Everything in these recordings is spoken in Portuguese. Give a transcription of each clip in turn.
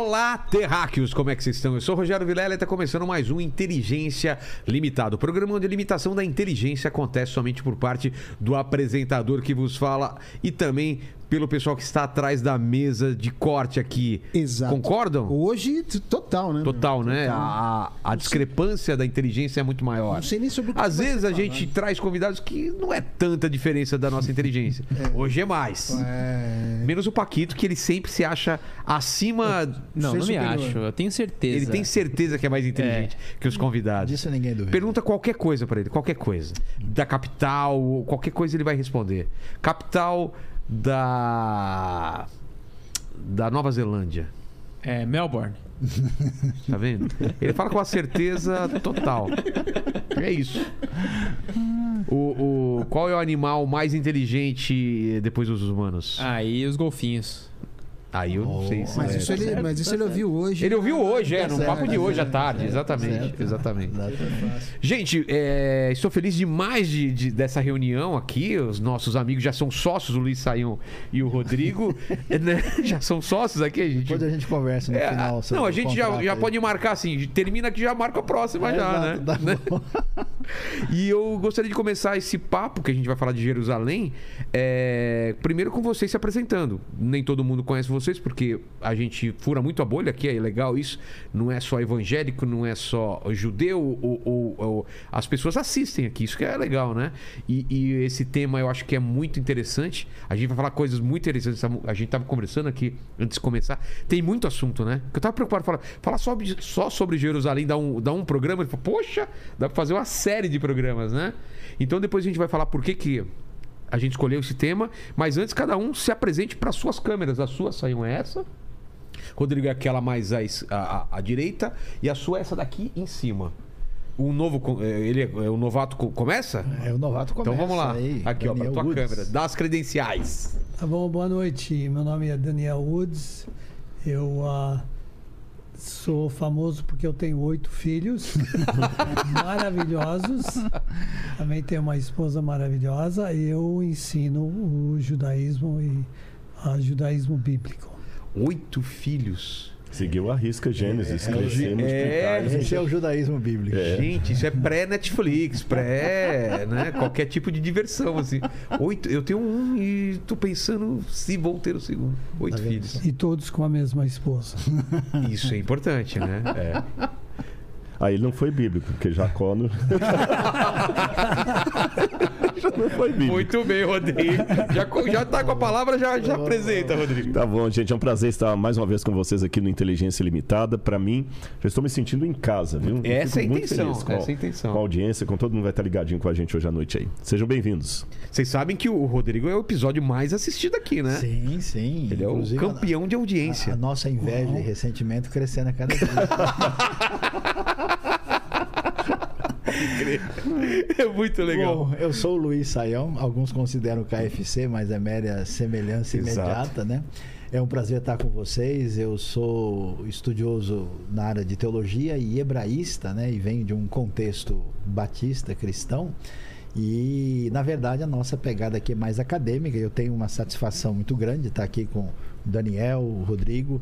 Olá, terráqueos, como é que vocês estão? Eu sou Rogério Vilela e está começando mais um Inteligência Limitada. O programa onde a limitação da inteligência acontece somente por parte do apresentador que vos fala e também pelo pessoal que está atrás da mesa de corte aqui. Exato. Concordam? Hoje, total, né? Total, né? Total. A, a discrepância da inteligência é muito maior. Não sei nem sobre o que Às vezes ser a gente traz convidados que não é tanta diferença da nossa inteligência. Hoje é mais. É... Menos o Paquito, que ele sempre se acha acima. Não, Ser não me acho. Eu tenho certeza. Ele tem certeza que é mais inteligente que os convidados. Disso ninguém duvida. Pergunta qualquer coisa pra ele, qualquer coisa. Da capital, qualquer coisa ele vai responder. Capital da. da Nova Zelândia. É, Melbourne. Tá vendo? Ele fala com a certeza total. É isso. O, o- qual é o animal mais inteligente depois dos humanos? Aí os golfinhos. Aí eu não sei se. Mas, é- isso ele, mas isso ele ouviu hoje. Ele ouviu hoje, é, Tá no certo, papo de tá hoje à certo, tarde, certo, exatamente, certo. exatamente. Exatamente. Gente, é, estou feliz demais de, de- dessa reunião aqui. Os nossos amigos já são sócios, o Luiz Saião e o Rodrigo, né? já são sócios aqui. A gente, Depois a gente conversa no É, final. sobre não, a o gente já, já aí. pode marcar assim, termina que já marca a próxima É, já, exato, né? tá bom. E eu gostaria de começar esse papo que a gente vai falar de Jerusalém, é, primeiro com vocês se apresentando. Nem todo mundo conhece vocês, porque a gente fura muito a bolha aqui, é legal isso. Não é só evangélico, não é só judeu, ou, ou- ou- as pessoas assistem aqui, isso que é legal, né? E, e esse tema eu acho que é muito interessante. A gente vai falar coisas muito interessantes. A gente estava conversando aqui antes de começar. Tem muito assunto, né? Eu tava preocupado, falar, falar só, só sobre Jerusalém, dar um, dar um programa. Poxa, dá pra fazer uma série de programas, né? Então depois a gente vai falar por que que a gente escolheu esse tema, mas antes cada um se apresente para suas câmeras. A sua saiu essa. Rodrigo é aquela mais à, à- à- direita e a sua é essa daqui em cima. O novo, eh, ele é, é o novato co- começa? É, o novato começa. Então vamos lá. Aí, Aqui, ó, Daniel tua Woods. câmera. Dá as credenciais. Tá bom, boa noite. Meu nome é Daniel Woods. Eu ah, sou famoso porque eu tenho oito filhos maravilhosos. Também tenho uma esposa maravilhosa. E eu ensino o judaísmo e o judaísmo bíblico. Oito filhos. Seguiu a risca Gênesis, crescer, é, multiplicar. Esse é o judaísmo bíblico. Gente, isso é pré-Netflix, pré, né? Qualquer tipo de diversão, assim. Oito, eu tenho um e tô pensando se vou ter o segundo. Oito Tá filhos. E todos com a mesma esposa. Isso é importante, né? É. Aí não foi bíblico, porque Jacó não. Já não foi bíblico. Muito bem, Rodrigo. Já, já tá com a palavra, já, já apresenta, Rodrigo. Tá bom, gente. É um prazer estar mais uma vez com vocês aqui no Inteligência Limitada. Pra mim, já estou me sentindo em casa, viu? Eu Essa é a intenção, com, essa é a intenção. Com a audiência, com todo mundo vai estar ligadinho com a gente hoje à noite aí. Sejam bem-vindos. Vocês sabem que o Rodrigo é o episódio mais assistido aqui, né? Sim, sim. Ele é o Inclusive, campeão de A, audiência. a nossa inveja e ressentimento crescendo a cada dia. É muito legal. Bom, eu sou o Luiz Saião, alguns consideram KFC, mas é mera semelhança Exato. imediata, né? É um prazer estar com vocês. Eu sou estudioso na área de teologia e hebraísta, né? E venho de um contexto batista cristão. E, na verdade, a nossa pegada aqui é mais acadêmica. Eu tenho uma satisfação muito grande de estar aqui com o Daniel, o Rodrigo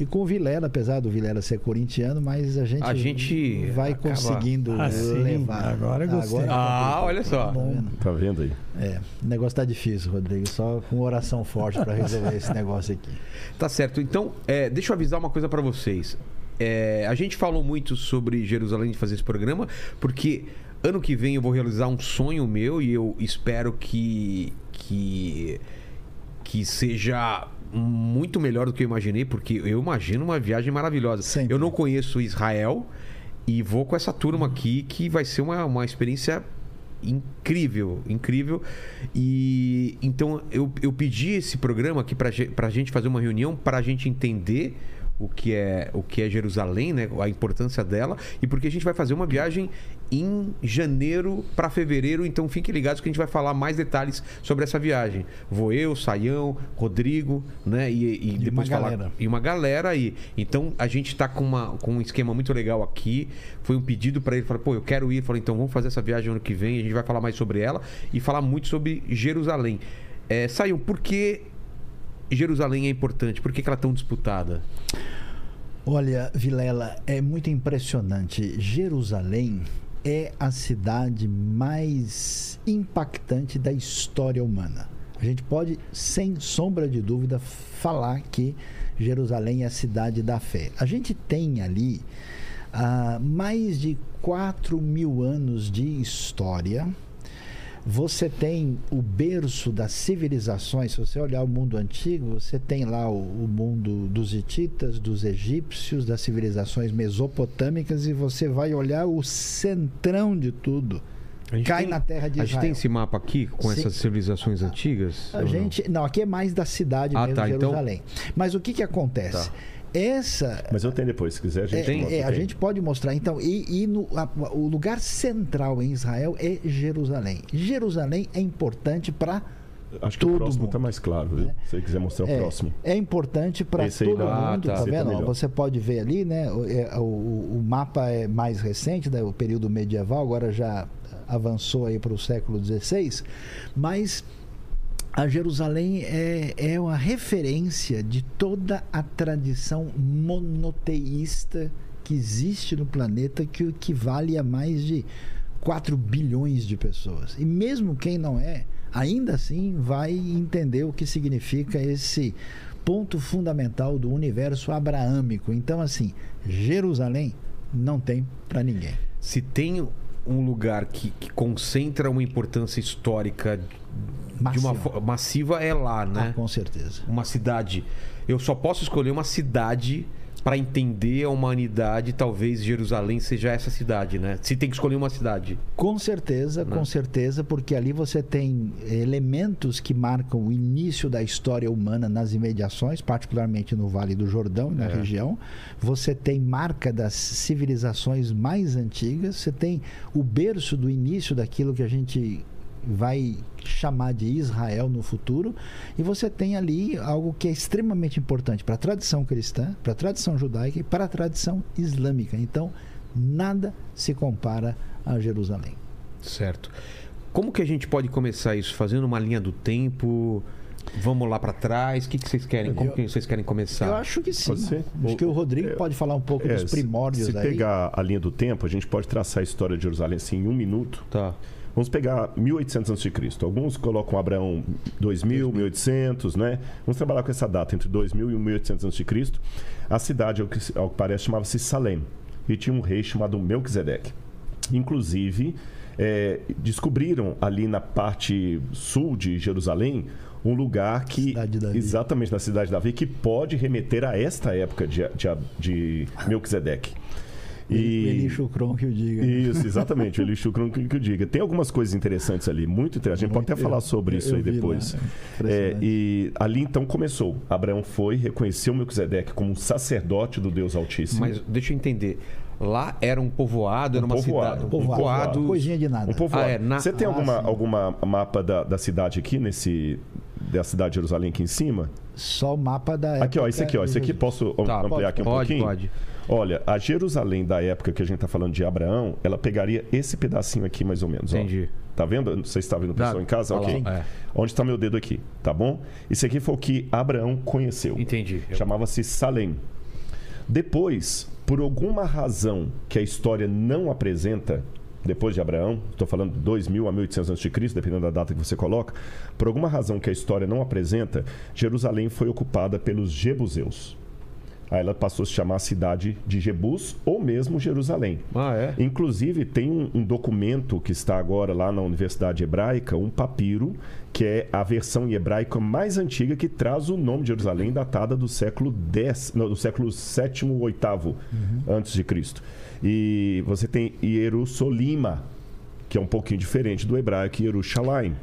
e com o Vilela, apesar do Vilela ser corintiano, mas a gente, A gente vai acaba- conseguindo Ah, sim. levar. Agora eu gostei. Ah, olha só. Tá vendo? Tá vendo aí? É, o negócio tá difícil, Rodrigo. Só com oração forte para resolver esse negócio aqui. Tá certo. Então, é, deixa eu avisar uma coisa pra vocês. É, a gente falou muito sobre Jerusalém de fazer esse programa, porque ano que vem eu vou realizar um sonho meu e eu espero que que que seja muito melhor do que eu imaginei, porque eu imagino uma viagem maravilhosa. Sempre. Eu não conheço Israel e vou com essa turma aqui que vai ser uma, uma experiência incrível, incrível. E então eu, eu pedi esse programa aqui ge- pra gente fazer uma reunião pra gente entender o que é o que é Jerusalém, né? A importância dela e porque a gente vai fazer uma viagem em janeiro para fevereiro, então fiquem ligados que a gente vai falar mais detalhes sobre essa viagem. Vou eu, Saião, Rodrigo, né? E, e depois uma falar galera. e uma galera aí. Então a gente tá com, uma, com um esquema muito legal aqui. Foi um pedido para ele, falou, pô, eu quero ir. Falei, então vamos fazer essa viagem ano que vem. A gente vai falar mais sobre ela e falar muito sobre Jerusalém. É, Saião, por que Jerusalém é importante? Por que, que ela é tão disputada? Olha, Vilela, é muito impressionante. Jerusalém é a cidade mais impactante da história humana. A gente pode, sem sombra de dúvida, falar que Jerusalém é a cidade da fé. A gente tem ali ah, mais de 4 mil anos de história. Você tem o berço das civilizações. Se você olhar o mundo antigo, você tem lá o, o mundo dos hititas, dos egípcios, das civilizações mesopotâmicas, e você vai olhar o centrão de tudo. Gente Cai tem- na terra de A gente Israel. tem esse mapa aqui com Sim. essas civilizações antigas? A ou não? gente, não, aqui é mais da cidade Ah, mesmo, tá, então- Jerusalém. Mas o que que acontece? Tá. Essa Mas eu tenho depois, se quiser, a gente é, mostra, é, a gente pode mostrar. Então, e, e no, a- o lugar central em Israel é Jerusalém. Jerusalém é importante para Acho que o todo próximo mundo. está mais claro, viu? né? Se você quiser mostrar o é, próximo. é importante para todo dá- mundo, tá. tá tá vendo? melhor. Você pode ver ali, né? O, é, o- o mapa é mais recente, né, o período medieval, agora já avançou aí para o século XVI, mas a Jerusalém é, é uma referência de toda a tradição monoteísta que existe no planeta, que equivale a mais de 4 bilhões de pessoas. E mesmo quem não é, ainda assim vai entender o que significa esse ponto fundamental do universo abraâmico. Então, assim, Jerusalém não tem para ninguém. Se tem um lugar que, que concentra uma importância histórica de uma Massiva. massiva é lá, Ah, né? com certeza. Uma cidade. Eu só posso escolher uma cidade para entender a humanidade. Talvez Jerusalém seja essa cidade, né? Se tem que escolher uma cidade. Com certeza, Né? com certeza, porque ali você tem elementos que marcam o início da história humana nas imediações, particularmente no Vale do Jordão, na É. região. Você tem marca das civilizações mais antigas, você tem o berço do início daquilo que a gente vai chamar de Israel no futuro, e você tem ali algo que é extremamente importante para a tradição cristã, para a tradição judaica e para a tradição islâmica. Então, nada se compara a Jerusalém. Certo. Como que a gente pode começar isso? Fazendo uma linha do tempo? Vamos lá para trás? O que, que vocês querem? Como Eu- que vocês querem começar? Eu acho que sim. Acho que o Rodrigo É, pode falar um pouco É, dos primórdios se, se aí. pegar a linha do tempo, a gente pode traçar a história de Jerusalém assim, em um minuto. Tá. Vamos pegar 1800 a.C. Alguns colocam Abraão 2000, 1800, né? Vamos trabalhar com essa data, entre 2000 e 1800 a.C. A cidade, ao que, ao que parece, chamava-se Salem. E tinha um rei chamado Melquisedeque. Inclusive, é, descobriram ali na parte sul de Jerusalém um lugar que. Exatamente, na cidade de Davi, que pode remeter a esta época de, de, de Melquisedeque. E... Eli Chucron que o diga. né? Isso, exatamente. O Eli que, que eu diga. Tem algumas coisas interessantes ali, muito interessantes. A gente pode até falar sobre Eu- isso eu aí vi lá, depois. é É, e ali então começou. Abraão foi, reconheceu Melquisedeque como um sacerdote do Deus Altíssimo. Mas deixa eu entender. Lá era um povoado, era Um uma povoado, cidade. um Povoado. povoado. Coisinha de nada. Um povoado. Ah, é, na- Você tem Ah, alguma, sim. alguma mapa da, da cidade aqui, nesse. Da cidade de Jerusalém aqui em cima? Só o mapa da Aqui, ó, esse aqui, ó. Esse aqui posso Tá, ampliar aqui um pode, pouquinho? pode. Olha, a Jerusalém da época que a gente está falando de Abraão, ela pegaria esse pedacinho aqui mais ou menos. ó. Entendi. Tá vendo? Se está vendo o pessoal em casa. Olha Ok. é. Onde está meu dedo aqui, tá bom? Isso aqui foi o que Abraão conheceu. Entendi. Chamava-se Salém. Depois, por alguma razão que a história não apresenta, depois de Abraão, estou falando 2000 a 1800 a.C., dependendo da data que você coloca, por alguma razão que a história não apresenta, Jerusalém foi ocupada pelos Jebuseus. Aí ela passou a se chamar a cidade de Jebus ou mesmo Jerusalém. Ah, é? Inclusive, tem um, um documento que está agora lá na Universidade Hebraica, um papiro, que é a versão em hebraico mais antiga que traz o nome de Jerusalém, datada do século X, não, do século VII ou VIII antes de Cristo. E você tem Jerusalima, que é um pouquinho diferente do hebraico Jerusalém.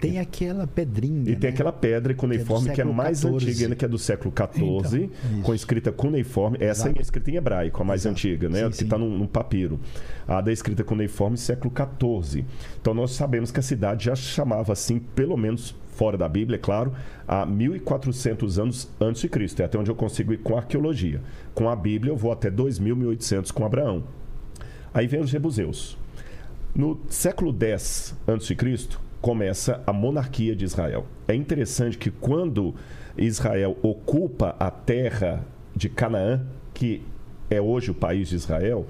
Tem aquela pedrinha. E tem né? aquela pedra cuneiforme que é, século mais 14. antiga ainda, que é do século XIV, Então, com escrita cuneiforme. Essa Exato. é escrita em hebraico, a mais Exato. antiga, né? Sim, que está num, num papiro. A da escrita cuneiforme, século XIV. Então nós sabemos que a cidade já chamava assim, pelo menos fora da Bíblia, é claro, há 1400 anos antes de Cristo. É até onde eu consigo ir com a arqueologia. Com a Bíblia eu vou até 2000, 1800 com Abraão. Aí vem os Jebuseus. No século X a.C., começa a monarquia de Israel. É interessante que quando Israel ocupa a terra de Canaã, que é hoje o país de Israel,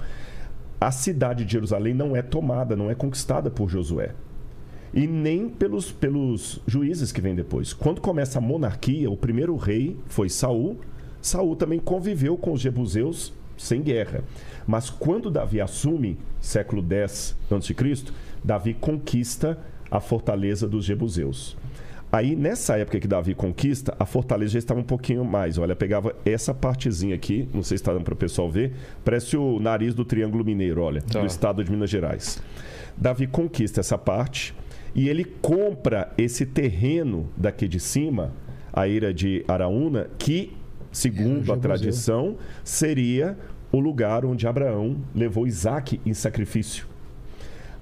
a cidade de Jerusalém não é tomada, não é conquistada por Josué. E nem pelos, pelos juízes que vêm depois. Quando começa a monarquia, o primeiro rei foi Saul. Saul também conviveu com os jebuseus sem guerra. Mas quando Davi assume, século X a.C., Davi conquista a fortaleza dos jebuseus. Aí, nessa época que Davi conquista, a fortaleza já estava um pouquinho mais. Olha, pegava essa partezinha aqui, não sei se está dando para o pessoal ver, parece o nariz do Triângulo Mineiro, olha, Tá. do estado de Minas Gerais. Davi conquista essa parte e ele compra esse terreno daqui de cima, a ira de Araúna, que, segundo a Jebuseu. tradição, seria o lugar onde Abraão levou Isaac em sacrifício.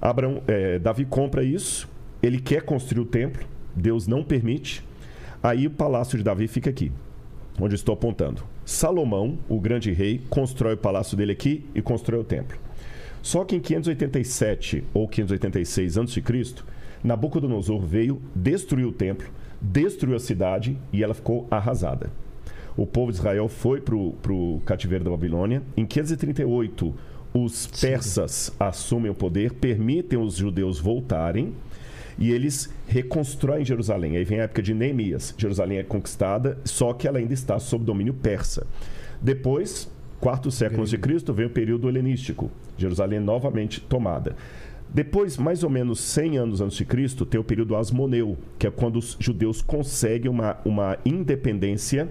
Abraão, eh, Davi compra isso, ele quer construir o templo, Deus não permite. Aí o palácio de Davi fica aqui, onde estou apontando. Salomão, o grande rei, constrói o palácio dele aqui e constrói o templo. Só que em 587 ou 586 a.C., Nabucodonosor veio, destruiu o templo, destruiu a cidade e ela ficou arrasada. O povo de Israel foi para o cativeiro da Babilônia. Em 538, os persas assumem o poder, permitem os judeus voltarem e eles reconstroem Jerusalém. Aí vem a época de Neemias. Jerusalém é conquistada, só que ela ainda está sob domínio persa. Depois, quarto século antes de Cristo, vem o período helenístico. Jerusalém é novamente tomada. Depois, mais ou menos 100 anos antes de Cristo, tem o período asmoneu, que é quando os judeus conseguem uma, uma independência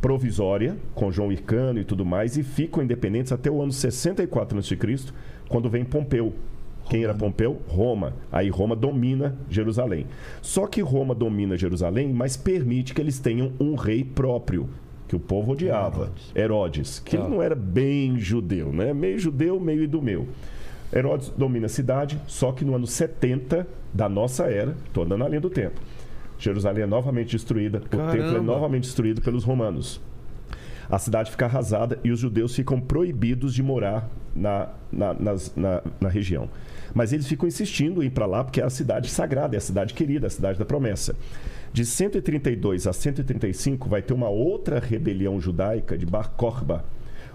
provisória, com João Hircano e tudo mais, e ficam independentes até o ano 64 a.C., quando vem Pompeu. Quem era Pompeu? Roma. Aí Roma domina Jerusalém. Só que Roma domina Jerusalém, mas permite que eles tenham um rei próprio, que o povo odiava. Herodes, que ele não era bem judeu, né? Meio judeu, meio idumeu. Herodes domina a cidade, só que no ano 70 da nossa era, estou andando na linha do tempo, Jerusalém é novamente destruída, o templo é Caramba. novamente destruído pelos romanos. A cidade fica arrasada e os judeus ficam proibidos de morar na, na, na- na região. Mas eles ficam insistindo em ir para lá porque é a cidade sagrada, é a cidade querida, a cidade da promessa. De 132 a 135 vai ter uma outra rebelião judaica de Bar Korba.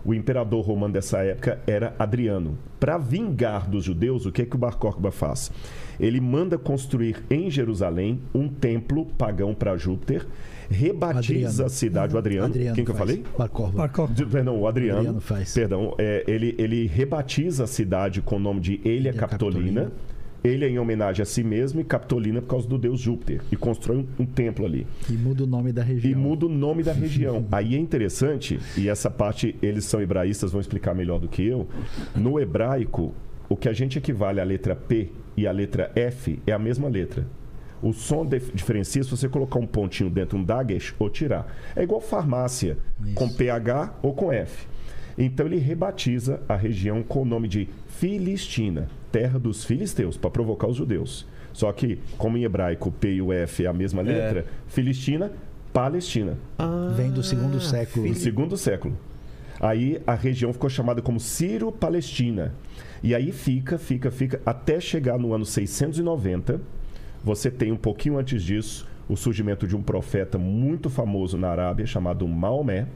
O imperador romano dessa época era Adriano. Para vingar dos judeus, o que, é que o Bar Korba faz? Ele manda construir em Jerusalém um templo pagão para Júpiter, rebatiza Adriano. a cidade, o Adriano, Adriano quem que eu faz. falei? Bar Korba. Marco. De- Perdão, o Adriano. Adriano faz. Perdão, é, ele, ele rebatiza a cidade com o nome de Elia Capitolina. Capitolina. Elia em homenagem a si mesmo e Capitolina por causa do deus Júpiter. E constrói um, um templo ali. E muda o nome da região. E muda o nome da região. Aí é interessante, e essa parte eles são hebraístas, vão explicar melhor do que eu. No hebraico, o que a gente equivale à letra P e à letra F é a mesma letra. O som dif- diferencia se você colocar um pontinho dentro, um dagesh, ou tirar. É igual farmácia, com PH ou com F. Então ele rebatiza a região com o nome de Filistina, terra dos filisteus, para provocar os judeus. Só que, como em hebraico o P e o F é a mesma letra, Filistina, Palestina, Vem do segundo século. no segundo século. Aí a região ficou chamada como Sírio-Palestina. E aí fica, fica, fica, até chegar no ano 690. Você tem um pouquinho antes disso o surgimento de um profeta muito famoso na Arábia chamado Maomé.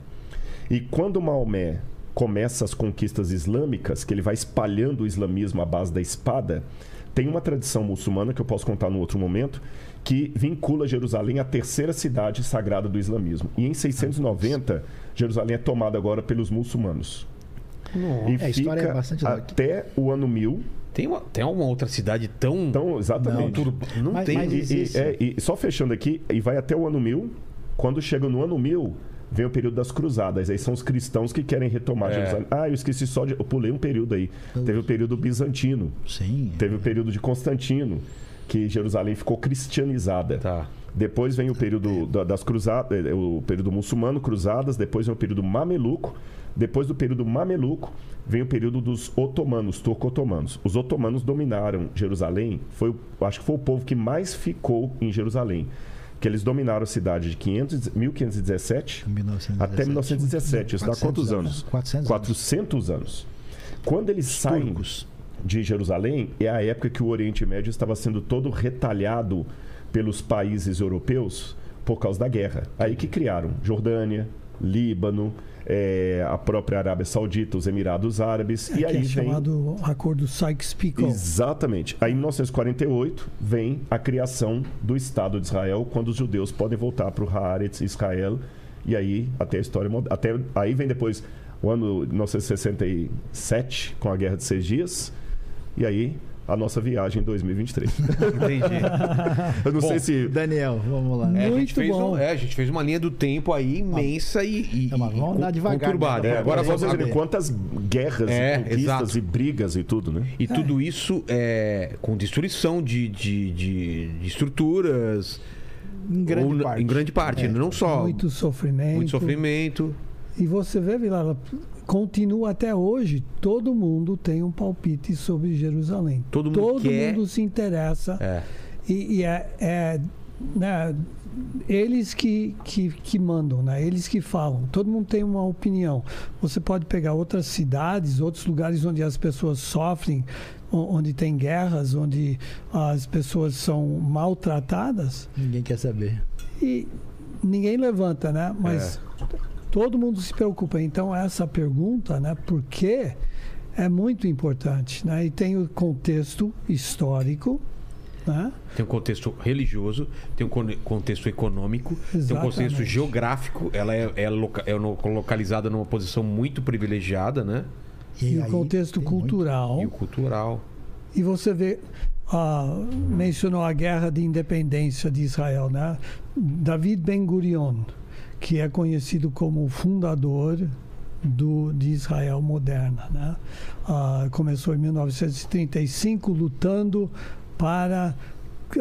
E quando Maomé começa as conquistas islâmicas, que ele vai espalhando o islamismo à base da espada, tem uma tradição muçulmana que eu posso contar no outro momento, que vincula Jerusalém à terceira cidade sagrada do islamismo. E em 690, Jerusalém é tomada agora pelos muçulmanos. E É, a história fica é bastante longa. até o ano 1000. Tem uma, tem uma outra cidade tão. Então, exatamente. turbo- Não Mas- tem. mas E- e, é, e só fechando aqui, e vai até o ano 1000. Quando chega no ano 1000, vem o período das cruzadas. Aí são os cristãos que querem retomar É. Jerusalém. Ah, eu esqueci só de. Eu pulei um período aí. Teve o período bizantino. Sim. Teve o período de Constantino, que Jerusalém ficou cristianizada. Tá. Depois vem o período da- das cruzadas, eh, o período muçulmano, cruzadas, depois vem o período mameluco, depois do período mameluco vem o período dos otomanos, turco-otomanos. Os otomanos dominaram Jerusalém, foi, acho que foi o povo que mais ficou em Jerusalém, que eles dominaram a cidade de 500, 1517 até 1917. Isso dá 400 quantos anos? 400 anos. 400 anos. Quando eles saem Turcos. de Jerusalém, é a época que o Oriente Médio estava sendo todo retalhado pelos países europeus por causa da guerra. Aí que criaram Jordânia, Líbano, é, a própria Arábia Saudita, os Emirados Árabes. É, e aí que é vem. chamado Acordo Sykes-Picot. Exatamente. Aí em 1948 vem a criação do Estado de Israel, quando os judeus podem voltar para o Haaretz, Israel. E aí até a história até aí vem depois o ano de 1967 com a Guerra de Seis Dias. E aí a nossa viagem em 2023. Entendi. Eu não Bom, sei se Daniel, vamos lá. É, a, gente Muito fez bom. um- é, a gente fez uma linha do tempo aí imensa e, e, É, mas vamos andar devagar, conturbada. né? É, agora Vamos ver saber. quantas guerras, É, e conquistas exato. e brigas e tudo, né? E tudo isso é, com destruição de, de, de- de estruturas. Em grande ou parte. Em grande parte, É. não só. Muito sofrimento. muito sofrimento. E você vê, Vilela, continua até hoje, todo mundo tem um palpite sobre Jerusalém. Todo mundo todo quer- mundo se interessa. É. E, e é, é, né, eles que, que, que mandam, né? eles que falam. Todo mundo tem uma opinião. Você pode pegar outras cidades, outros lugares onde as pessoas sofrem, onde tem guerras, onde as pessoas são maltratadas Ninguém quer saber. e ninguém levanta, né? Mas todo mundo se preocupa. Então essa pergunta, né? Por quê? É muito importante, né? E tem o contexto histórico, né? Tem um contexto religioso, tem um con- contexto econômico, tem um Exatamente. contexto geográfico. Ela é, é, loca- é localizada numa posição muito privilegiada, né? E, o aí contexto tem muito. cultural. E o cultural. E você vê, ah, mencionou a guerra de independência de Israel, né? David Ben Gurion, que é conhecido como fundador do, de Israel moderna, né? Ah, começou em 1935 lutando para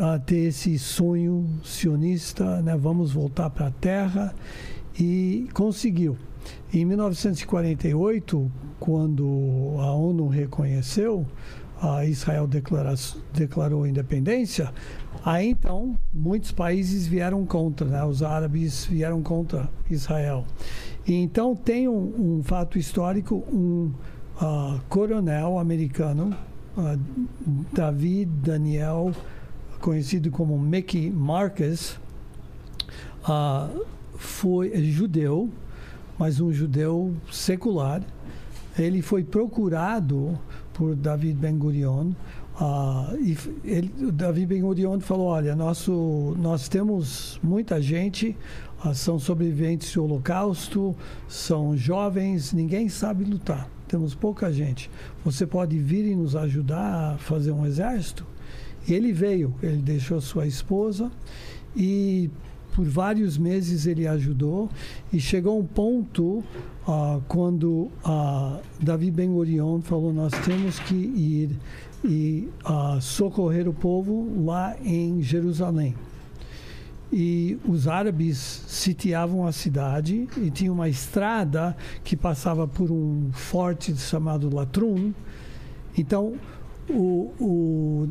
ah, ter esse sonho sionista, né? Vamos voltar para a terra e conseguiu. Em 1948, quando a ONU reconheceu, a Israel declara- declarou independência, aí então muitos países vieram contra, né? os árabes vieram contra Israel. E então tem um, um fato histórico, um ah, coronel americano, ah, David Daniel, conhecido como Mickey Marcus, ah, foi é judeu, mas um judeu secular. Ele foi procurado por David Ben Gurion. Ah, e ele, o David Ben Gurion falou: Olha, nosso, nós temos muita gente, ah, são sobreviventes do Holocausto, são jovens, ninguém sabe lutar. Temos pouca gente. Você pode vir e nos ajudar a fazer um exército? E ele veio, ele deixou sua esposa e por vários meses ele ajudou e chegou um ponto ah, quando ah, Davi Ben Gurion falou nós temos que ir e ah, socorrer o povo lá em Jerusalém e os árabes sitiavam a cidade e tinha uma estrada que passava por um forte chamado Latrum então o, o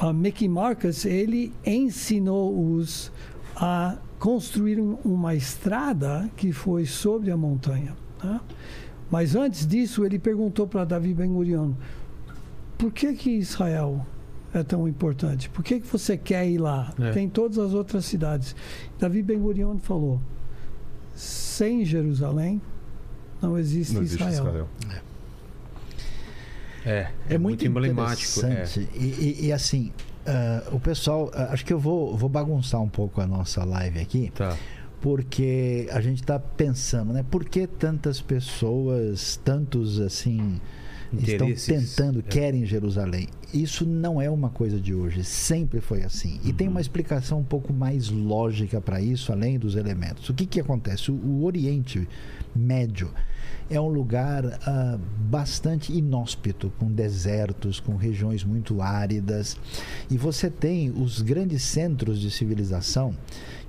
a Mickey Marcus ele ensinou-os a construir um- uma estrada que foi sobre a montanha. né? Mas antes disso, ele perguntou para Davi Ben Gurion: por que que Israel é tão importante? Por que que você quer ir lá? É. Tem todas as outras cidades. Davi Ben Gurion falou: sem Jerusalém não existe, Não existe Israel. Israel. É, É, muito, emblemático. É. interessante. E, e- e assim, ah, o pessoal, ah, acho que eu vou, vou bagunçar um pouco a nossa live aqui, Tá. porque a gente está pensando, né? Por que tantas pessoas, tantos assim, estão tentando, É. querem Jerusalém? Isso não é uma coisa de hoje, sempre foi assim. E Uhum. tem uma explicação um pouco mais lógica para isso, além dos elementos. O que, que acontece? O, o Oriente Médio é um lugar ah, bastante inóspito, com desertos, com regiões muito áridas. E você tem os grandes centros de civilização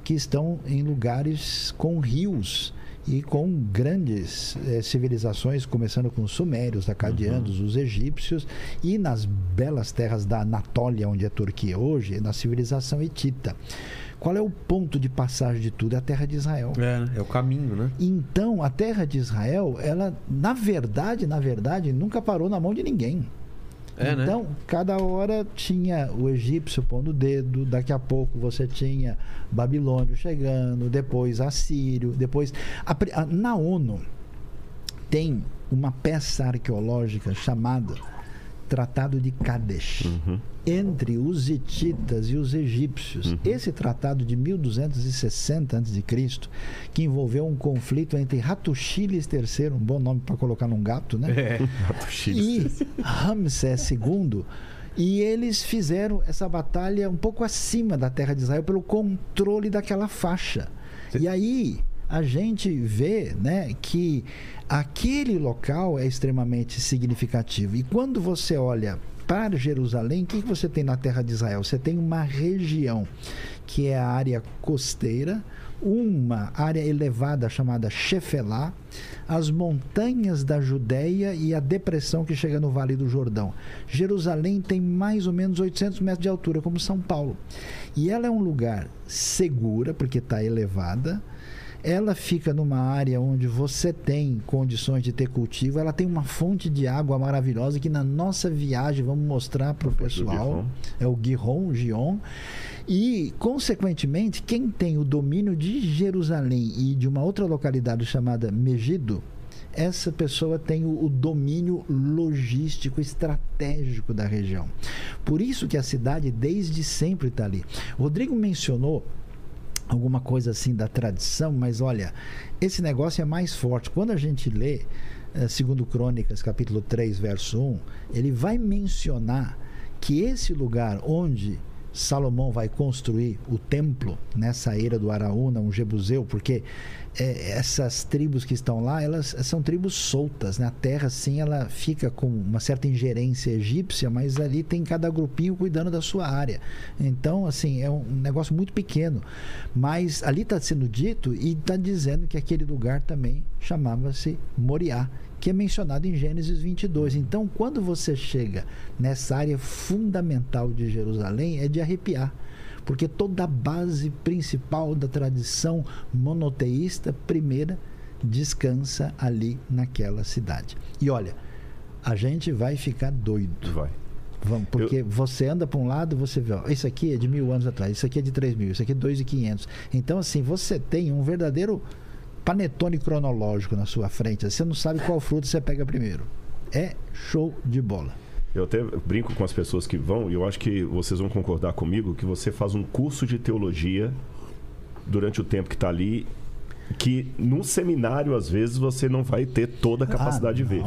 que estão em lugares com rios e com grandes eh, civilizações, começando com os sumérios, acadianos, os egípcios, e nas belas terras da Anatólia, onde é Turquia hoje, na civilização hitita. Qual é o ponto de passagem de tudo? É a terra de Israel. É, né? é o caminho, né? Então, a terra de Israel, ela, na verdade, na verdade, nunca parou na mão de ninguém. É, né? então, cada hora tinha o egípcio pondo o dedo, daqui a pouco você tinha Babilônio chegando, depois Assírio, depois. a- na ONU tem uma peça arqueológica chamada Tratado de Kadesh entre os hititas e os egípcios. Esse tratado de 1260 a.C., que envolveu um conflito entre Ratuxiles III, um bom nome para colocar num gato, né? É. E Ramsés II. E eles fizeram essa batalha um pouco acima da terra de Israel pelo controle daquela faixa. E aí a gente vê né, que aquele local é extremamente significativo. E quando você olha para Jerusalém, o que você tem na terra de Israel? Você tem uma região que é a área costeira, uma área elevada chamada Shefelá, as montanhas da Judéia e a depressão que chega no Vale do Jordão. Jerusalém tem mais ou menos 800 metros de altura, como São Paulo. E ela é um lugar segura, porque está elevada. Ela fica numa área onde você tem condições de ter cultivo. Ela tem uma fonte de água maravilhosa que na nossa viagem vamos mostrar para o pessoal. É o Gihon, Gion. E, consequentemente, quem tem o domínio de Jerusalém e de uma outra localidade chamada Megido, essa pessoa tem o, domínio logístico estratégico da região. Por isso que a cidade desde sempre está ali. Rodrigo mencionou alguma coisa assim da tradição, mas olha, esse negócio é mais forte. Quando a gente lê, eh, segundo Crônicas, capítulo 3, verso 1, ele vai mencionar que esse lugar onde Salomão vai construir o templo nessa era do Araúna, um Jebuseu, porque eh, essas tribos que estão lá, elas são tribos soltas, né? A terra, sim, ela fica com uma certa ingerência egípcia, mas ali tem cada grupinho cuidando da sua área. Então, assim, é um negócio muito pequeno. Mas ali está sendo dito e está dizendo que aquele lugar também chamava-se Moriá, que é mencionado em Gênesis 22. Então, quando você chega nessa área fundamental de Jerusalém, é de arrepiar porque toda a base principal da tradição monoteísta primeira descansa ali naquela cidade. E olha, a gente vai ficar doido. Vai. Vamos, porque você anda para um lado, você vê, ó, isso aqui é de mil anos atrás, isso aqui é de três mil, isso aqui é dois e quinhentos. Então, assim, você tem um verdadeiro panetone cronológico na sua frente. Você não sabe qual fruto você pega primeiro. É show de bola. Eu até brinco com as pessoas que vão, e eu acho que vocês vão concordar comigo, que você faz um curso de teologia durante o tempo que está ali, que num seminário, às vezes, você não vai ter toda a capacidade Ah, de ver.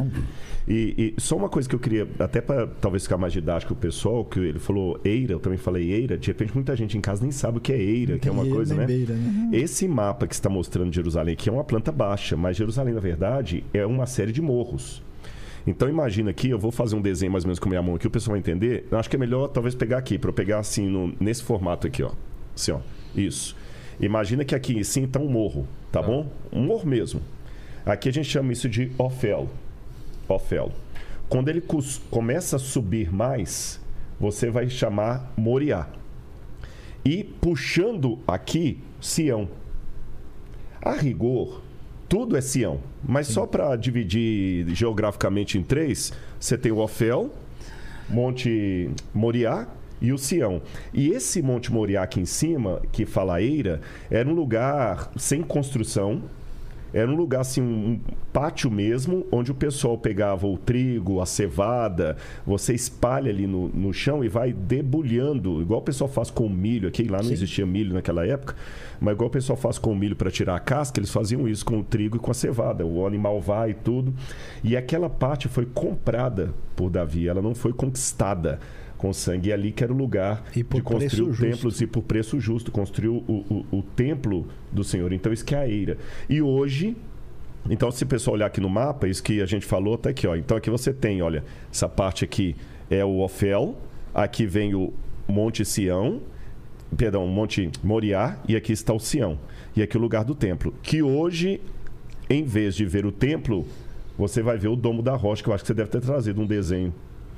E, e só uma coisa que eu queria, até para talvez ficar mais didático o pessoal, que ele falou eira, eu também falei eira, de repente muita gente em casa nem sabe o que é eira, que é uma coisa, né? beira, né? Esse mapa que está mostrando Jerusalém aqui é uma planta baixa, mas Jerusalém, na verdade, é uma série de morros. Então imagina aqui, eu vou fazer um desenho mais ou menos com a minha mão aqui, o pessoal vai entender. Eu acho que é melhor talvez pegar aqui, para eu pegar assim, no- nesse formato aqui, ó. Assim, ó. Isso. Imagina que aqui sim está um morro, tá bom? Um morro mesmo. Aqui a gente chama isso de ofel. Ofel. Quando ele começa a subir mais, você vai chamar Moriá. E puxando aqui, Sião. A rigor, tudo é Sião. Mas só para dividir geograficamente em três, você tem o Ofel, Monte Moriá e o Sião. E esse Monte Moriá aqui em cima, que fala Eira, era um lugar sem construção. Era um lugar assim, um pátio mesmo, onde o pessoal pegava o trigo, a cevada, você espalha ali no, no chão e vai debulhando, igual o pessoal faz com o milho aqui, lá não Sim. existia milho naquela época, mas igual o pessoal faz com o milho para tirar a casca, eles faziam isso com o trigo e com a cevada. O animal vai e tudo. E aquela parte foi comprada por Davi, ela não foi conquistada com sangue. E ali que era o lugar E de construir preço o justo. templo e por preço justo, construiu o, o, o templo do Senhor. Então, isso que é a eira. E hoje, então, se o pessoal olhar aqui no mapa, isso que a gente falou, tá aqui, ó. Então, aqui você tem, olha, essa parte aqui é o Ofel, aqui vem o Monte Sião, perdão, o Monte Moriá, e aqui está o Sião. E aqui o lugar do templo. Que hoje, em vez de ver o templo, você vai ver o Domo da Rocha, que eu acho que você deve ter trazido um desenho,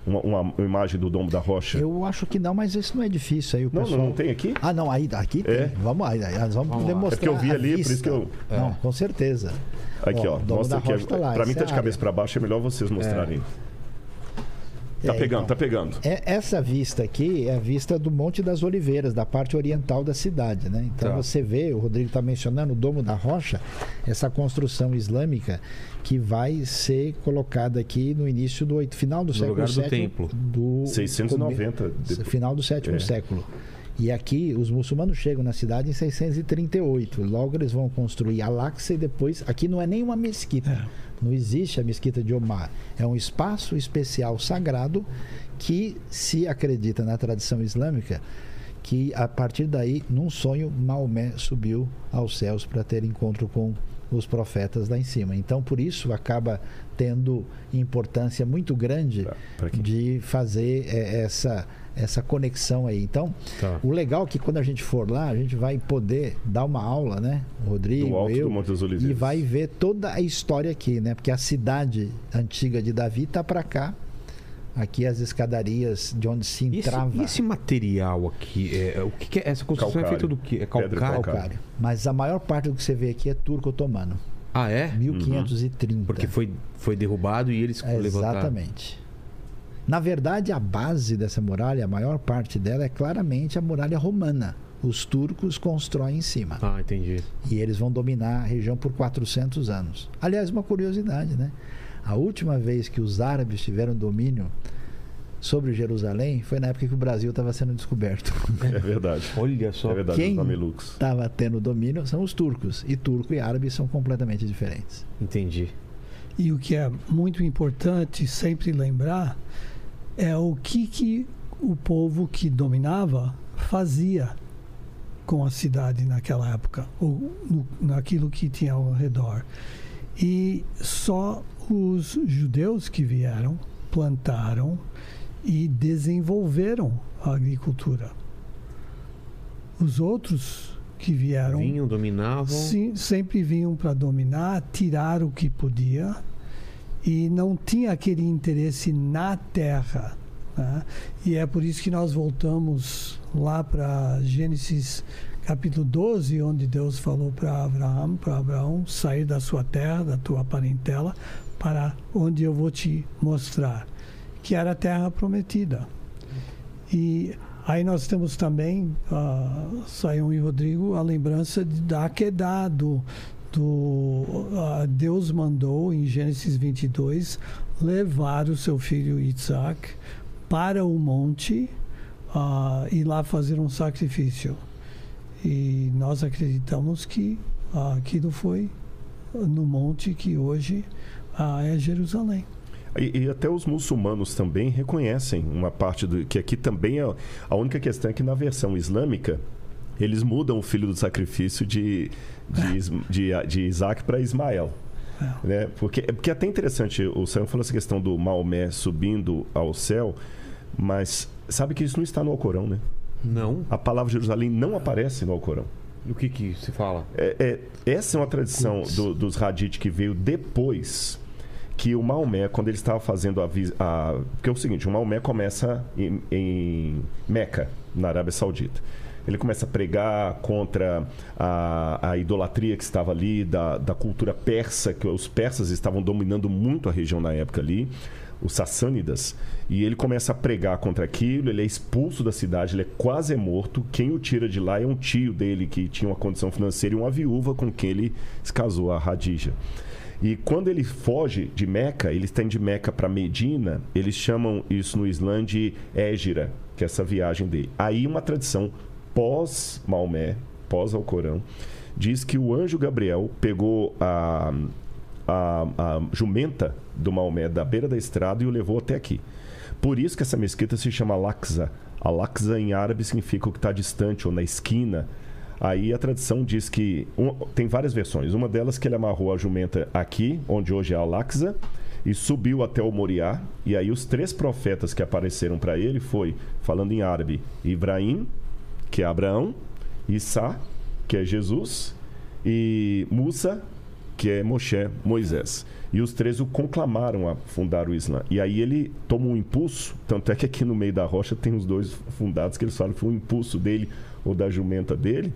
uma, uma- imagem do Domo da Rocha. Eu acho que não, mas isso não é difícil. Aí o Não, pessoal... não, não tem aqui? Ah, não, aí aqui tem. É? Vamos aí, aí nós vamos, demonstrar. É porque eu vi ali, por vista. isso que eu- Não, com certeza. Aqui, ó. Domo mostra da aqui. Rocha tá lá, pra mim tá é de a cabeça área. pra baixo, é melhor vocês mostrarem. Tá É, pegando, então. tá pegando. É, essa vista aqui é a vista do Monte das Oliveiras, da parte oriental da cidade, né? Então Tá. você vê, o Rodrigo está mencionando o Domo da Rocha, essa construção islâmica que vai ser colocada aqui no início do oito- final do No século lugar do VII, templo. do 690. come- depois. final do sétimo É. século. E aqui os muçulmanos chegam na cidade em 638. Logo eles vão construir Al-Aqsa e depois aqui não é nem uma mesquita. É. Não existe a mesquita de Omar. É um espaço especial sagrado que se acredita na tradição islâmica que a partir daí, num sonho, Maomé subiu aos céus para ter encontro com os profetas lá em cima. Então, por isso, acaba tendo importância muito grande pra quem- de fazer é, essa, essa conexão aí. Então, Tá. o legal é que quando a gente for lá, a gente vai poder dar uma aula, né? O Rodrigo, Do alto eu, do Monte das e vai ver toda a história aqui, né? Porque a cidade antiga de Davi tá para cá. Aqui as escadarias de onde se E esse, entrava e esse material aqui, é, o que, que é? Essa construção é Calcário. feita do quê? É calcário? calcário. calcário. Mas a maior parte do que você vê aqui é turco otomano, Ah, é? 1530. Porque foi, foi derrubado e eles levantaram. Exatamente. Na verdade, a base dessa muralha, a maior parte dela é claramente a muralha romana. Os turcos constroem em cima. Ah, entendi. E eles vão dominar a região por 400 anos. Aliás, uma curiosidade, né? A última vez que os árabes tiveram domínio sobre Jerusalém foi na época que o Brasil estava sendo descoberto. É verdade. Olha só. É verdade, Quem-. Estava tendo domínio são os turcos. E turco e árabe são completamente diferentes. Entendi. E o que é muito importante sempre lembrar é o que, que o povo que dominava fazia com a cidade naquela época, ou no, naquilo que tinha ao redor. E só os judeus que vieram, plantaram e desenvolveram a agricultura. Os outros que vieram Vinham, dominavam. Sim, sempre vinham para dominar, tirar o que podia e não tinha aquele interesse na terra. né? E é por isso que nós voltamos lá para Gênesis capítulo 12, onde Deus falou para Abraão, para Abraão sair da sua terra, da tua parentela, para onde eu vou te mostrar, que era a terra prometida. E aí nós temos também, uh, Saião e Rodrigo, a lembrança de, da Aquedá, do, do ah, Deus mandou em Gênesis 22 levar o seu filho Isaac para o monte ah, e lá fazer um sacrifício. E nós acreditamos que ah, aquilo foi no monte que hoje ah, é Jerusalém. E, e até os muçulmanos também reconhecem uma parte do. que aqui também é. A única questão é que na versão islâmica eles mudam o filho do sacrifício de, de, Is- de, de Isaac para Ismael. Né? Porque, porque é até interessante, o Sam falou essa questão do Maomé subindo ao céu, mas sabe que isso não está no Alcorão, né? Não. A palavra Jerusalém não aparece no Alcorão. O que que se fala? É, é- essa é uma tradição do- dos Hadith que veio depois que o Maomé, quando ele estava fazendo a, a. Porque é o seguinte: o Maomé começa em, em Meca, na Arábia Saudita. Ele começa a pregar contra a, a idolatria que estava ali, da, da cultura persa, que os persas estavam dominando muito a região na época ali, os sassânidas. E ele começa a pregar contra aquilo, ele é expulso da cidade, ele é quase morto. Quem o tira de lá é um tio dele que tinha uma condição financeira e uma viúva com quem ele se casou, a Radija. E quando ele foge de Meca, eles têm de Meca para Medina, eles chamam isso no Islã de Égira, que é essa viagem dele. Aí uma tradição pós-Maomé, pós-Alcorão, diz que o anjo Gabriel pegou a, a, a jumenta do Maomé da beira da estrada e o levou até aqui. Por isso que essa mesquita se chama Al-Aqsa. Al-Aqsa em árabe significa o que está distante ou na esquina. Aí a tradição diz que um- tem várias versões. Uma delas que ele amarrou a jumenta aqui, onde hoje é Al-Aqsa, e subiu até o Moriá. E aí os três profetas que apareceram para ele foi, falando em árabe, Ibrahim, que é Abraão, Issa, que é Jesus, e Musa, que é Moshe, Moisés. E os três o conclamaram a fundar o Islã. E aí ele toma um impulso, tanto é que aqui no meio da rocha tem os dois fundados que eles falam que foi um impulso dele ou da jumenta dele,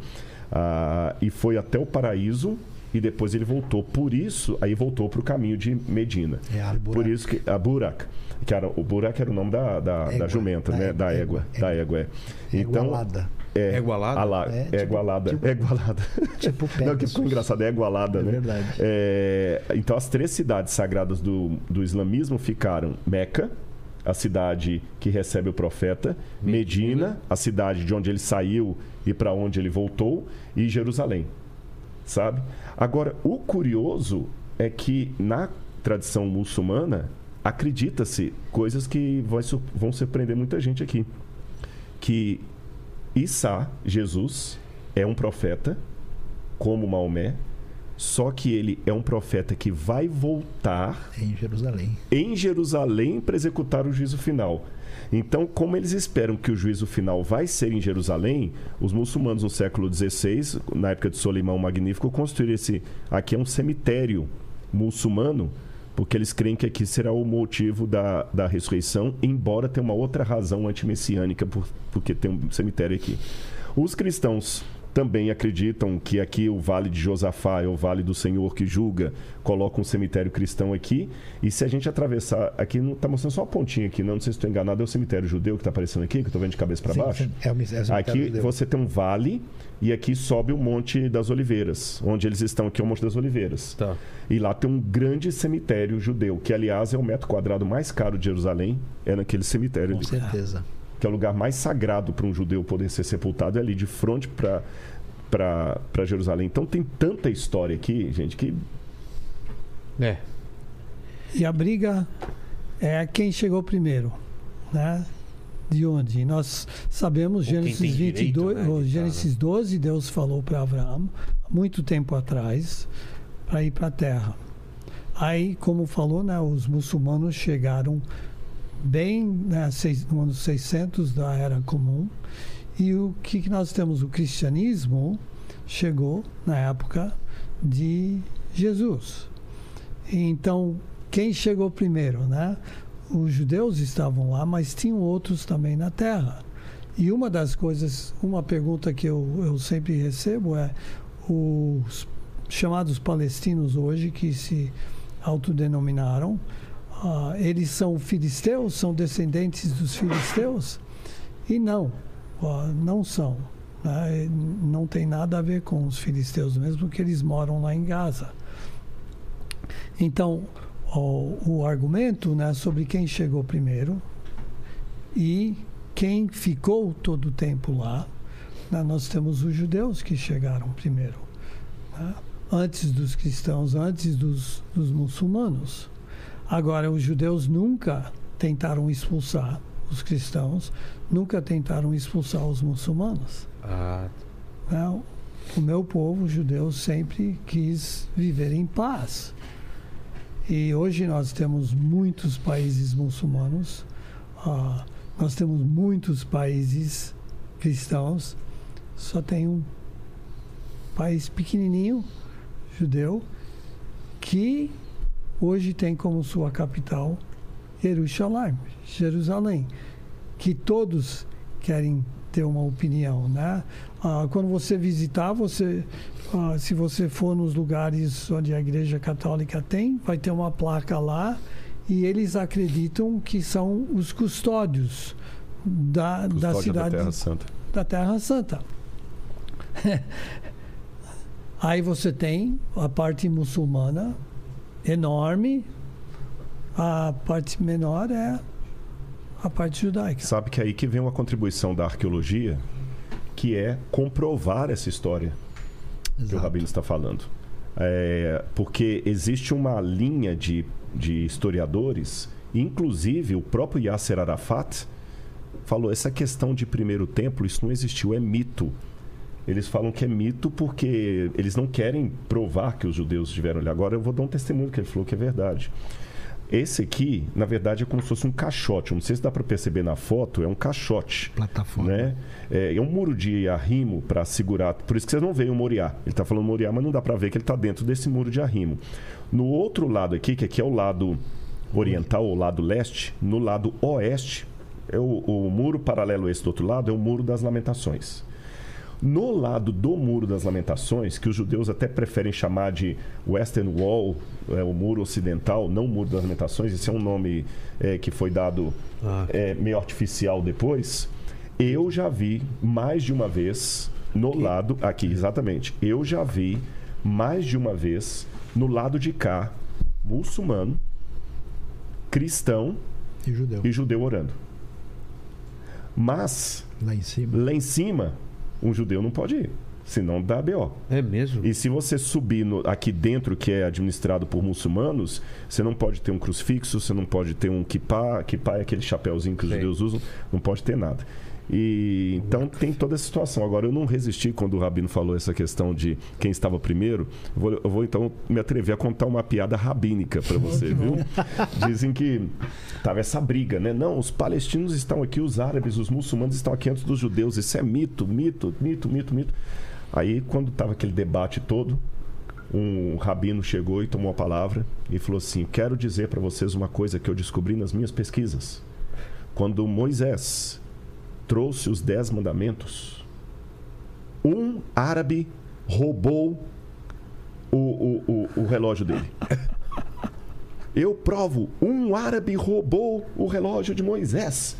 ah, e foi até o paraíso e depois ele voltou. Por isso, aí voltou para o caminho de Medina. É Al-Burak. Por isso que a Burak, que era, o Burak era o nome da, da, da Égua, jumenta, da né? égua, Da égua, égua, da égua, é. Então, Igualada. É, É igualada? Alá, É, é, tipo- igualada. tipo- é igualada. Tipo Não, que Pegasus. ficou engraçado, é igualada, É né? verdade. É, então, as três cidades sagradas do, do islamismo ficaram Meca, a cidade que recebe o profeta, Medina, a cidade de onde ele saiu e para onde ele voltou, e Jerusalém. Sabe? Agora, o curioso é que na tradição muçulmana acredita-se coisas que vão surpreender muita gente aqui. Que Isa, Jesus, é um profeta, como Maomé, só que ele é um profeta que vai voltar Em Jerusalém. em Jerusalém para executar o juízo final. Então, como eles esperam que o juízo final vai ser em Jerusalém, os muçulmanos no século XVI, na época de Solimão Magnífico, construíram esse. Aqui é um cemitério muçulmano, porque eles creem que aqui será o motivo da, da ressurreição, embora tenha uma outra razão antimessiânica, por, porque tem um cemitério aqui. Os cristãos também acreditam que aqui o Vale de Josafá é o Vale do Senhor que julga, coloca um cemitério cristão aqui. E se a gente atravessar, aqui não está mostrando só uma pontinha aqui, não, não sei se estou enganado, é o cemitério judeu que está aparecendo aqui, que eu estou vendo de cabeça para baixo. sim. É o, é o cemitério Aqui judeu. você tem um vale e aqui sobe o Monte das Oliveiras, onde eles estão aqui é o Monte das Oliveiras. Tá. E lá tem um grande cemitério judeu, que aliás é o metro quadrado mais caro de Jerusalém, é naquele cemitério Com ali, certeza. Que é o lugar mais sagrado para um judeu poder ser sepultado, é ali de frente para para Jerusalém. Então tem tanta história aqui, gente, que É. E a briga é quem chegou primeiro, né? De onde? Nós sabemos, Gênesis, tem direito, 22, né, Gênesis 12, Deus falou para Abraão, há muito tempo atrás, para ir para a terra. Aí, como falou, né, os muçulmanos chegaram bem né, seis- no ano 600 da Era Comum. E o que, que nós temos? O cristianismo chegou na época de Jesus. Então, quem chegou primeiro, né? Os judeus estavam lá, mas tinham outros também na terra. E uma das coisas, uma pergunta que eu, eu sempre recebo é os chamados palestinos hoje que se autodenominaram, ah, eles são filisteus, são descendentes dos filisteus? E não, ah, não são. né? Não tem nada a ver com os filisteus, mesmo que eles moram lá em Gaza. Então, o, o argumento né, sobre quem chegou primeiro e quem ficou todo o tempo lá, né, nós temos os judeus que chegaram primeiro, né, antes dos cristãos, antes dos, dos muçulmanos. Agora, os judeus nunca tentaram expulsar os cristãos, nunca tentaram expulsar os muçulmanos. Ah, né? O meu povo judeu sempre quis viver em paz. E hoje nós temos muitos países muçulmanos, ah, nós temos muitos países cristãos, só tem um país pequenininho, judeu, que hoje tem como sua capital Jerusalém, Jerusalém, que todos querem ter uma opinião, né? Ah, quando você visitar, você, ah, se você for nos lugares onde a Igreja Católica tem, vai ter uma placa lá e eles acreditam que são os custódios da, da custódia da cidade Terra Santa. da Terra Santa. Aí você tem a parte muçulmana enorme, a parte menor é a parte judaica. Sabe que é aí que vem uma contribuição da arqueologia, que é comprovar essa história que o Exato. Rabino está falando. É, porque existe uma linha de, de historiadores, inclusive o próprio Yasser Arafat falou: essa questão de primeiro templo, isso não existiu, é mito. Eles falam que é mito porque eles não querem provar que os judeus estiveram ali. Agora eu vou dar um testemunho que ele falou que é verdade. Esse aqui, na verdade, é como se fosse um caixote. Eu Não sei se dá para perceber na foto, é um caixote Plataforma. né? É, é um muro de arrimo para segurar. Por isso que vocês não veem o Moriá. Ele está falando Moriá, mas não dá para ver que ele está dentro desse muro de arrimo. No outro lado aqui, que aqui é o lado oriental, ou lado leste, no lado oeste, é o, o muro paralelo a esse do outro lado é o muro das lamentações. No lado do Muro das Lamentações, que os judeus até preferem chamar de Western Wall, é, o Muro Ocidental, não Muro das Lamentações, esse é um nome é, que foi dado Ah. é, meio artificial depois. Eu já vi mais de uma vez no lado. Aqui, exatamente. Eu já vi mais de uma vez no lado de cá, muçulmano, cristão E judeu. e judeu orando. Mas, Lá em cima. lá em cima, um judeu não pode ir. Senão dá BO. É mesmo? E se você subir no- aqui dentro, que é administrado por muçulmanos, você não pode ter um crucifixo, você não pode ter um kippah. Kippah é aquele chapéuzinho que os Sei. judeus usam, não pode ter nada. E então tem toda essa situação. Agora eu não resisti quando o rabino falou essa questão de quem estava primeiro. Eu vou, eu vou, então me atrever a contar uma piada rabínica para você, viu? Dizem que tava essa briga, né? Não, os palestinos estão aqui, os árabes, os muçulmanos estão aqui antes dos judeus. Isso é mito, mito, mito, mito, mito. Aí quando tava aquele debate todo, um rabino chegou e tomou a palavra e falou assim: Quero dizer para vocês uma coisa que eu descobri nas minhas pesquisas. Quando Moisés trouxe os dez mandamentos, um árabe roubou o, o, o, o relógio dele. Eu provo, um árabe roubou o relógio de Moisés.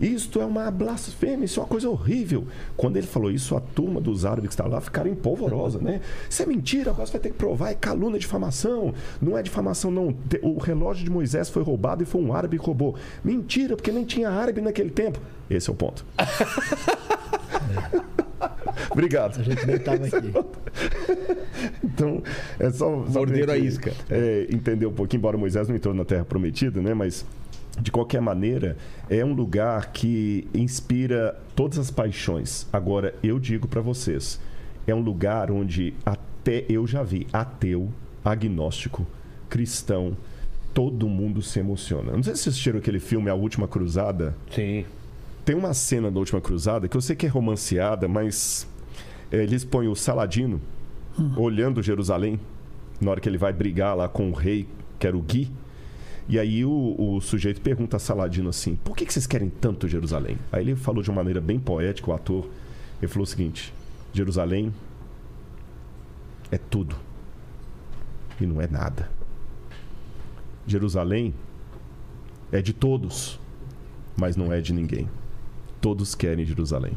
Isto é uma blasfêmia, isso é uma coisa horrível. Quando ele falou isso, a turma dos árabes que estavam lá ficaram empolvorosa, né? Isso é mentira, agora você vai ter que provar, é calúnia, é difamação. Não é difamação, não. O relógio de Moisés foi roubado e foi um árabe que roubou. Mentira, porque nem tinha árabe naquele tempo. Esse é o ponto. Obrigado. A gente nem estava aqui. Então, é só. só Morderam pra a isca. é, entender um pouquinho, embora Moisés não entrou na Terra Prometida, né? Mas, de qualquer maneira, é um lugar que inspira todas as paixões. Agora, eu digo para vocês, é um lugar onde até eu já vi ateu, agnóstico, cristão, todo mundo se emociona. Não sei se vocês assistiram aquele filme A Última Cruzada. Sim. Tem uma cena da Última Cruzada que eu sei que é romanceada, mas é, eles põem o Saladino olhando Jerusalém na hora que ele vai brigar lá com o rei, que era o Gui. E aí o, o sujeito pergunta a Saladino assim: por que, que vocês querem tanto Jerusalém? Aí ele falou de uma maneira bem poética, o ator. Ele falou o seguinte: Jerusalém é tudo e não é nada. Jerusalém é de todos, mas não é de ninguém. Todos querem Jerusalém.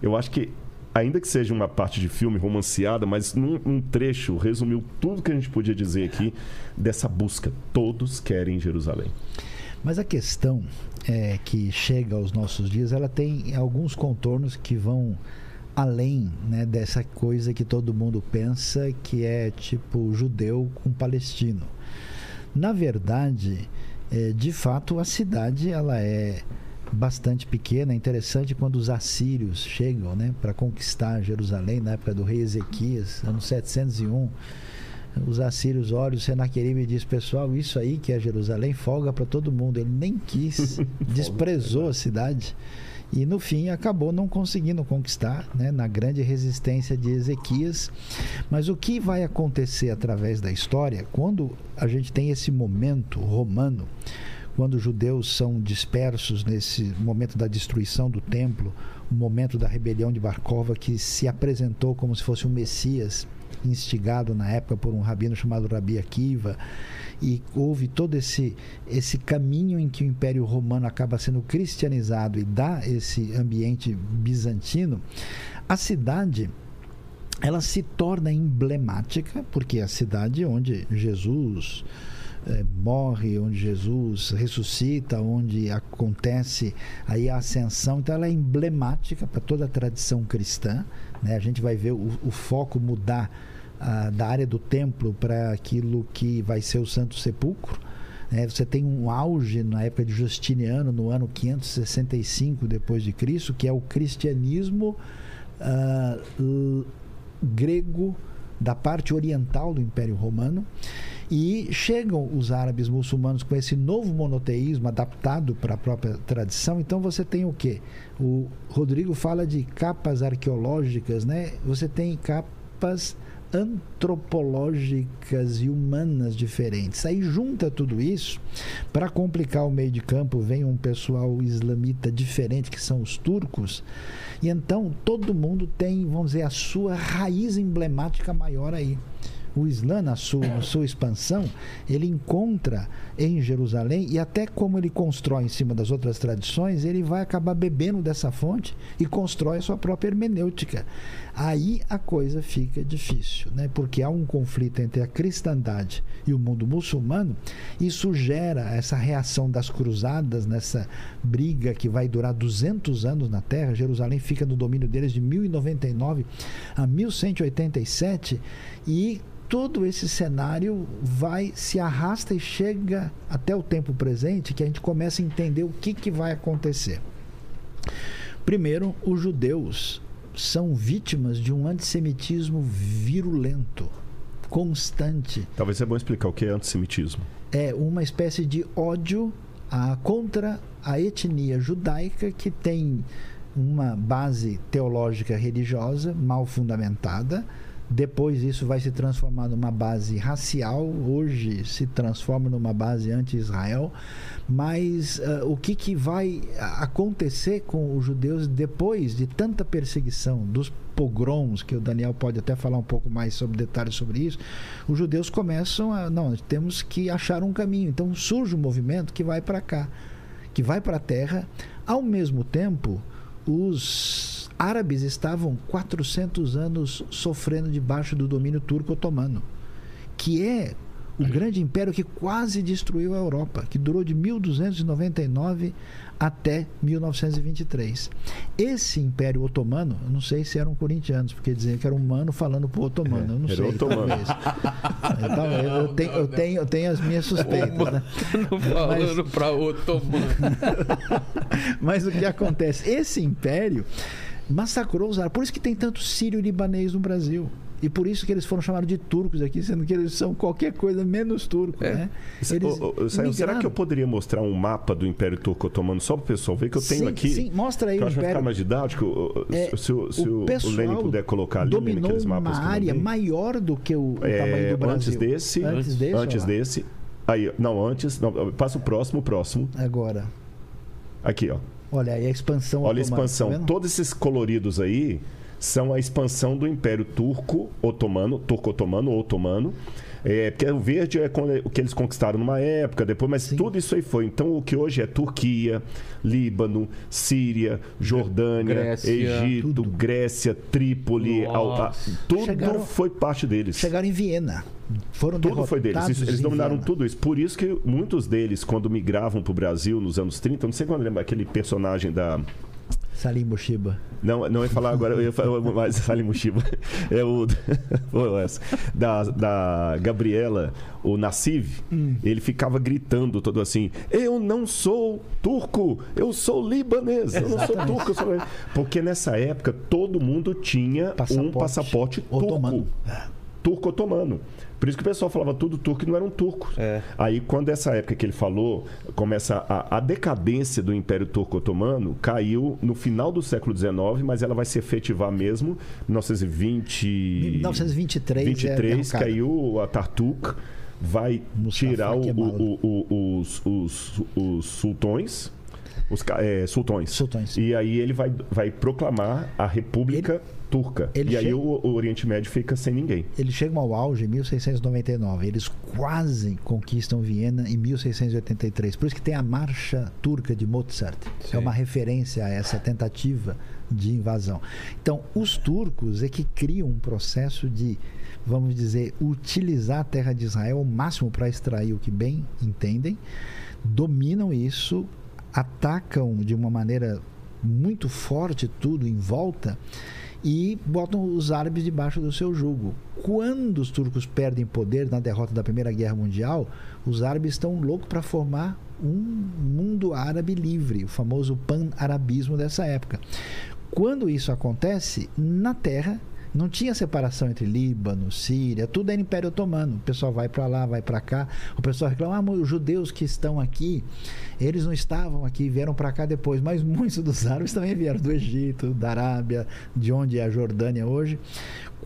Eu acho que, ainda que seja uma parte de filme romanceada, mas num, num trecho resumiu tudo que a gente podia dizer aqui dessa busca. Todos querem Jerusalém. Mas a questão é que chega aos nossos dias, ela tem alguns contornos que vão além né, dessa coisa que todo mundo pensa que é tipo judeu com palestino. Na verdade, é, de fato, a cidade ela é bastante pequena. É interessante quando os assírios chegam né, para conquistar Jerusalém na época do rei Ezequias, ano 701 os assírios olham o Senaqueribe e diz pessoal isso aí que é Jerusalém folga para todo mundo. Ele nem quis desprezou a cidade e no fim acabou não conseguindo conquistar né, na grande resistência de Ezequias. Mas o que vai acontecer através da história? Quando a gente tem esse momento romano quando os judeus são dispersos nesse momento da destruição do templo, o momento da rebelião de Barcova, que se apresentou como se fosse um Messias, instigado na época por um rabino chamado Rabi Akiva, e houve todo esse, esse caminho em que o Império Romano acaba sendo cristianizado e dá esse ambiente bizantino, a cidade ela se torna emblemática, porque é a cidade onde Jesus eh, morre, onde Jesus ressuscita, onde acontece aí a ascensão. Então ela é emblemática para toda a tradição cristã. Né? A gente vai ver o, o foco mudar ah, da área do templo para aquilo que vai ser o Santo Sepulcro. né? Você tem um auge na época de Justiniano, no ano 565 depois de Cristo, que é o cristianismo ah, grego da parte oriental do Império Romano e chegam os árabes muçulmanos com esse novo monoteísmo adaptado para a própria tradição. Então você tem o quê? O Rodrigo fala de capas arqueológicas, né? Você tem capas antropológicas e humanas diferentes. Aí junta tudo isso, para complicar o meio de campo, vem um pessoal islamita diferente, que são os turcos, e então todo mundo tem, vamos dizer, a sua raiz emblemática maior aí o Islã, na sua, na sua expansão, ele encontra em Jerusalém, e até como ele constrói em cima das outras tradições, ele vai acabar bebendo dessa fonte e constrói a sua própria hermenêutica. Aí a coisa fica difícil, né? porque há um conflito entre a cristandade e o mundo muçulmano, isso gera essa reação das cruzadas, nessa briga que vai durar 200 anos na Terra. Jerusalém fica no domínio deles de 1099 a 1187 e todo esse cenário vai se arrasta e chega até o tempo presente que a gente começa a entender o que, que vai acontecer. Primeiro, os judeus são vítimas de um antissemitismo virulento, constante. Talvez é bom explicar o que é antissemitismo. É uma espécie de ódio a, contra a etnia judaica que tem uma base teológica religiosa mal fundamentada depois isso vai se transformar numa base racial, hoje se transforma numa base anti-Israel. Mas uh, o que, que vai acontecer com os judeus depois de tanta perseguição, dos pogroms, que o Daniel pode até falar um pouco mais sobre detalhes sobre isso, os judeus começam a. Não, temos que achar um caminho. Então surge um movimento que vai para cá, que vai para a terra. Ao mesmo tempo, os árabes estavam 400 anos sofrendo debaixo do domínio turco otomano, que é o grande império que quase destruiu a Europa, que durou de 1299 até 1923. Esse Império Otomano, eu não sei se eram corintianos, porque diziam que era um mano falando para o otomano, eu não era sei. otomano. Talvez. Eu, eu, tenho, eu, tenho, eu tenho as minhas suspeitas. Né? falando para otomano. Mas o que acontece? Esse império massacrou os árabes. Por isso que tem tanto sírio-libanês no Brasil. E por isso que eles foram chamados de turcos aqui, sendo que eles são qualquer coisa menos turco, é. né? Eles o, o, será que eu poderia mostrar um mapa do Império Turco Otomano só para o pessoal ver que eu tenho sim, aqui? Sim, mostra aí que o eu acho vai ficar mais didático. É, se o, se o, o, o Lênin puder colocar ali dominou aqueles mapas uma área maior do que o, o é, tamanho do Brasil. Antes desse, antes desse, antes desse. Aí, não, antes, não, passa o próximo, o próximo. Agora. Aqui, ó. Olha aí a expansão Olha a otomana, expansão. tá Todos esses coloridos aí são a expansão do Império Turco Otomano, Turco Otomano ou Otomano. É, porque o verde é o que eles conquistaram numa época, depois, mas Sim. tudo isso aí foi. Então, o que hoje é Turquia, Líbano, Síria, Jordânia, Grécia, Egito, tudo. Grécia, Trípoli, Alta, tudo Chegaram- foi parte deles. Chegaram em Viena. Foram Tudo foi deles. Isso- eles dominaram Viena. tudo isso. Por isso que muitos deles, quando migravam para o Brasil nos anos 30, não sei quando lembra aquele personagem da. Salim Mushiba. Não, não ia falar agora, eu ia falar mais Salim Mushiba. É o. Da, da Gabriela, o Nassiv, Hum. ele ficava gritando todo assim: Eu não sou turco, eu sou libanês, eu não sou turco, eu sou. Porque nessa época todo mundo tinha um Passaporte passaporte turco otomano. turco otomano. Por isso que o pessoal falava tudo turco e não eram turcos. É. Aí, quando essa época que ele falou, começa a, a decadência do Império Turco Otomano, caiu no final do século XIX, mas ela vai se efetivar mesmo em 1920. 1923 é 23, derrocada. caiu a Tartuk, vai Mustafa tirar o- o- o- os, os, os sultões. Os é, sultões. Sultões. E aí ele vai, vai proclamar a República Turca. ele e aí chega- o, o Oriente Médio fica sem ninguém. Eles chegam ao auge em 1699. Eles quase conquistam Viena em 1683. Por isso que tem a Marcha Turca de Mozart. Sim. É uma referência a essa tentativa de invasão. Então, os turcos é que criam um processo de, vamos dizer, utilizar a terra de Israel ao máximo para extrair o que bem entendem, dominam isso, atacam de uma maneira muito forte tudo em volta e botam os árabes debaixo do seu jugo. Quando os turcos perdem poder na derrota da Primeira Guerra Mundial, os árabes estão loucos para formar um mundo árabe livre, o famoso pan-arabismo dessa época. Quando isso acontece, na terra, Não tinha separação entre Líbano, Síria, tudo era Império Otomano. O pessoal vai para lá, vai para cá. O pessoal reclama, ah, os judeus que estão aqui, eles não estavam aqui, vieram para cá depois. Mas muitos dos árabes também vieram do Egito, da Arábia, de onde é a Jordânia hoje.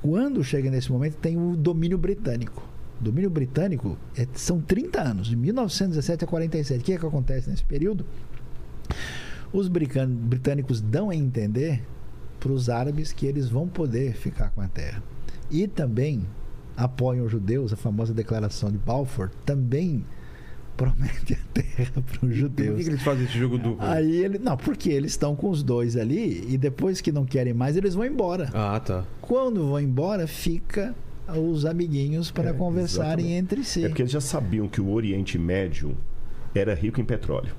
Quando chega nesse momento, tem o domínio britânico. Domínio britânico é- são 30 anos, de 1917 a 47. O que é que acontece nesse período? Os britânicos dão a entender para os árabes que eles vão poder ficar com a terra. E também apoiam os judeus, a famosa declaração de Balfour, também promete a terra para os Por que, judeus. que eles fazem esse jogo duplo? Aí ele, não, porque eles estão com os dois ali e depois que não querem mais, eles vão embora. Ah, tá. Quando vão embora, fica os amiguinhos para É, conversarem exatamente. entre si. É porque eles já sabiam que o Oriente Médio era rico em petróleo.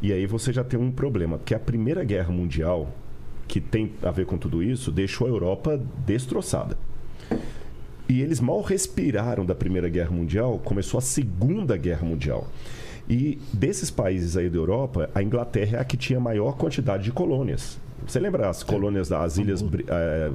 E aí você já tem um problema, porque a Primeira Guerra Mundial, que tem a ver com tudo isso, deixou a Europa destroçada. E eles mal respiraram da Primeira Guerra Mundial, começou a Segunda Guerra Mundial. E desses países aí da Europa, a Inglaterra é a que tinha a maior quantidade de colônias. Você lembra as colônias das ilhas, eh,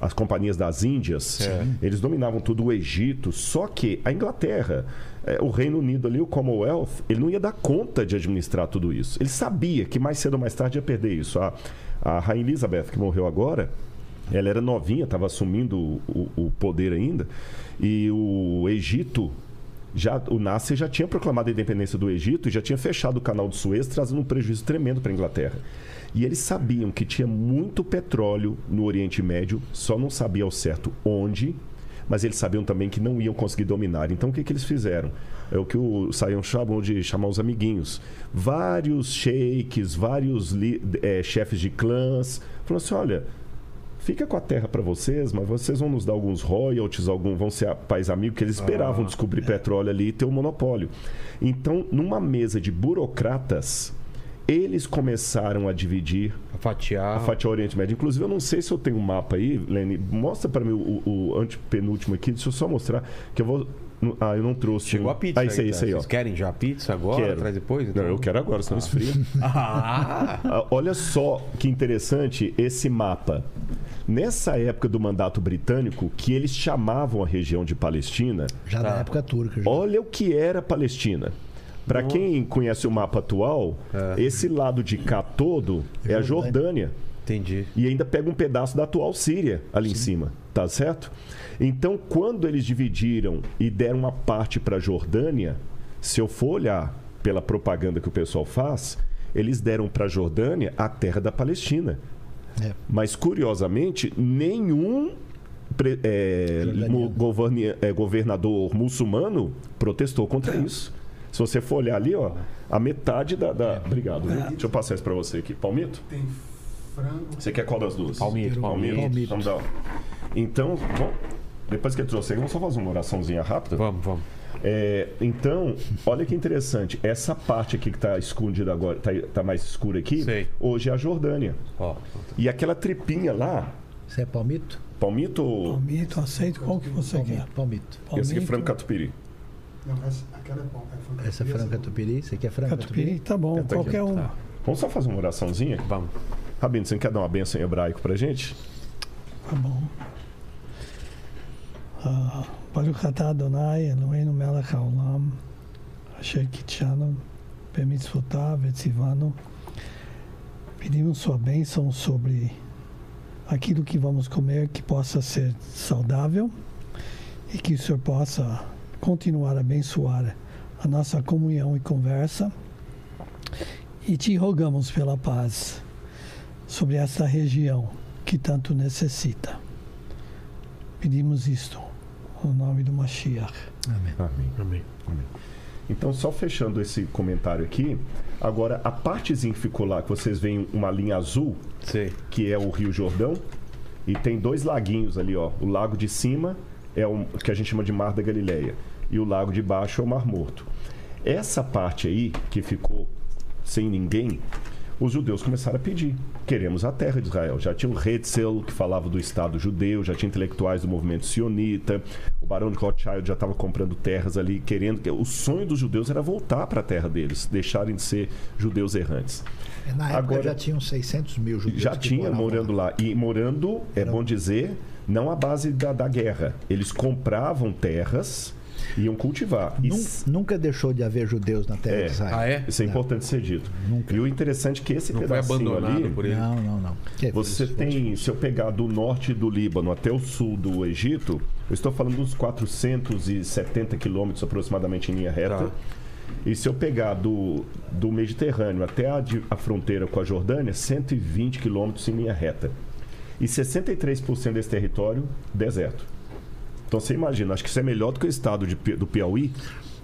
as companhias das Índias? Eles dominavam tudo o Egito, só que a Inglaterra, eh, o Reino Unido ali, o Commonwealth, ele não ia dar conta de administrar tudo isso. Ele sabia que mais cedo ou mais tarde ia perder isso. A, a Rainha Elizabeth, que morreu agora, ela era novinha, estava assumindo o, o- poder ainda, e o Egito já o Nasser já tinha proclamado a independência do Egito e já tinha fechado o canal de Suez, trazendo um prejuízo tremendo para a Inglaterra. E eles sabiam que tinha muito petróleo no Oriente Médio, só não sabia ao certo onde, mas eles sabiam também que não iam conseguir dominar. Então o que, que eles fizeram? É o que o Sayão chamou de chamar os amiguinhos. Vários sheiks, vários eh, chefes de clãs, falaram assim: olha, fica com a terra para vocês, mas vocês vão nos dar alguns royalties, algum, vão ser pais amigos, que eles esperavam descobrir petróleo ali e ter um monopólio. Então, numa mesa de burocratas, eles começaram a dividir A fatiar. a fatiar o Oriente Médio. Inclusive, eu não sei se eu tenho um mapa aí, Lene. Mostra para mim o, o antepenúltimo aqui. Deixa eu só mostrar. Que eu vou. Ah, eu não trouxe. Chegou a pizza. Ah, isso aí, tá? isso aí, ó. Vocês querem já a pizza agora? Quero. Traz depois? Não, eu quero agora, senão esfria. Ah! Ah, Olha só que interessante esse mapa. Nessa época do mandato britânico, que eles chamavam a região de Palestina, Já Tá. na época turca. Já. olha o que era Palestina. Para quem conhece o mapa atual, É. esse lado de cá todo é a Jordânia. Entendi. E ainda pega um pedaço da atual Síria ali em cima, tá certo? Então, quando eles dividiram e deram uma parte para a Jordânia, se eu for olhar pela propaganda que o pessoal faz, eles deram para a Jordânia a terra da Palestina. É. Mas, curiosamente, nenhum é, é, governador muçulmano protestou contra isso. Se você for olhar ali, ó, a metade da. da- Obrigado. viu? Deixa eu passar isso para você aqui. Palmito? Tem frango. Você quer qual das duas? Palmito, Palmito. palmito. Vamos dar. Então, bom, depois que ele trouxe vamos só fazer uma oraçãozinha rápida. Vamos, vamos. É, então, olha que interessante. Essa parte aqui que está escondida agora, está mais escura aqui, Sei. hoje é a Jordânia. Ó. E aquela tripinha lá, Isso é palmito? palmito ou. Palmito, aceito qual que você quer. Palmito. palmito. Esse aqui é Palmito, frango catupiry. Não, essa, aquela é bom. É frango Essa é frango catupiry, isso aqui é frango Catupiry, catupiry. tá bom, Tá aqui, qualquer um. Tá. Vamos só fazer uma oraçãozinha? Vamos. Rabino, você não quer dar uma benção em hebraico pra gente? Tá bom. Ah, Baruch atah Adonai Eloheinu melech haolam asher kitshanu bemitzvotav etzivanu Pedimos sua bênção sobre aquilo que vamos comer que possa ser saudável e que o Senhor possa continuar a abençoar a nossa comunhão e conversa. E te rogamos pela paz sobre esta região que tanto necessita. Pedimos isto no nome do Mashiach. Amém. Amém. Amém. Então, só fechando esse comentário aqui, agora a partezinha que ficou lá, que vocês veem uma linha azul, Sei. que é o Rio Jordão, e tem dois laguinhos ali, ó. O lago de cima é o que a gente chama de Mar da Galileia, e o lago de baixo é o Mar Morto. Essa parte aí, que ficou sem ninguém, os judeus começaram a pedir. Queremos a terra de Israel. Já tinha o Hetzel, que falava do Estado judeu, já tinha intelectuais do movimento sionita, o barão de Rothschild já estava comprando terras ali, querendo. O sonho dos judeus era voltar para a terra deles, deixarem de ser judeus errantes. Na época Agora- já tinham 600 mil judeus. Já que tinha morando lá. E morando, é Era- bom dizer, não à base da, da guerra. Eles compravam terras iam cultivar. E Nun- s- Nunca deixou de haver judeus na terra É. de Israel. Ah, é? Isso é Não. importante ser dito. Nunca. E o interessante é que esse Não foi pedacinho abandonado ali, por ele. Não, não, não. Que Você isso, tem, se eu pegar do norte do Líbano até o sul do Egito, eu estou falando uns 470 quilômetros aproximadamente em linha reta. Tá. E se eu pegar do, do Mediterrâneo até a, de- a fronteira com a Jordânia, 120 quilômetros em linha reta. E 63% desse território, deserto. Então você imagina, acho que isso é melhor do que o estado de do Piauí,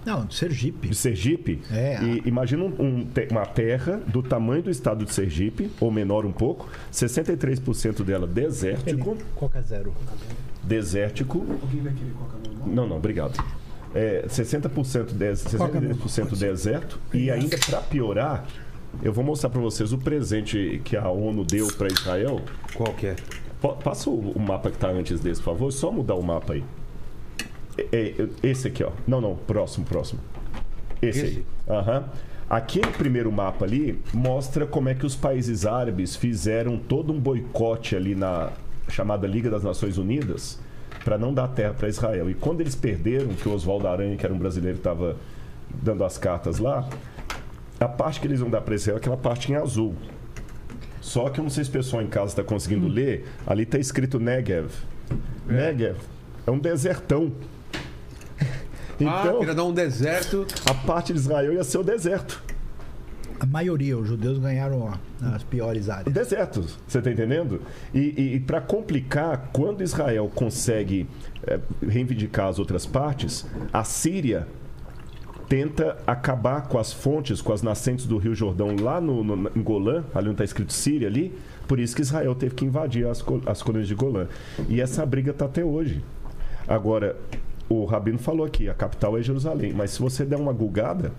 Não, Sergipe. de Sergipe. É, E imagina um- um uma terra do tamanho do estado de Sergipe, ou menor um pouco, 63% dela desértico. Coca Zero. Desértico. Alguém vai querer coca normal? Não, não, obrigado. É, 60% des, 63% deserto. E ainda para piorar, eu vou mostrar para vocês o presente que a ONU deu para Israel. Qual que é? Passa o, mapa que está antes desse, por favor. Só mudar o mapa aí. Esse aqui, ó. Não, não. Próximo, próximo. Esse, Esse? aí. Aham. Aquele primeiro mapa ali mostra como é que os países árabes fizeram todo um boicote ali na chamada Liga das Nações Unidas para não dar terra para Israel. E quando eles perderam, que o Oswaldo Aranha, que era um brasileiro, estava dando as cartas lá, a parte que eles vão dar para Israel é aquela parte em azul. Só que eu não sei se o pessoal em casa está conseguindo ler, ali está escrito Negev. Negev é um desertão. ah, Então, queria dar um deserto. a parte de Israel ia ser o deserto. A maioria, os judeus ganharam as piores áreas. Deserto, você está entendendo? E, para complicar, quando Israel consegue eh, reivindicar as outras partes, a Síria tenta acabar com as fontes, com as nascentes do Rio Jordão lá no, no, em Golã, ali onde está escrito Síria ali, por isso que Israel teve que invadir as, as colônias de Golã. E essa briga está até hoje. Agora, o Rabino falou aqui, a capital é Jerusalém, mas se você der uma gulgada,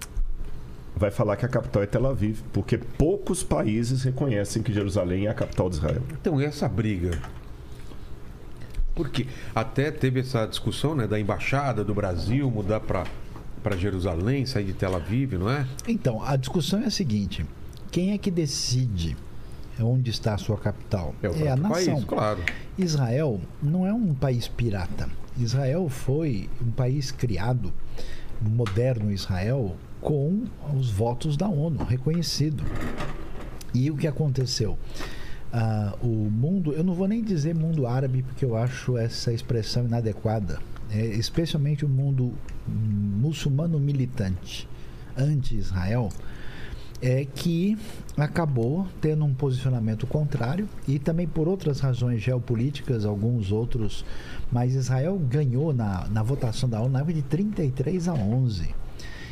vai falar que a capital é Tel Aviv, porque poucos países reconhecem que Jerusalém é a capital de Israel. Então, essa briga? Porque até teve essa discussão né, da embaixada do Brasil mudar para Jerusalém, sair de Tel Aviv, não é? Então, a discussão é a seguinte: quem é que decide onde está a sua capital? É o a nação. país, claro. Israel não é um país pirata. Israel foi um país criado, moderno Israel, com os votos da ONU, reconhecido. E o que aconteceu? Ah, o mundo, eu não vou nem dizer mundo árabe, porque eu acho essa expressão inadequada, é, especialmente o mundo muçulmano militante anti-Israel, é que acabou tendo um posicionamento contrário e também por outras razões geopolíticas, alguns outros, mas Israel ganhou na, na votação da ONU na de 33 a 11.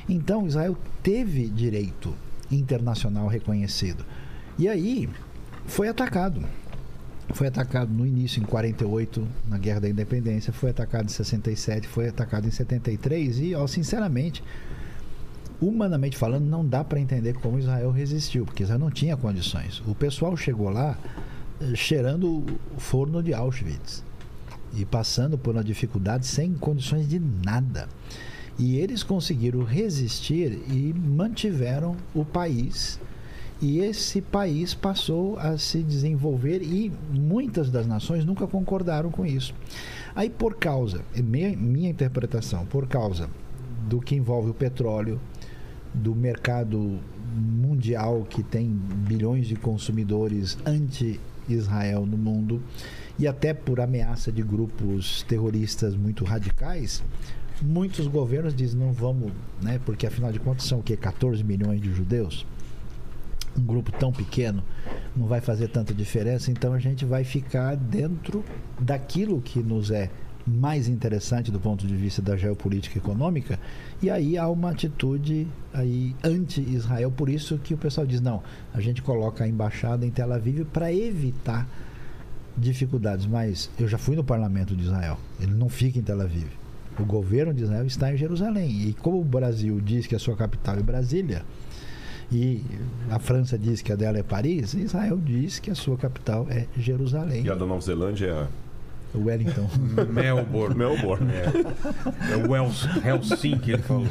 Então Israel teve direito internacional reconhecido. E aí foi atacado. Foi atacado no início em 48, na Guerra da Independência, foi atacado em 67, foi atacado em 73 e, ó, sinceramente, humanamente falando, não dá para entender como Israel resistiu, porque Israel não tinha condições. O pessoal chegou lá eh, cheirando o forno de Auschwitz e passando por uma dificuldade sem condições de nada. E eles conseguiram resistir e mantiveram o país. E esse país passou a se desenvolver e muitas das nações nunca concordaram com isso. Aí, por causa, é minha, minha interpretação, por causa do que envolve o petróleo, do mercado mundial que tem bilhões de consumidores anti-Israel no mundo e até por ameaça de grupos terroristas muito radicais, muitos governos dizem não vamos, né, porque afinal de contas são o que 14 milhões de judeus. Um grupo tão pequeno não vai fazer tanta diferença, então a gente vai ficar dentro daquilo que nos é mais interessante do ponto de vista da geopolítica econômica, e aí há uma atitude aí anti-Israel, por isso que o pessoal diz, não, a gente coloca a embaixada em Tel Aviv para evitar dificuldades, mas eu já fui no parlamento de Israel, ele não fica em Tel Aviv. O governo de Israel está em Jerusalém, e como o Brasil diz que a sua capital é Brasília, e a França diz que a dela é Paris, Israel diz que a sua capital é Jerusalém. E a da Nova Zelândia é Wellington. Melbourne. Melbourne. É o Wels- Helsinki, ele falou.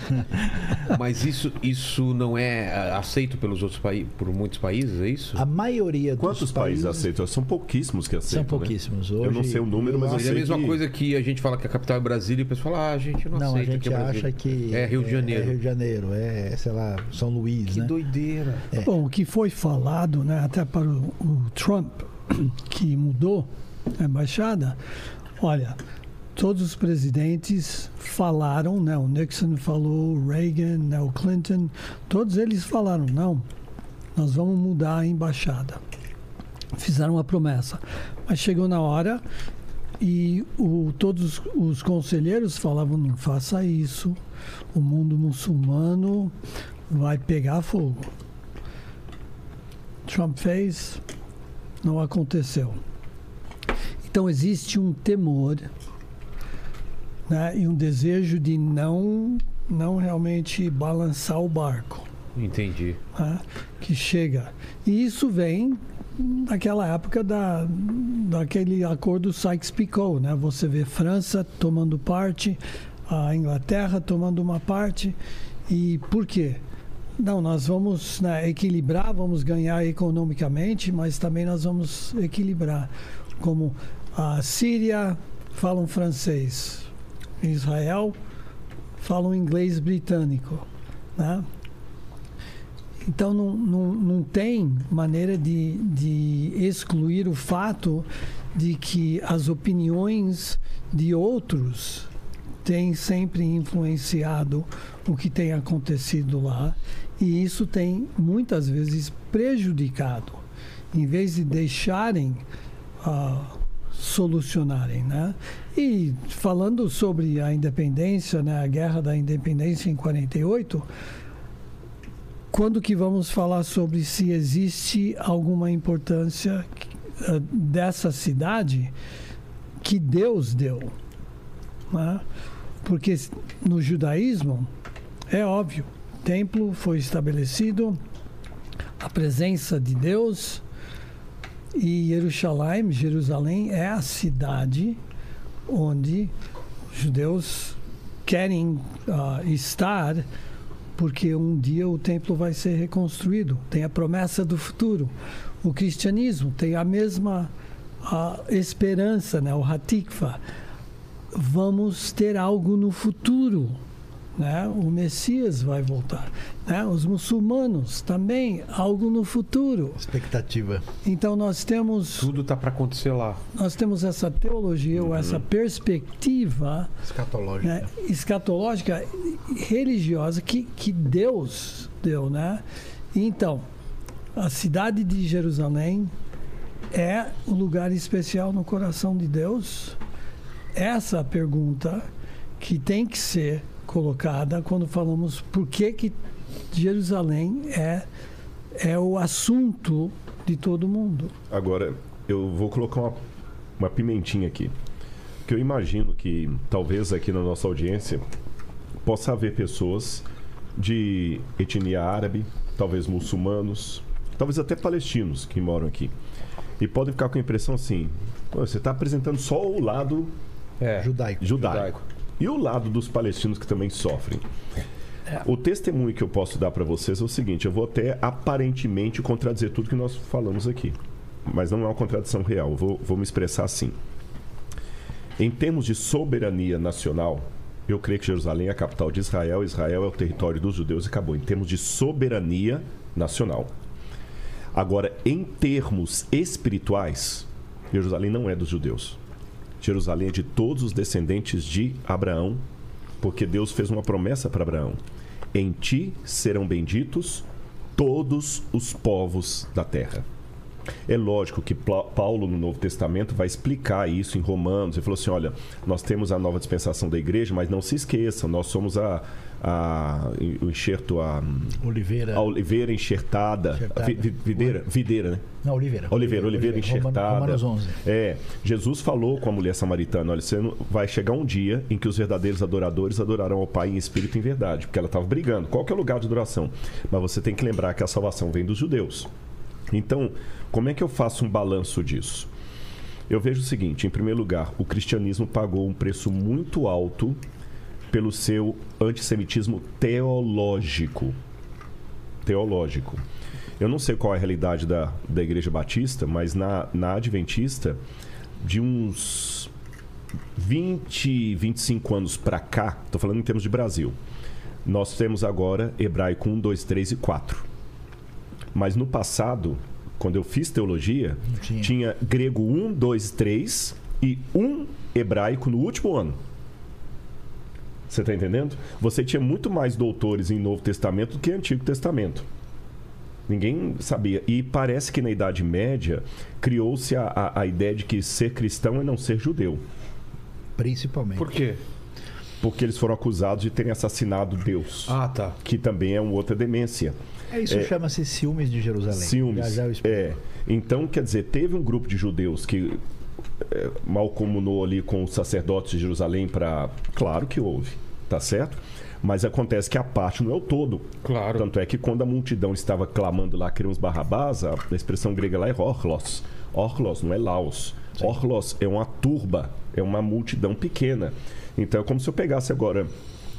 Mas isso, isso não é ah, aceito pelos outros países, por muitos países, é isso? A maioria dos Quantos países aceitam? São pouquíssimos que aceitam. São né? pouquíssimos. Hoje, Eu não sei o número, mas eu sei a mesma que... coisa que a gente fala que a capital é Brasília e o pessoal fala, ah, a gente não, Não, a aceita gente que é acha que. É Rio de Janeiro. É Rio de Janeiro, é, sei lá, São Luís, Que né? doideira. Bom, o que foi falado, né, até para o, o Trump, que mudou a embaixada, olha, todos os presidentes falaram, né, o Nixon falou, o Reagan, né, o Clinton, todos eles falaram, não, nós vamos mudar a embaixada. Fizeram uma promessa. Mas chegou na hora e o, todos os conselheiros falavam, não faça isso, o mundo muçulmano vai pegar fogo. Trump fez, não aconteceu. Então existe um temor né, e um desejo de não, não realmente balançar o barco Entendi. né, que chega. E isso vem daquela época da, daquele acordo Sykes-Picot, né? Você vê França tomando parte, a Inglaterra tomando uma parte. E por quê? Não, nós vamos né, equilibrar, vamos ganhar economicamente, mas também nós vamos equilibrar. Como a Síria falam francês, Israel falam inglês britânico, né? Então não, não, não tem maneira de, de excluir o fato de que as opiniões de outros têm sempre influenciado o que tem acontecido lá e isso tem muitas vezes prejudicado, em vez de deixarem solucionarem, né? E falando sobre a independência, né, a guerra da independência em 48, quando que vamos falar sobre se existe alguma importância eh, dessa cidade que Deus deu? né? Porque no judaísmo é óbvio, templo foi estabelecido, a presença de Deus e Jerusalém, Jerusalém é a cidade onde os judeus querem ah, estar porque um dia o templo vai ser reconstruído. Tem a promessa do futuro. O cristianismo tem a mesma esperança, né? o Hatikva. Vamos ter algo no futuro. Né? O Messias vai voltar. Né? Os muçulmanos também, algo no futuro. Expectativa. Então nós temos, Tudo tá para acontecer lá. nós temos essa teologia ou essa perspectiva Escatológico. né, escatológica religiosa que, que Deus deu, né? Então, a cidade de Jerusalém é um lugar especial no coração de Deus? Essa é a pergunta que tem que ser colocada quando falamos por que que Jerusalém é é o assunto de todo mundo. Agora, eu vou colocar uma, uma pimentinha aqui. Que eu imagino que talvez aqui na nossa audiência possa haver pessoas de etnia árabe, talvez muçulmanos, talvez até palestinos que moram aqui. E podem ficar com a impressão assim: "Pô, você está apresentando só o lado É. Judaico. judaico. E o lado dos palestinos que também sofrem. O testemunho que eu posso dar para vocês é o seguinte: eu vou até aparentemente contradizer tudo que nós falamos aqui, mas não é uma contradição real. Vou, vou me expressar assim. Em termos de soberania nacional, eu creio que Jerusalém é a capital de Israel, Israel é o território dos judeus e acabou. Em termos de soberania nacional. Agora, em termos espirituais, Jerusalém não é dos judeus. Jerusalém é de todos os descendentes de Abraão, porque Deus fez uma promessa para Abraão: Em ti serão benditos todos os povos da terra. É lógico que Paulo, no Novo Testamento, vai explicar isso em Romanos. Ele falou assim: olha, nós temos a nova dispensação da igreja, mas não se esqueçam, nós somos a, a o enxerto, a, Oliveira. a oliveira enxertada. Enxertada. Vi- vi- videira, videira, né? Não, Oliveira. Oliveira, Oliveira Romano- enxertada. Romanos 11. É, Jesus falou com a mulher samaritana: olha, você vai chegar um dia em que os verdadeiros adoradores adorarão ao Pai em espírito e em verdade, porque ela estava brigando. Qual que é o lugar de adoração? Mas você tem que lembrar que a salvação vem dos judeus. Então, como é que eu faço um balanço disso? Eu vejo o seguinte: em primeiro lugar, o cristianismo pagou um preço muito alto pelo seu antissemitismo teológico. Teológico. Eu não sei qual é a realidade da, da Igreja Batista, mas na, na Adventista, de uns 20, 25 anos para cá, estou falando em termos de Brasil, nós temos agora hebraico 1, 2, 3 e 4. Mas no passado, quando eu fiz teologia, tinha. tinha grego 1, 2, 3 e um hebraico no último ano. Você está entendendo? Você tinha muito mais doutores em Novo Testamento do que Antigo Testamento. Ninguém sabia. E parece que na Idade Média criou-se a, a, a ideia de que ser cristão é não ser judeu. Principalmente. Por quê? Porque eles foram acusados de terem assassinado Deus. Ah, tá. Que também é uma outra demência. É, isso É. chama-se ciúmes de Jerusalém. Ciúmes. Já, já. É. Então, quer dizer, teve um grupo de judeus que é, mal comunou ali com os sacerdotes de Jerusalém para. Claro que houve, tá certo? Mas acontece que a parte não é o todo. Claro. Tanto é que quando a multidão estava clamando lá, queremos Barrabás, a expressão grega lá é orlos. Orlos, não é laos. Orlos é uma turba, é uma multidão pequena. Então é como se eu pegasse agora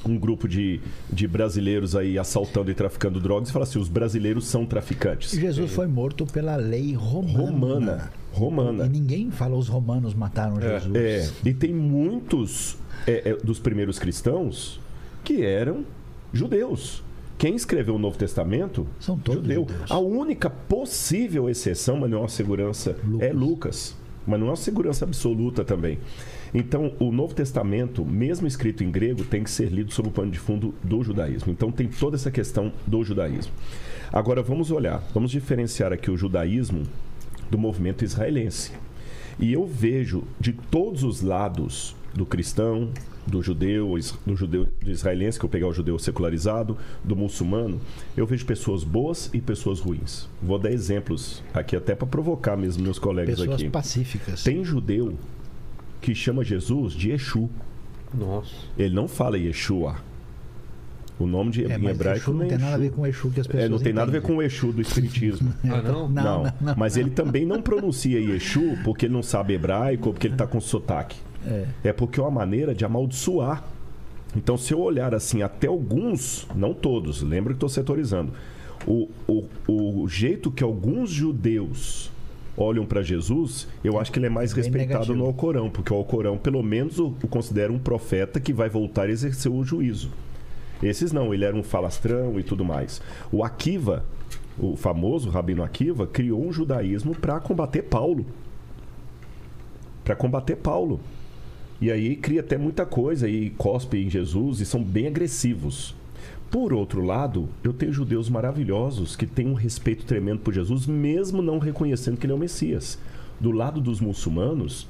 um grupo de, de brasileiros aí assaltando e traficando drogas e falasse, os brasileiros são traficantes. Jesus foi morto pela lei romana. Romana. Romana. E ninguém fala os romanos mataram Jesus. É, e tem muitos é, é, dos primeiros cristãos que eram judeus. Quem escreveu o Novo Testamento? São todos judeu. judeus. A única possível exceção, mas não é uma segurança, é Lucas. Mas não é uma segurança absoluta também. Então, o Novo Testamento, mesmo escrito em grego, tem que ser lido sob o pano de fundo do judaísmo. Então, tem toda essa questão do judaísmo. Agora, vamos olhar, vamos diferenciar aqui o judaísmo do movimento israelense. E eu vejo de todos os lados do cristão, do judeu, do judeu do israelense, que eu pegar o judeu secularizado, do muçulmano, eu vejo pessoas boas e pessoas ruins. Vou dar exemplos aqui até para provocar mesmo meus colegas Pessoas aqui. pacíficas. Tem judeu que chama Jesus de Exu. Nossa. Ele não fala Yeshua. O nome de É, em mas hebraico Exu não nem tem nada a Exu. ver com o Exu que as pessoas É, não tem nada a ver entendem. com o Exu do Espiritismo. Ah, não? Não, Não, não, não. mas ele também não pronuncia Yeshu porque ele não sabe hebraico ou porque ele está com sotaque. É. É porque é uma maneira de amaldiçoar. Então, se eu olhar assim, até alguns, não todos, lembra que estou setorizando, o, o, o jeito que alguns judeus olham para Jesus, eu acho que ele é mais É bem respeitado negativo. no Alcorão, porque o Alcorão, pelo menos, o, o considera um profeta que vai voltar a exercer o juízo. Esses não, ele era um falastrão e tudo mais. O Akiva, o famoso Rabino Akiva, criou um judaísmo para combater Paulo. Para combater Paulo. E aí cria até muita coisa e cospe em Jesus e são bem agressivos. Por outro lado, eu tenho judeus maravilhosos que têm um respeito tremendo por Jesus, mesmo não reconhecendo que ele é o Messias. Do lado dos muçulmanos,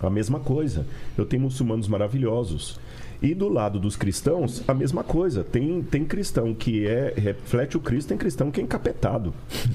a mesma coisa. Eu tenho muçulmanos maravilhosos. E do lado dos cristãos, a mesma coisa. Tem, tem cristão que é reflete o Cristo, tem cristão que é encapetado.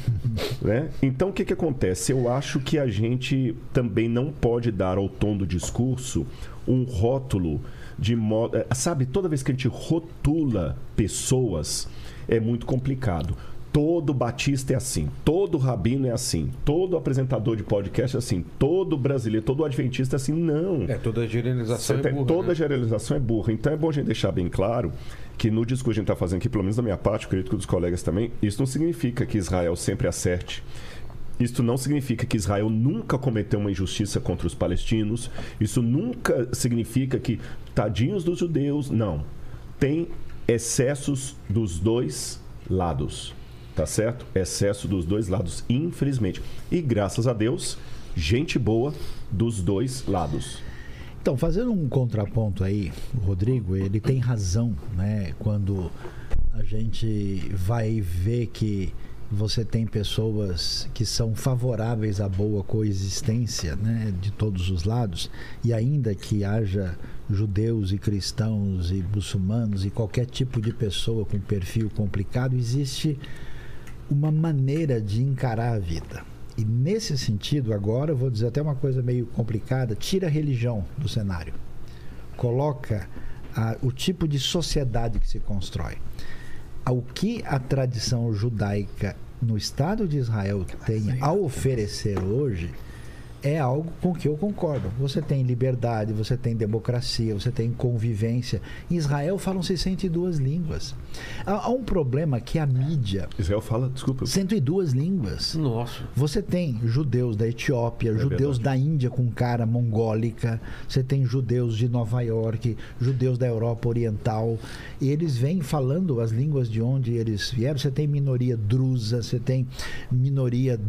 né? Então, o que, que acontece? Eu acho que a gente também não pode dar ao tom do discurso um rótulo de modo. eh, Sabe, toda vez que a gente rotula pessoas, é muito complicado. Todo batista é assim, todo rabino é assim, todo apresentador de podcast é assim, todo brasileiro, todo adventista é assim. Não. É, toda generalização Você é burra, toda né? generalização é burra. Então é bom a gente deixar bem claro que no discurso que a gente está fazendo aqui, pelo menos da minha parte, eu acredito que dos colegas também, isso não significa que Israel sempre acerte. Isso não significa que Israel nunca cometeu uma injustiça contra os palestinos. Isso nunca significa que tadinhos dos judeus. Não. Tem excessos dos dois lados. Tá certo? Excesso dos dois lados, infelizmente. E graças a Deus, gente boa dos dois lados. Então, fazendo um contraponto aí, o Rodrigo, ele tem razão, né? Quando a gente vai ver que você tem pessoas que são favoráveis à boa coexistência, né, de todos os lados, e ainda que haja judeus e cristãos e muçulmanos e qualquer tipo de pessoa com perfil complicado, existe uma maneira de encarar a vida. E nesse sentido, agora eu vou dizer até uma coisa meio complicada: tira a religião do cenário, coloca a- o tipo de sociedade que se constrói. Ao que a tradição judaica no Estado de Israel tem a oferecer hoje é algo com que eu concordo. Você tem liberdade, você tem democracia, você tem convivência. Em Israel falam 62 línguas. Há, há um problema que a mídia, Israel fala, desculpa. 102 línguas. Nossa. Você tem judeus da Etiópia, judeus verdade. da Índia com cara mongólica, você tem judeus de Nova York, judeus da Europa Oriental. E eles vêm falando as línguas de onde eles vieram. Você tem minoria drusa, você tem minoria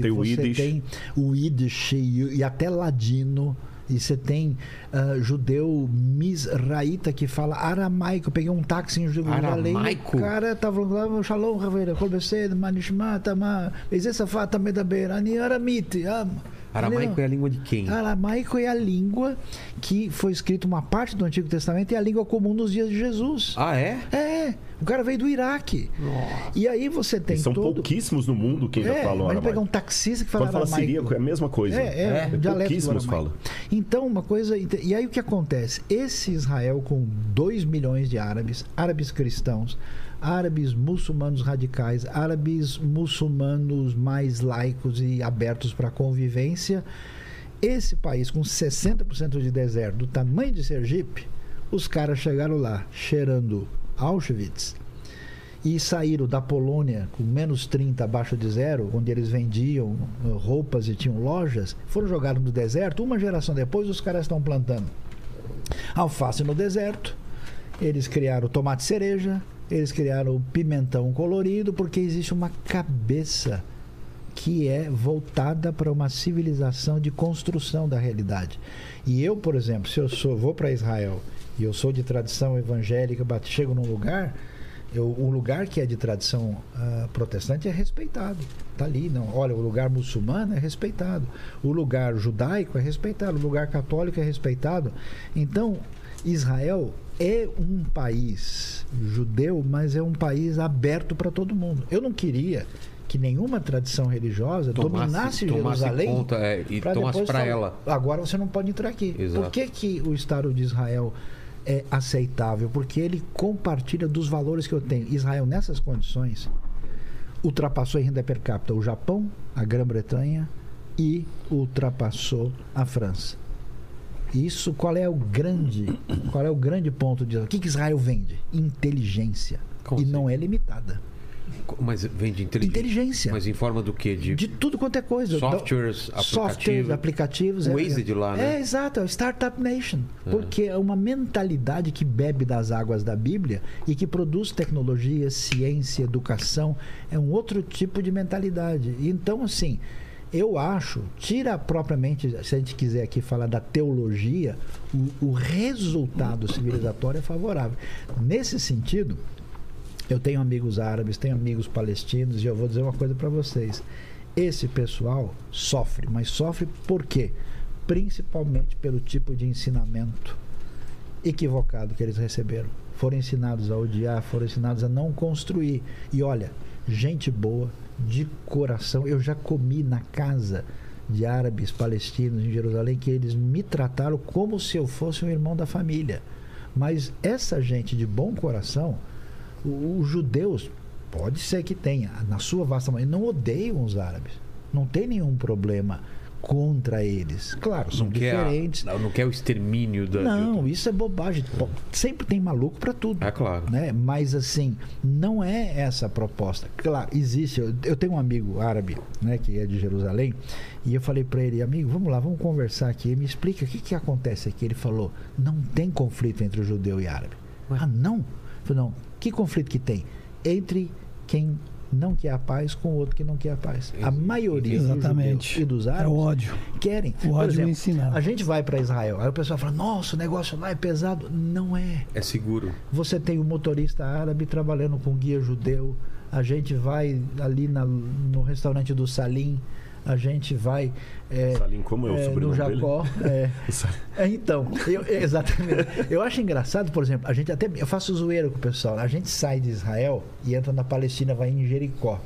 Tem o você Yiddish. tem o Yiddish e, e até ladino. E você tem ah, judeu misraíta que fala aramaico. Eu peguei um táxi em Jerusalém. Aramaico? O cara tava falando lá, shalom, Ravera, kolbesed, manishma, tama, ezesafata medaber, ani aramite. am." Aramaico é a língua de quem? Aramaico é a língua que foi escrita uma parte do Antigo Testamento e é a língua comum nos dias de Jesus. Ah, é? É, o cara veio do Iraque. E aí você tem E são todo... pouquísmus no mundo que ainda É, falam mas pegar um aramaico. taxista que fala Quando fala aramaico. siríaco, é a mesma coisa. É, é, É, dialeto do pouquíssimos aramaico. falam. Então, uma coisa. E aí o que acontece? Esse Israel com 2 milhões de árabes, árabes cristãos, árabes muçulmanos radicais, árabes muçulmanos mais laicos e abertos para convivência, esse país com 60% de deserto, do tamanho de Sergipe, os caras chegaram lá cheirando Auschwitz e saíram da Polônia com menos 30 abaixo de zero, onde eles vendiam eh, roupas e tinham lojas, foram jogados no deserto. Uma geração depois, os caras estão plantando alface no deserto, eles criaram tomate cereja, eles criaram o pimentão colorido, porque existe uma cabeça que é voltada para uma civilização de construção da realidade. E eu, por exemplo, se eu sou, vou para Israel e eu sou de tradição evangélica, bate- chego num lugar, eu, o lugar que é de tradição ah, protestante é respeitado. Tá ali, não. Olha, o lugar muçulmano é respeitado. O lugar judaico é respeitado. O lugar católico é respeitado. Então, Israel é um país judeu, mas é um país aberto para todo mundo. Eu não queria que nenhuma tradição religiosa dominasse tomasse Jerusalém conta é, e pra tomasse para ela. Agora você não pode entrar aqui. Exato. Por que, que o Estado de Israel é aceitável? Porque ele compartilha dos valores que eu tenho. Israel, nessas condições, ultrapassou em renda per capita o Japão, a Grã-Bretanha e ultrapassou a França. Isso qual é o grande, qual é o grande ponto de o que, que Israel vende? Inteligência. Como e assim? não é limitada. Mas vem de inteligência. Inteligência. Mas em forma do quê? De, De tudo quanto é coisa. softwares, Softwares, aplicativos. aplicativos. O é- Waze de lá, né? É, exato, é Startup Nation. Porque é uma mentalidade que bebe das águas da Bíblia e que produz tecnologia, ciência, educação. É um outro tipo de mentalidade. Então, assim, eu acho, tira propriamente, se a gente quiser aqui falar da teologia, o, o resultado civilizatório é favorável. Nesse sentido, eu tenho amigos árabes, tenho amigos palestinos e eu vou dizer uma coisa para vocês. Esse pessoal sofre, mas sofre por quê? Principalmente pelo tipo de ensinamento equivocado que eles receberam. Foram ensinados a odiar, foram ensinados a não construir. E olha, gente boa, de coração. Eu já comi na casa de árabes palestinos em Jerusalém que eles me trataram como se eu fosse um irmão da família. Mas essa gente de bom coração, os judeus, pode ser que tenha, na sua vasta maioria, não odeiam os árabes. Não tem nenhum problema contra eles. Claro, são não, quer a- diferentes. não quer o extermínio da. Não, de- isso é bobagem. Sempre tem maluco para tudo. É claro. Né? Mas assim, não é essa a proposta. Claro, existe. Eu, eu tenho um amigo árabe, né, que é de Jerusalém, e eu falei para ele, amigo, vamos lá, vamos conversar aqui. Me explica o que, que acontece aqui. Ele falou: não tem conflito entre o judeu e árabe. Ah, não? Eu falei, não. Que conflito que tem? Entre quem não quer a paz com o outro que não quer a paz. A maioria dos Exatamente. judeus e dos É árabes o ódio. querem. O Por ódio exemplo, ensinado. a gente vai para Israel, aí o pessoal fala: nossa, o negócio lá é pesado. Não é. É seguro. Você tem o motorista árabe trabalhando com guia judeu. A gente vai ali na- no restaurante do Salim. A gente vai é, Salim, como é o é, no? Jacó. é. É, então, eu- é, exatamente. Eu acho engraçado, por exemplo, a gente até eu faço zoeira com o pessoal. A gente sai de Israel e entra na Palestina, vai em Jericó.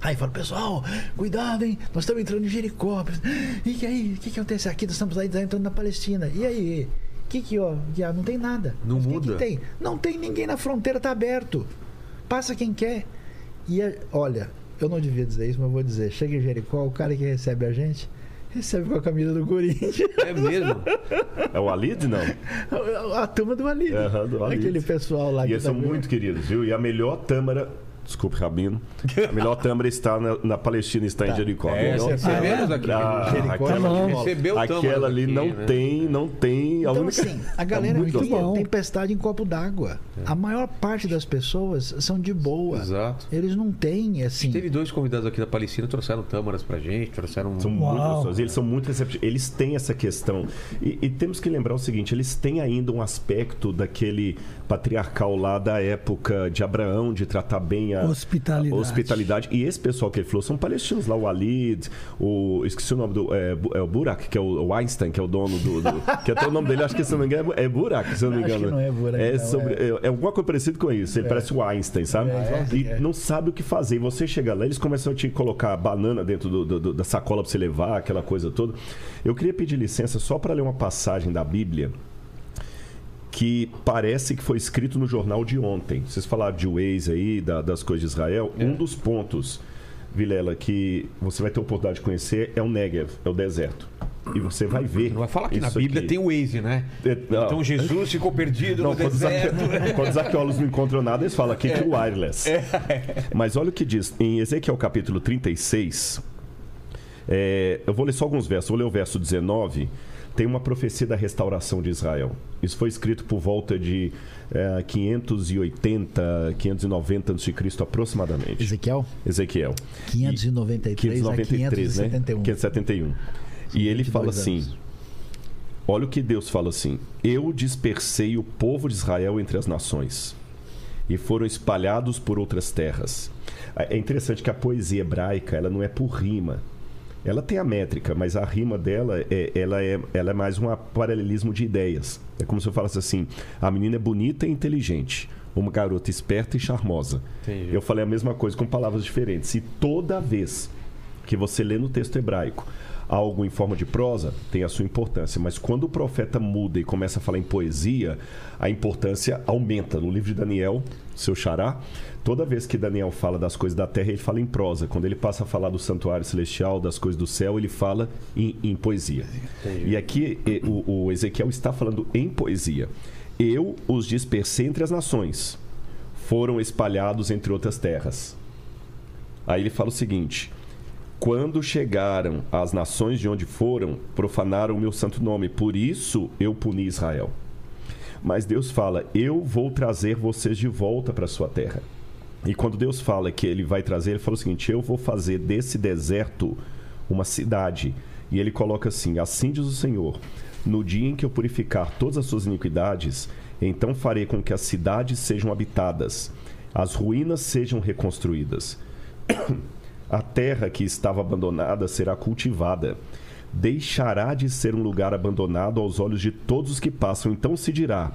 Aí fala, pessoal, cuidado, hein? Nós estamos entrando em Jericó. E que aí? O que, que acontece aqui? Nós estamos aí entrando na Palestina. E aí? O que que, ó? que, ah, não tem nada. Não Mas que muda. Que tem? Não tem ninguém na fronteira, tá aberto. Passa quem quer. E olha, eu não devia dizer isso, mas vou dizer. Chega em Jericó, o cara que recebe a gente, recebe com a camisa do Corinthians. É mesmo? É o Alid, não? A turma do Ali. Aham, do. Aquele pessoal lá E que eles são tá- muito queridos, viu? E a melhor tâmara. Desculpe, Rabino. A melhor tâmara está na, na Palestina, está em Tá. Jericó. É, recebemos aqui. ah, Jericó, aquela, tá bom. Recebeu aquela ali aqui, não né? tem, não tem. A Então, única... assim, a galera É muito aqui bom. tempestade em copo d'água. A maior parte das pessoas são de boa. Exato. Eles não têm, assim. Teve dois convidados aqui da Palestina, trouxeram tâmaras pra gente, trouxeram. São muito Uau. gostosos. Eles são muito receptivos. Eles têm essa questão. E, e temos que lembrar o seguinte: eles têm ainda um aspecto daquele patriarcal lá da época de Abraão, de tratar bem a Hospitalidade. a hospitalidade. E esse pessoal que ele falou são palestinos lá, o Walid, o. Esqueci o nome do. É, é o Burak, que é o, o Einstein, que é o dono do. do- que até o nome dele, acho que se não me engano, é Burak, se eu não me Acho que engano. não é Burak, É, não, sobre, é. é alguma coisa parecida com isso. Ele parece o Einstein, sabe? É, e é. não sabe o que fazer. E você chega lá, eles começam a te colocar banana dentro do- do- do- da sacola pra você levar, aquela coisa toda. Eu queria pedir licença só para ler uma passagem da Bíblia que parece que foi escrito no jornal de ontem. Vocês falaram de Waze aí, da- das coisas de Israel. É. Um dos pontos, Vilela, que você vai ter a oportunidade de conhecer é o Negev, é o deserto. E você vai ver. Não vai falar que na Bíblia aqui. tem o Waze, né? É, não. Então Jesus ficou perdido Não, no quando os, deserto. arque... quando os arqueólogos não encontram nada, eles falam aqui que é wireless. Mas olha o que diz em Ezequiel capítulo 36. é, eu vou ler só alguns versos. Vou ler o verso 19. Tem uma profecia da restauração de Israel. Isso foi escrito por volta de é, 580, 590 a.C. aproximadamente. Ezequiel, Ezequiel. 593 a 593, né? 571. 571. E ele 22 fala assim: anos. Olha o que Deus fala assim: Eu dispersei o povo de Israel entre as nações e foram espalhados por outras terras. É interessante que a poesia hebraica ela não é por rima. Ela tem a métrica, mas a rima dela é, ela é, ela é mais um paralelismo de ideias. É como se eu falasse assim: a menina é bonita e inteligente, uma garota esperta e charmosa. Entendi. Eu falei a mesma coisa com palavras diferentes. E toda vez que você lê no texto hebraico algo em forma de prosa, tem a sua importância. Mas quando o profeta muda e começa a falar em poesia, a importância aumenta. No livro de Daniel, seu xará, toda vez que Daniel fala das coisas da terra, ele fala em prosa. Quando ele passa a falar do santuário celestial, das coisas do céu, ele fala em, em poesia. E aqui o, o Ezequiel está falando em poesia. Eu os dispersei entre as nações, foram espalhados entre outras terras. Aí ele fala o seguinte: quando chegaram às nações de onde foram, profanaram o meu santo nome, por isso eu puni Israel. Mas Deus fala: Eu vou trazer vocês de volta para sua terra. E quando Deus fala que ele vai trazer, ele fala o seguinte: Eu vou fazer desse deserto uma cidade. E ele coloca assim: Assim diz o Senhor: No dia em que eu purificar todas as suas iniquidades, então farei com que as cidades sejam habitadas, as ruínas sejam reconstruídas. A terra que estava abandonada será cultivada. Deixará de ser um lugar abandonado aos olhos de todos os que passam. Então se dirá: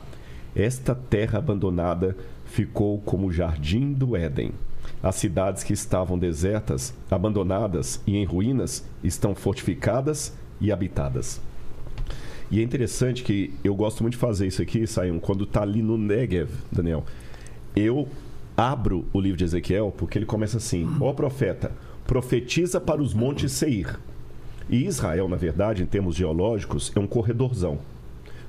Esta terra abandonada ficou como o jardim do Éden. As cidades que estavam desertas, abandonadas e em ruínas estão fortificadas e habitadas. E é interessante que eu gosto muito de fazer isso aqui, Sayão, quando está ali no Negev, Daniel. Eu abro o livro de Ezequiel porque ele começa assim: Ó profeta, profetiza para os montes Seir. E Israel, na verdade, em termos geológicos, é um corredorzão.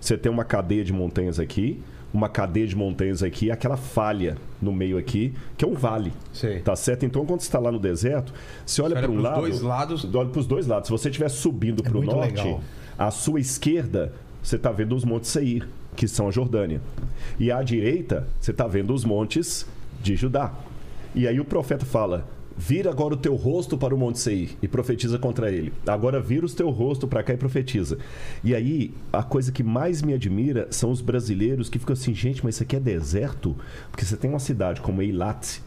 Você tem uma cadeia de montanhas aqui, uma cadeia de montanhas aqui, e aquela falha no meio aqui, que é um vale. Sei. Tá certo? Então, quando você está lá no deserto, você olha para um lado. dois lados. Olha para os dois lados. Se você estiver subindo para o norte, legal. à sua esquerda, você está vendo os montes Seir, que são a Jordânia. E à direita, você está vendo os montes de Judá. E aí o profeta fala: Vira agora o teu rosto para o Monte Seir e profetiza contra ele. Agora vira o teu rosto para cá e profetiza. E aí, a coisa que mais me admira são os brasileiros que ficam assim, gente, mas isso aqui é deserto? Porque você tem uma cidade como Eilat,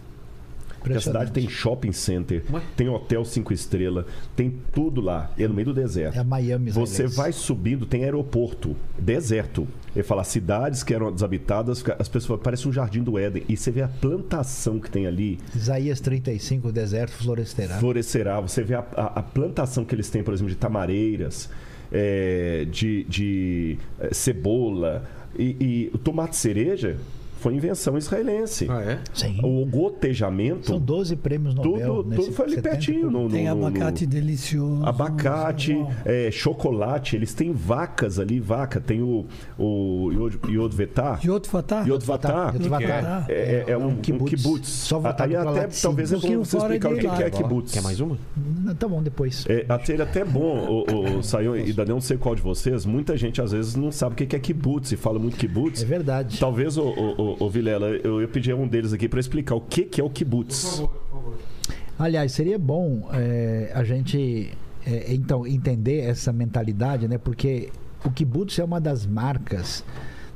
que a cidade tem shopping center, Ué? tem hotel cinco estrelas, tem tudo lá, é no meio do deserto. É a Miami Você vai subindo, tem aeroporto, deserto. Ele fala, cidades que eram desabitadas, as pessoas falam, parece um jardim do Éden. E você vê a plantação que tem ali, Isaías 35, o deserto florescerá. florescerá. Você vê a, a- a plantação que eles têm, por exemplo, de tamareiras, é, de, de, é, cebola. E, e o tomate cereja foi invenção israelense. Ah, é? Sim. O gotejamento, São 12 prêmios Nobel. tudo, nesse tudo foi ali 70 pertinho. No, no- Tem no- no- abacate delicioso. Abacate, é, chocolate, eles têm vacas ali, vaca, tem o, o Yod, Yod Vetá. Yod Fatah? Yod Vatá. Yod Vatá. Vatá. É, é- é um, um kibbutz. kibutz. Só voltado Aí até, talvez é Um bom você explicar o que, que é kibutz. Quer mais uma? Não, Tá bom, depois. É, até ele é até bom, o, o Saião e Daniel, não sei qual de vocês, muita gente às vezes não sabe o que que é kibutz e fala muito kibutz. É verdade. Talvez, o, o, Vilela, eu ia pedir a um deles aqui para explicar o que, que é o kibutz. Aliás, seria bom é, a gente é, então entender essa mentalidade, né? Porque o kibbutz é uma das marcas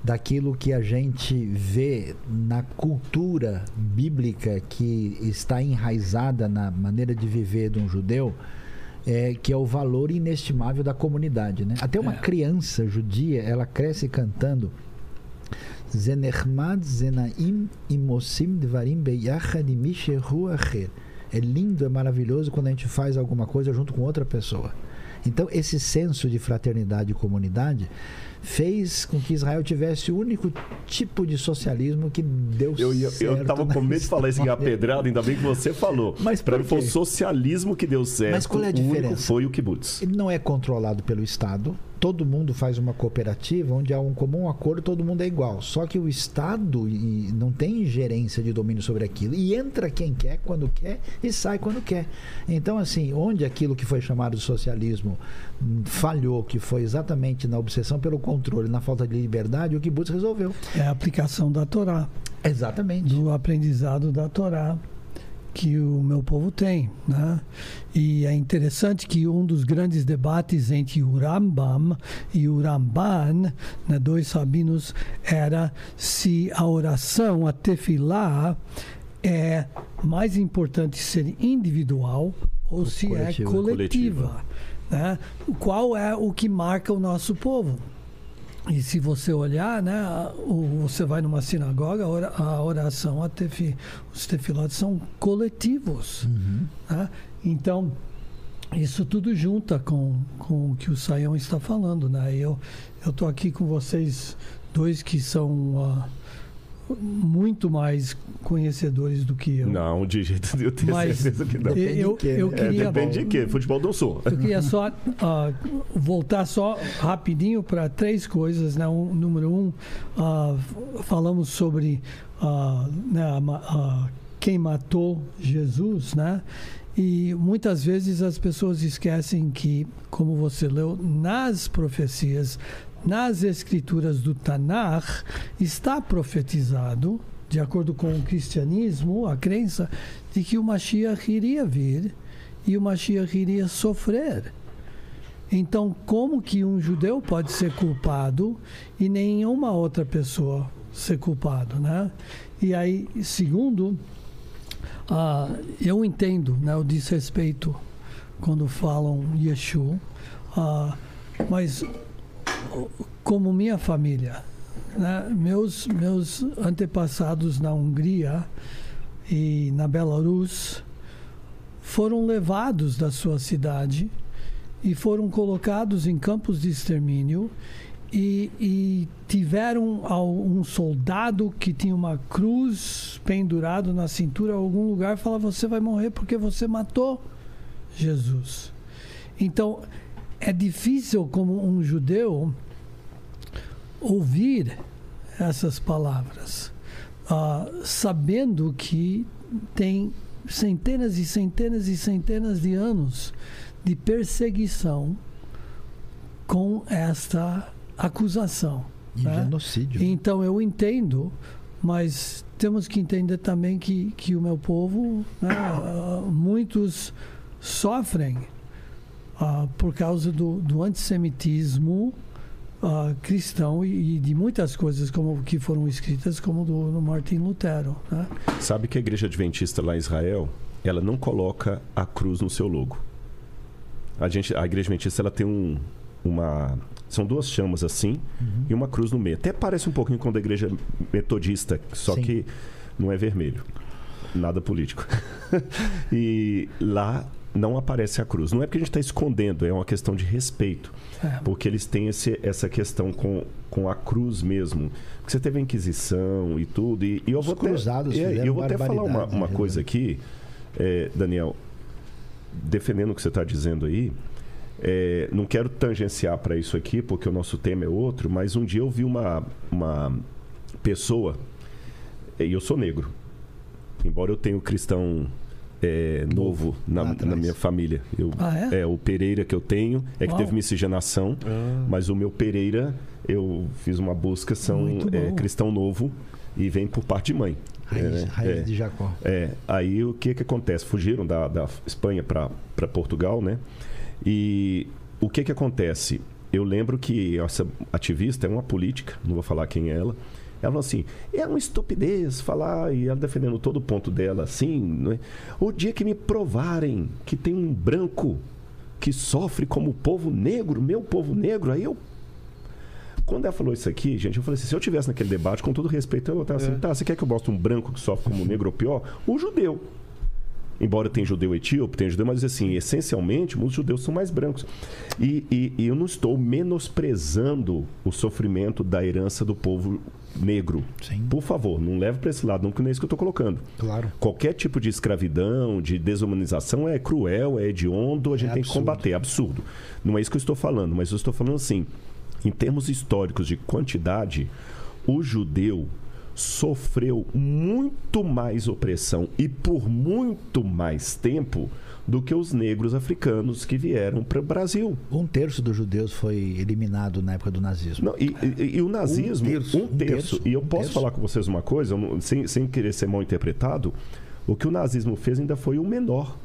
daquilo que a gente vê na cultura bíblica que está enraizada na maneira de viver de um judeu, é, que é o valor inestimável da comunidade, né? Até uma É. criança judia, ela cresce cantando Zenermad Zenaim Imosim Dvarim Beyachad Mishehu Acher. É lindo, é maravilhoso quando a gente faz alguma coisa junto com outra pessoa. Então, esse senso de fraternidade e comunidade fez com que Israel tivesse o único tipo de socialismo que deu Eu, certo. eu tava na com medo de falar isso em pedrada, ainda bem que você falou. Mas por mim foi o socialismo que deu certo. Mas qual é a O único diferença? foi o kibutz. Ele não é controlado pelo Estado. Todo mundo faz uma cooperativa onde há um comum acordo, todo mundo é igual. Só que o Estado não tem gerência de domínio sobre aquilo. E entra quem quer, quando quer, e sai quando quer. Então, assim, onde aquilo que foi chamado de socialismo hum, falhou, que foi exatamente na obsessão pelo controle, na falta de liberdade, o Kibbutz resolveu. É a aplicação da Torá, Exatamente. do aprendizado da Torá que o meu povo tem, né? E é interessante que um dos grandes debates entre o Rambam e o Ramban, né, dois rabinos, era se a oração, a tefilá, é mais importante ser individual ou se coletiva. é coletiva. Né? Qual é o que marca o nosso povo? E se você olhar, né, você vai numa sinagoga, a ora- a oração, a tefi, os tefilotes são coletivos. né? Então, isso tudo junta com, com o que o Saião está falando. Né? Eu estou aqui com vocês dois que são ah, muito mais conhecedores do que eu. Não, de jeito nenhum, eu tenho Mas certeza que não. eu, Depende eu, de quê, eu né? É, queria depende de quê? Futebol não sou. eu queria só ah, voltar só rapidinho para três coisas. Né? Um, número um, ah, falamos sobre ah, né, quem matou Jesus, né? E muitas vezes as pessoas esquecem que, como você leu, nas profecias, nas escrituras do Tanakh, está profetizado, de acordo com o cristianismo, a crença de que o Mashiach iria vir e o Mashiach iria sofrer. Então, como que um judeu pode ser culpado e nenhuma outra pessoa ser culpado, né? E aí, segundo, ah, eu entendo né, o desrespeito quando falam Yeshua, ah, mas como minha família, né, meus, meus antepassados na Hungria e na Belarus foram levados da sua cidade e foram colocados em campos de extermínio e, e tiveram um soldado que tinha uma cruz pendurado na cintura em algum lugar falar você vai morrer porque você matou Jesus. Então é difícil como um judeu ouvir essas palavras, ah, sabendo que tem centenas e centenas e centenas de anos de perseguição com esta acusação. E né? genocídio. Então eu entendo, mas temos que entender também que, que o meu povo, né, ah, muitos sofrem ah, por causa do, do antissemitismo ah, cristão e, e de muitas coisas como que foram escritas, como do, do Martin Lutero. Né? Sabe que a igreja adventista lá em Israel, ela não coloca a cruz no seu logo. A, gente, a igreja adventista ela tem um, uma. São duas chamas assim Uhum. e uma cruz no meio. Até parece um pouquinho com a da igreja metodista, só Sim. que não é vermelho. Nada político. e lá não aparece a cruz. Não é porque a gente está escondendo, é uma questão de respeito. É. Porque eles têm esse, essa questão com, com a cruz mesmo. Porque você teve a Inquisição e tudo. E, e eu Os vou até, cruzados é, fizeram eu vou até falar uma, uma né, coisa aqui, é, Daniel, defendendo o que você está dizendo aí. é, não quero tangenciar para isso aqui, porque o nosso tema é outro, mas um dia eu vi uma, uma pessoa, e eu sou negro, embora eu tenha o cristão é, novo na, na minha família. Eu, Ah, é? o Pereira que eu tenho é que Uau. teve miscigenação, mas o meu Pereira, eu fiz uma busca, são é, cristão novo e vem por parte de mãe. Raiz, É, raiz É. de Jacó. É, aí o que que acontece? Fugiram da, da Espanha para Portugal, né? E o que que acontece? Eu lembro que essa ativista é uma política, não vou falar quem é ela. Ela falou assim: é uma estupidez falar, e ela defendendo todo o ponto dela, assim. é? O dia que me provarem que tem um branco que sofre como o povo negro, meu povo negro, aí eu quando ela falou isso aqui, gente, eu falei assim: se eu tivesse naquele debate, com todo respeito, eu estava assim: tá, você quer que eu mostre um branco que sofre como negro ou pior? O judeu. Embora tenha judeu etíope, tenha judeu, mas assim, essencialmente, muitos judeus são mais brancos. E, e- e eu não estou menosprezando o sofrimento da herança do povo negro. Sim. Por favor, não leve para esse lado, não, que não é isso que eu estou colocando. Claro. Qualquer tipo de escravidão, de desumanização é cruel, é hediondo, a gente tem que absurdo. combater, é absurdo. Não é isso que eu estou falando, mas eu estou falando assim, em termos históricos de quantidade, o judeu sofreu muito mais opressão e por muito mais tempo do que os negros africanos que vieram para o Brasil. Um terço dos judeus foi eliminado na época do nazismo. Não, e, e- e o nazismo, um terço. Um terço, E eu um posso terço. falar com vocês uma coisa, não- sem, sem querer ser mal interpretado, o que o nazismo fez ainda foi o menor.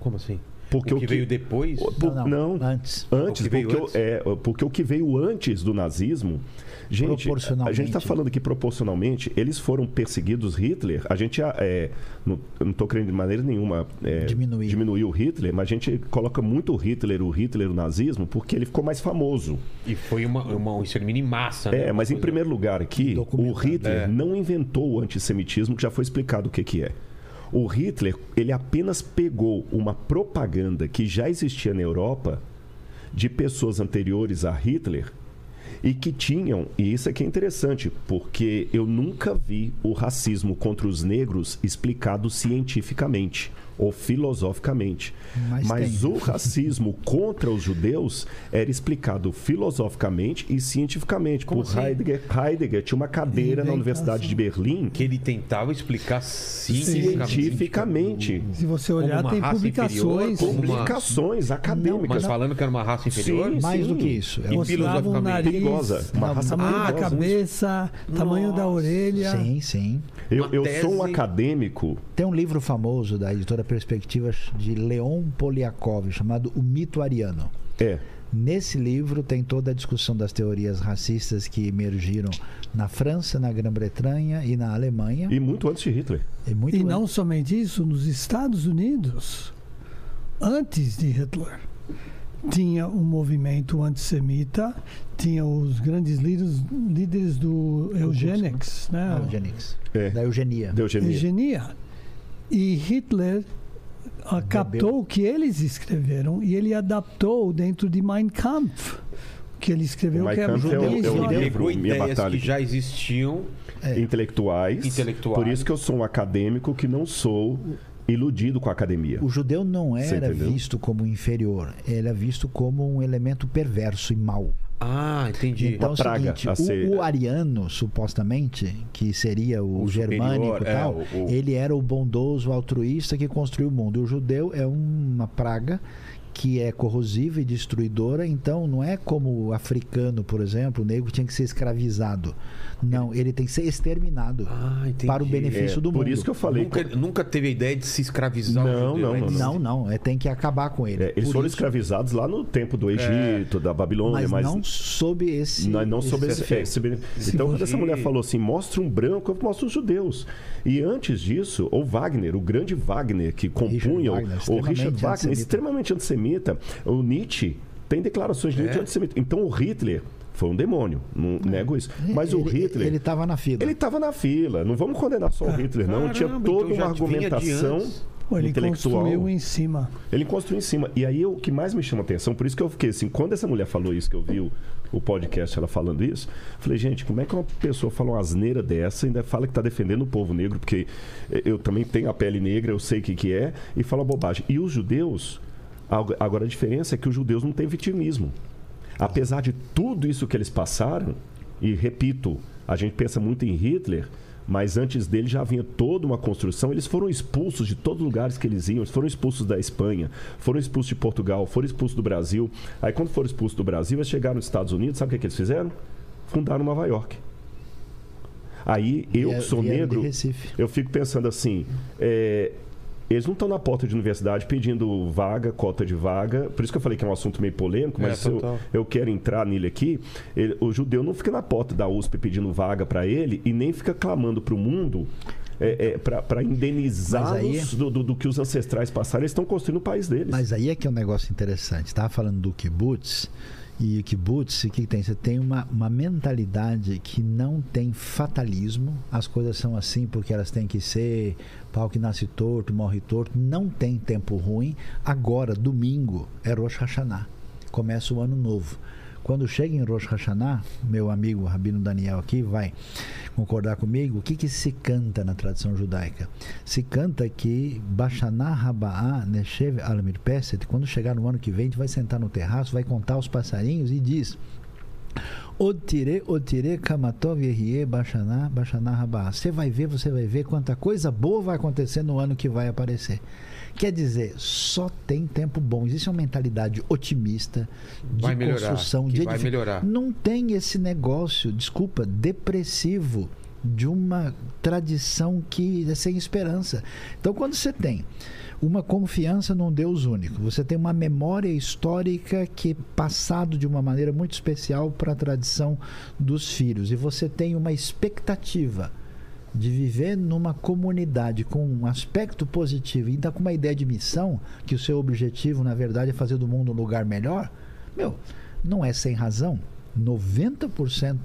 Como assim? Porque o que, veio depois? o- por- não, não, antes. Antes, O que veio porque, o- antes? é, porque o que veio antes do nazismo. Gente, a gente está falando que proporcionalmente eles foram perseguidos. Hitler, a gente é, não, estou querendo de maneira nenhuma é, Diminuir. diminuir o Hitler, mas a gente coloca muito o Hitler, o Hitler, o nazismo, porque ele ficou mais famoso. E foi uma, uma, um extermínio em massa, né? É, mas em primeiro lugar aqui, o. Hitler É. não inventou o antissemitismo, que já foi explicado o que, que é. O Hitler, ele apenas pegou uma propaganda que já existia na Europa de pessoas anteriores a Hitler e que tinham, e isso aqui é interessante, porque eu nunca vi o racismo contra os negros explicado cientificamente ou filosoficamente. Mas Mas, o racismo contra os judeus era explicado filosoficamente e cientificamente Como por assim? Heidegger. Heidegger tinha uma cadeira na. Universidade de Berlim Que ele tentava explicar cientificamente. cientificamente. Se você olhar, tem publicações. inferior, como uma- Publicações acadêmicas. Mas falando que era uma raça inferior? Sim, Mais sim. do que isso. É E um- filosoficamente nariz, perigosa. Uma não, raça tamanho da perigosa. cabeça, tamanho da orelha. Sim, sim. Eu, eu sou um acadêmico. Tem um livro famoso da editora Perspectivas de Leon Poliakov chamado O Mito Ariano. É. Nesse livro tem toda a discussão das teorias racistas que emergiram na França, na Grã-Bretanha e na Alemanha. E muito antes de Hitler. É muito E não somente isso, nos Estados Unidos, antes de Hitler, tinha um movimento antissemita, tinha os grandes líderes, líderes do eugenics, né? Ah, eugenics. É. Da eugenia. De eugenia. eugenia. E Hitler ah, captou o que eles escreveram e ele adaptou dentro de Mein Kampf, que ele escreveu, que é é é o Ele histórico. livro. ideias batalha que já existiam. Intelectuais. Intelectuais. Por isso que eu sou um acadêmico que não sou iludido com a academia. O judeu não era visto como inferior, ele era visto como um elemento perverso e mau. Ah, entendi. Então é o praga seguinte, a o- ser- o, ariano, supostamente, que seria o, O germânico superior, e é, tal, o- o- ele era o bondoso altruísta que construiu o mundo. E o judeu é uma praga que é corrosiva e destruidora, então não é como o africano, por exemplo, o negro tinha que ser escravizado. Não, ele tem que ser exterminado Ah, para o benefício É, do por mundo. isso que eu falei. Nunca, nunca teve a ideia de se escravizar Não, não, é não, Não, não, é, tem que acabar com ele. É, eles Por foram isso- escravizados lá no tempo do Egito, da mas, Babilônia, mas, não sob esse. não, não sob esse, esse bene- Então, quando essa mulher falou assim, mostra um branco, eu mostro os judeus. E antes disso, o Wagner, o grande Wagner, que compunha, o- Wagner, o Richard Wagner, antissemita. extremamente antissemita, o Nietzsche, tem declarações de É. Nietzsche antissemita. Então, o Hitler foi um demônio, não nego isso. Mas o É. ele, Hitler... Ele estava na fila. Ele estava na fila. Não vamos condenar só o Hitler, não. Tinha Caramba, toda então uma argumentação. antes. Ele intelectual. construiu em cima. Ele construiu em cima. E aí o que mais me chama atenção, por isso que eu fiquei assim, quando essa mulher falou isso, que eu vi o, o podcast ela falando isso, falei, gente, como é que uma pessoa fala uma asneira dessa e ainda fala que está defendendo o povo negro, porque eu também tenho a pele negra, eu sei o que, que é, e fala bobagem. E os judeus, agora a diferença é que os judeus não têm vitimismo. Apesar de tudo isso que eles passaram, e repito, a gente pensa muito em Hitler, mas antes dele já havia toda uma construção. Eles foram expulsos de todos os lugares que eles iam. Eles foram expulsos da Espanha, foram expulsos de Portugal, foram expulsos do Brasil. Aí, quando foram expulsos do Brasil, eles chegaram nos Estados Unidos. Sabe o que, que eles fizeram? Fundaram Nova York. Aí, eu que sou negro, eu fico pensando assim: é, eles não estão na porta de universidade pedindo vaga, cota de vaga. Por isso que eu falei que é um assunto meio polêmico, mas É, eu, eu quero entrar nele aqui. Ele- o judeu não fica na porta da USP pedindo vaga para ele e nem fica clamando para o mundo. É, é, para indenizá-los do, do- do que os ancestrais passaram, eles estão construindo o país deles. Mas aí é que é um negócio interessante. Estava falando do kibbutz. E kibbutz, o que tem? Você tem uma, uma mentalidade que não tem fatalismo. As coisas são assim porque elas têm que ser. Pau que nasce torto, morre torto. Não tem tempo ruim. Agora, domingo, é Rosh Hashanah. Começa o ano novo. Quando chega em Rosh Hashanah, meu amigo Rabino Daniel aqui vai concordar comigo, o que, que se canta na tradição judaica? Se canta que Bashanah Raba'a Neshev Alamir Peset, quando chegar no ano que vem, a gente vai sentar no terraço, vai contar os passarinhos e diz Otire, otire, kamatov yehie, Bashanah, Bashanah Raba'a. Você vai ver, você vai ver quanta coisa boa vai acontecer no ano que vai aparecer. Quer dizer, só tem tempo bom. Existe uma mentalidade otimista de Vai melhorar, construção, de vai melhorar. Não tem esse negócio, desculpa, depressivo de uma tradição que é sem esperança. Então, quando você tem uma confiança num Deus único, você tem uma memória histórica que é passado de uma maneira muito especial para a tradição dos filhos, e você tem uma expectativa de viver numa comunidade com um aspecto positivo e ainda com uma ideia de missão, que o seu objetivo, na verdade, é fazer do mundo um lugar melhor, meu, não é sem razão. 90%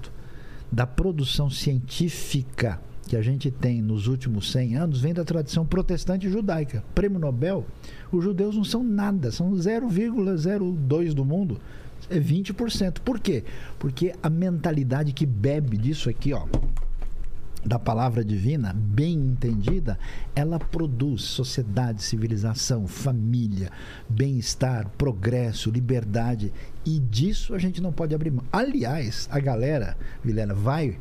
da produção científica que a gente tem nos últimos 100 anos vem da tradição protestante judaica. Prêmio Nobel, os judeus não são nada, são 0,02 do mundo. É 20%. Por quê? Porque a mentalidade que bebe disso aqui, ó, da palavra divina, bem entendida, ela produz sociedade, civilização, família, bem-estar, progresso, liberdade. E disso a gente não pode abrir mão. Aliás, a galera, Vilena, vai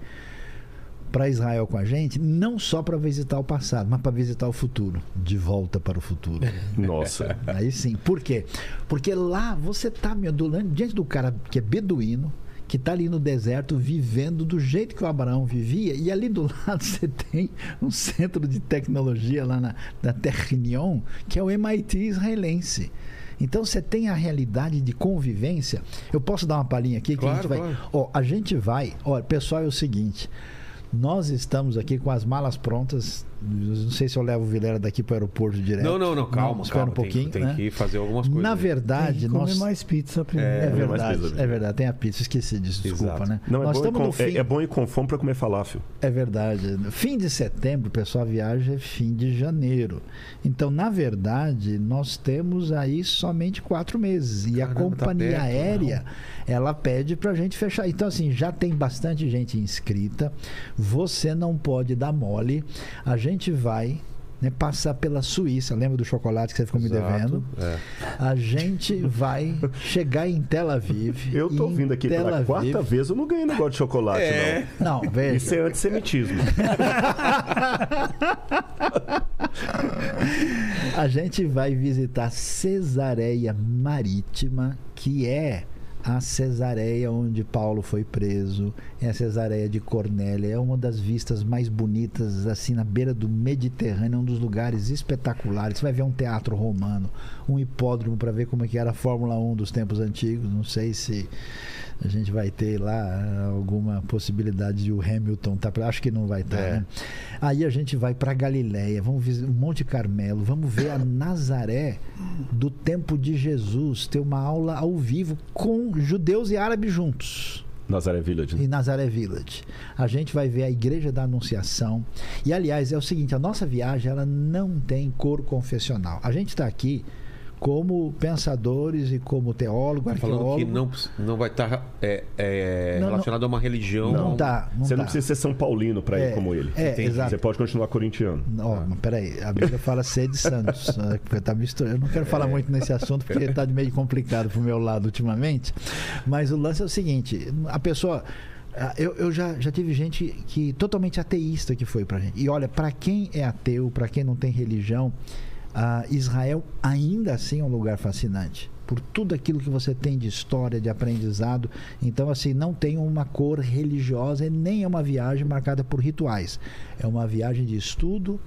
para Israel com a gente, não só para visitar o passado, mas para visitar o futuro. De volta para o futuro. Nossa. Aí sim. Por quê? Porque lá você tá meu, do- diante do cara que é beduíno, que está ali no deserto vivendo do jeito que o Abraão vivia, e ali do lado você tem um centro de tecnologia lá na, na Technion, que é o MIT israelense. Então você tem a realidade de convivência. Eu posso dar uma palhinha aqui que a gente Claro, vai. claro. Ó, a gente vai. Ó, pessoal, é o seguinte. Nós estamos aqui com as malas prontas. Não sei se eu levo o Vilera daqui para o aeroporto direto. Não, não, não, calma, espera calma. um pouquinho. tem, tem né? que fazer algumas coisas. Na aí. Tem verdade, que comer nós. mais pizza primeiro. É mais verdade, pizza, é verdade. Tem a pizza, esqueci disso, desculpa, Exato. né? Não, é Nós bom, com, no fim. é, é bom ir com fome para comer falafel. É verdade. No Fim de setembro, pessoal viaja é fim de janeiro. Então, na verdade, nós temos aí somente quatro meses. E a Caramba, tá companhia perto, aérea, ela pede pra gente fechar. Então, assim, já tem bastante gente inscrita. Você não pode dar mole. A gente vai. né, passar pela Suíça, lembra do chocolate que você ficou me Exato, devendo? é. A gente vai chegar em Tel Aviv. Eu tô vindo aqui Tel pela Aviv- quarta vez, eu não ganhei negócio de chocolate, É. Não, não. veja. Isso é antissemitismo. A gente vai visitar Cesareia Marítima, que é a Cesareia onde Paulo foi preso, é a Cesareia de Cornélia, é uma das vistas mais bonitas, assim, na beira do Mediterrâneo, um dos lugares espetaculares. Você vai ver um teatro romano, um hipódromo para ver como é que era a Fórmula 1 dos tempos antigos. Não sei se a gente vai ter lá alguma possibilidade de o Hamilton tá pra- acho que não vai estar É. né? aí a gente vai para Galiléia vamos visitar o Monte Carmelo vamos ver a Nazaré do tempo de Jesus ter uma aula ao vivo com judeus e árabes juntos Nazaré Village. né? em Nazaré Village. A gente vai ver a Igreja da Anunciação. E aliás, é o seguinte, a nossa viagem ela não tem cor confessional. A gente está aqui como pensadores e como teólogo, Tá Falando que arqueólogo. não, não vai estar é, é, Não, não. relacionado a uma religião. Não tá, não Você tá. não precisa ser São Paulino para É, ir como ele. é, Entendi. exato. Você pode continuar corintiano. Ó, mas peraí, a Bíblia fala ser de Santos. né, tá misturando. Eu não quero falar muito nesse assunto porque tá meio complicado pro meu lado ultimamente. Mas o lance é o seguinte: a pessoa. ah, Eu, eu já, já tive gente que totalmente ateísta que foi pra gente. E olha, para quem é ateu, para quem não tem religião, Israel ainda assim é um lugar fascinante. Por tudo aquilo que você tem de história, de aprendizado. Então, assim, não tem uma cor religiosa e nem é uma viagem marcada por rituais. É uma viagem de estudo,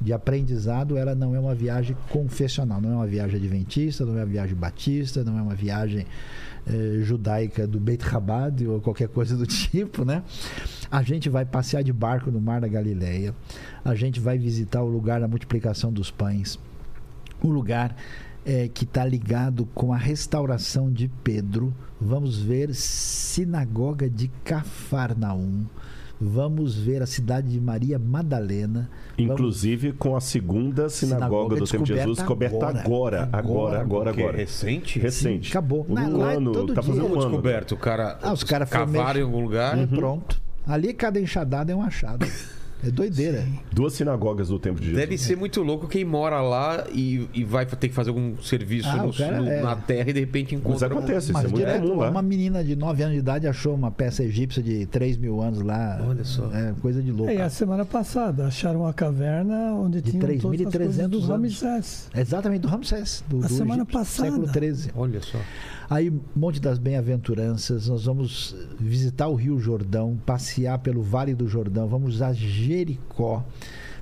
de aprendizado, ela não é uma viagem confessional, não é uma viagem adventista, não é uma viagem batista, não é uma viagem eh, judaica do Beit Chabad ou qualquer coisa do tipo, né? A gente vai passear de barco no Mar da Galileia, a gente vai visitar o lugar da multiplicação dos pães, o lugar eh, que está ligado com a restauração de Pedro. Vamos ver sinagoga de Cafarnaum. Vamos ver a cidade de Maria Madalena. Vamos- Inclusive com a segunda sinagoga, Sinagoga do tempo de Jesus coberta agora, agora, agora, agora, agora. Recente? Recente. Sim, acabou. Um Na- lá é ano, todo tá fazendo um ano. descoberto? O cara, Ah, os caras cavaram em algum lugar? É, Pronto. Ali cada enxadada é um achado. É doideira. Duas sinagogas do tempo de Jesus. Deve ser muito louco quem mora lá e, e vai ter que fazer algum serviço Ah, no- cara no- é- na terra e de repente Mas encontra. um- acontece, isso Mas é muito direto, comum lá. uma menina de 9 anos de idade achou uma peça egípcia de 3 mil anos lá. Olha só. É coisa de louco. É, e a semana passada acharam uma caverna onde De tinham todas as 3.300 coisas do anos. Ramsés. Exatamente, do Ramsés. Do, A do semana Egito, passada. Século 13. Olha só. Aí, Monte das Bem-aventuranças, nós vamos visitar o Rio Jordão, passear pelo Vale do Jordão, vamos a Jericó,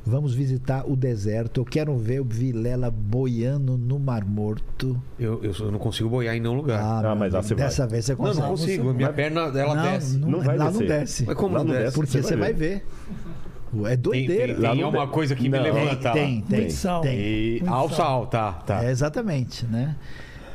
vamos visitar o deserto. Eu quero ver o Vilela boiando no Mar Morto. Eu, eu, não consigo boiar em nenhum lugar. Ah, meu mas lá você vai. dessa vez você não, consegue. não consigo. Minha Mas- perna, ela não, desce. Não, Não vai lá descer. não desce. Mas como Lá não não desce? desce. Porque Você você vai vai ver. É Tem, doideira. tem, tem não uma coisa que me Não. levanta lá. tem, tem, Muito sal. tem. E Muito ao sal. sal, tá, tá. É, exatamente, né?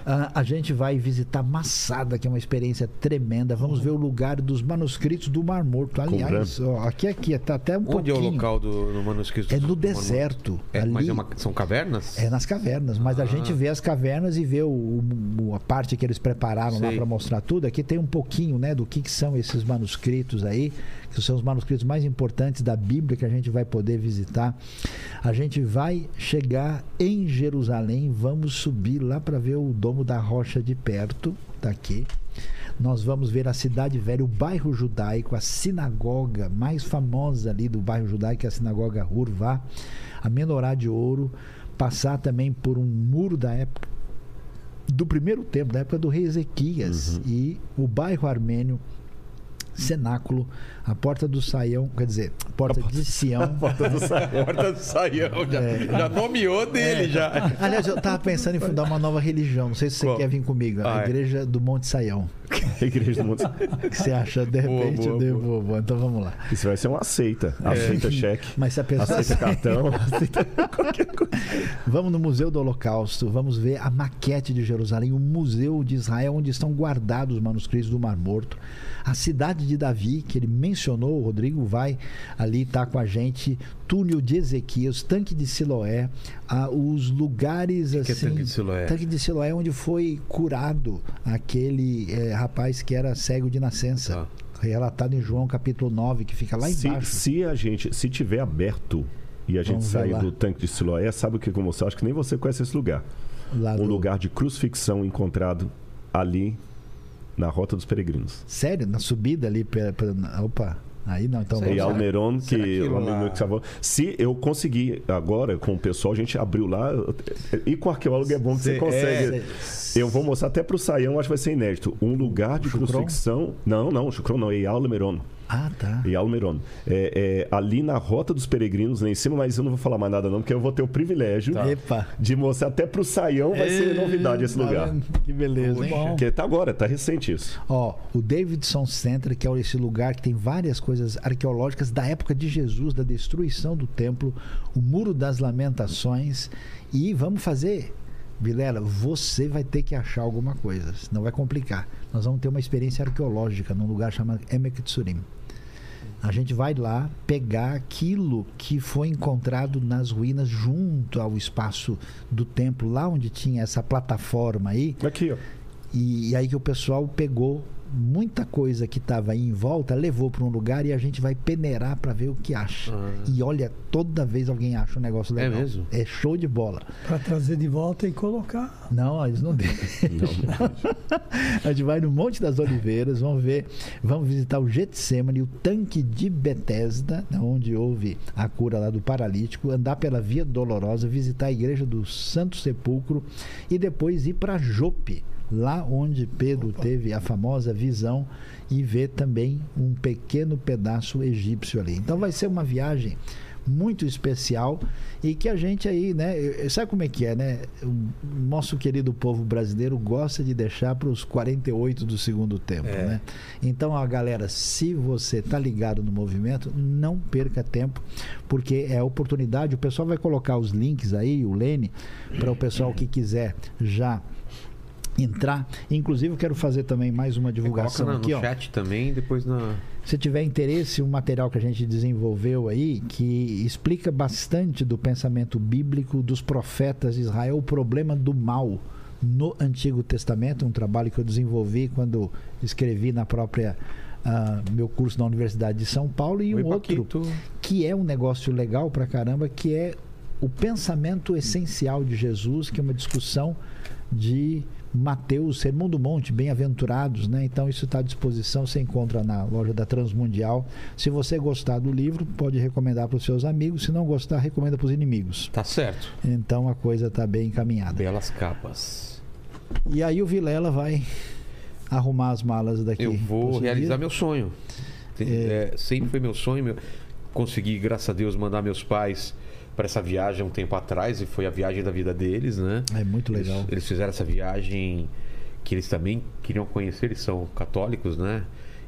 Ah, a gente vai visitar Massada, que é uma experiência tremenda. Vamos ver o lugar dos manuscritos do Mar Morto. Aliás, ó, aqui, aqui, tá até um Onde é pouquinho. o local do no manuscrito? É do no Mar Morto? deserto. É, ali, mas é uma- são cavernas? é nas cavernas. Mas a Ah. gente vê as cavernas e vê o, o- a parte que eles prepararam lá Sei. para mostrar tudo. Aqui tem um pouquinho né, do que, que são esses manuscritos aí, que são os manuscritos mais importantes da Bíblia que a gente vai poder visitar. A gente vai chegar em Jerusalém, vamos subir lá para ver o Domo da Rocha de perto, daqui. Nós vamos ver a cidade velha, o bairro judaico, a sinagoga mais famosa ali do bairro judaico, que é a sinagoga Urvá, a menorá de ouro, passar também por um muro da época do primeiro tempo, da época do rei Ezequias, e o bairro armênio, cenáculo, a porta do Saião, quer dizer, a porta de Sião. Porta do Saião. Porta do Saião. Já, É. já nomeou dele, já. Aliás, eu estava pensando em fundar uma nova religião, não sei se você Qual? quer vir comigo, a Ah, é. Igreja do Monte Saião. Igreja do Monte. O que você acha? De repente boa, eu devo. Boa, boa. Então vamos lá. Isso vai ser uma aceita. Aceita cheque. Mas se a pessoa. Aceita cartão. Vamos no Museu do Holocausto, vamos ver a maquete de Jerusalém, o Museu de Israel, onde estão guardados os manuscritos do Mar Morto, a cidade de Davi, que ele mencionou, o Rodrigo vai ali estar com a gente, túnel de Ezequias, tanque de Siloé, ah, os lugares que é assim. tanque de Siloé? Tanque de Siloé, onde foi curado aquele eh, rapaz que era cego de nascença. Tá. Relatado em João capítulo 9, que fica lá se, embaixo. se a gente, se tiver aberto e a gente Vamos sair do tanque de Siloé, sabe o que como você acho que nem você conhece esse lugar. lá Um do- lugar de crucifixão encontrado ali na Rota dos Peregrinos. Sério? Na subida ali. Pela, pela- opa, aí não. Então Sei E vamos lá. lá. Almeron, que aquilo o amigo lá- meu que salvou. Se eu conseguir agora com o pessoal, a gente abriu lá. E com arqueólogo é bom que você Cê- consegue. é. Eu vou mostrar até pro Saião, acho que vai ser inédito. Um lugar de Chucron? crucifixão. Não, não, Chucron não, é Almeron. Ah, tá. E Almeron. É, é, ali na Rota dos Peregrinos, lá em cima, mas eu não vou falar mais nada não, porque eu vou ter o privilégio Tá. De mostrar até pro Saião, vai ser novidade esse Tá lugar. Que beleza, hein? Porque tá agora, tá recente isso. Ó, o Davidson Center, que é esse lugar que tem várias coisas arqueológicas da época de Jesus, da destruição do templo, o Muro das Lamentações. E vamos fazer Vilela, você vai ter que achar alguma coisa, senão vai complicar. Nós vamos ter uma experiência arqueológica num lugar chamado Emek Tsurim. A gente vai lá pegar aquilo que foi encontrado nas ruínas junto ao espaço do templo, lá onde tinha essa plataforma aí. Aqui, ó. E, e aí que o pessoal pegou muita coisa que estava aí em volta, levou para um lugar e a gente vai peneirar para ver o que acha. Ah. E olha, toda vez alguém acha um negócio É legal. mesmo? É show de bola. Para trazer de volta e colocar. Não, eles não deixam. a gente vai no Monte das Oliveiras, vamos ver, vamos visitar o Getsemane, o tanque de Betesda, né, onde houve a cura lá do paralítico, andar pela Via Dolorosa, visitar a igreja do Santo Sepulcro e depois ir para Jope, lá onde Pedro teve a famosa visão e ver também um pequeno pedaço egípcio ali. Então vai ser uma viagem muito especial e que a gente aí, né? Sabe como é que é, né? O nosso querido povo brasileiro gosta de deixar para os 48 do segundo tempo, É. né? Então, a galera, se você tá ligado no movimento, não perca tempo, porque é oportunidade. O pessoal vai colocar os links aí, o Lene, para o pessoal que quiser já entrar. Inclusive, eu quero fazer também mais uma divulgação na- aqui, no ó. chat também, depois na. Se tiver interesse, um material que a gente desenvolveu aí, que explica bastante do pensamento bíblico dos profetas de Israel, o problema do mal no Antigo Testamento, um trabalho que eu desenvolvi quando escrevi na própria ah, meu curso na Universidade de São Paulo e Oi, um outro Paquito. que é um negócio legal pra caramba, que é o pensamento essencial de Jesus, que é uma discussão de Mateus, Sermão do Monte, bem-aventurados, né? Então isso está à disposição, você encontra na loja da Transmundial. Se você gostar do livro, pode recomendar para os seus amigos, se não gostar, recomenda para os inimigos. Tá certo. Então a coisa está bem encaminhada. Belas capas. E aí o Vilela vai arrumar as malas daqui. Eu vou realizar meu sonho. Tem- é, sempre foi meu sonho. Meu... Consegui, graças a Deus, mandar meus pais para essa viagem um tempo atrás e foi a viagem da vida deles, né? É muito legal. Eles, eles fizeram essa viagem que eles também queriam conhecer, eles são católicos, né?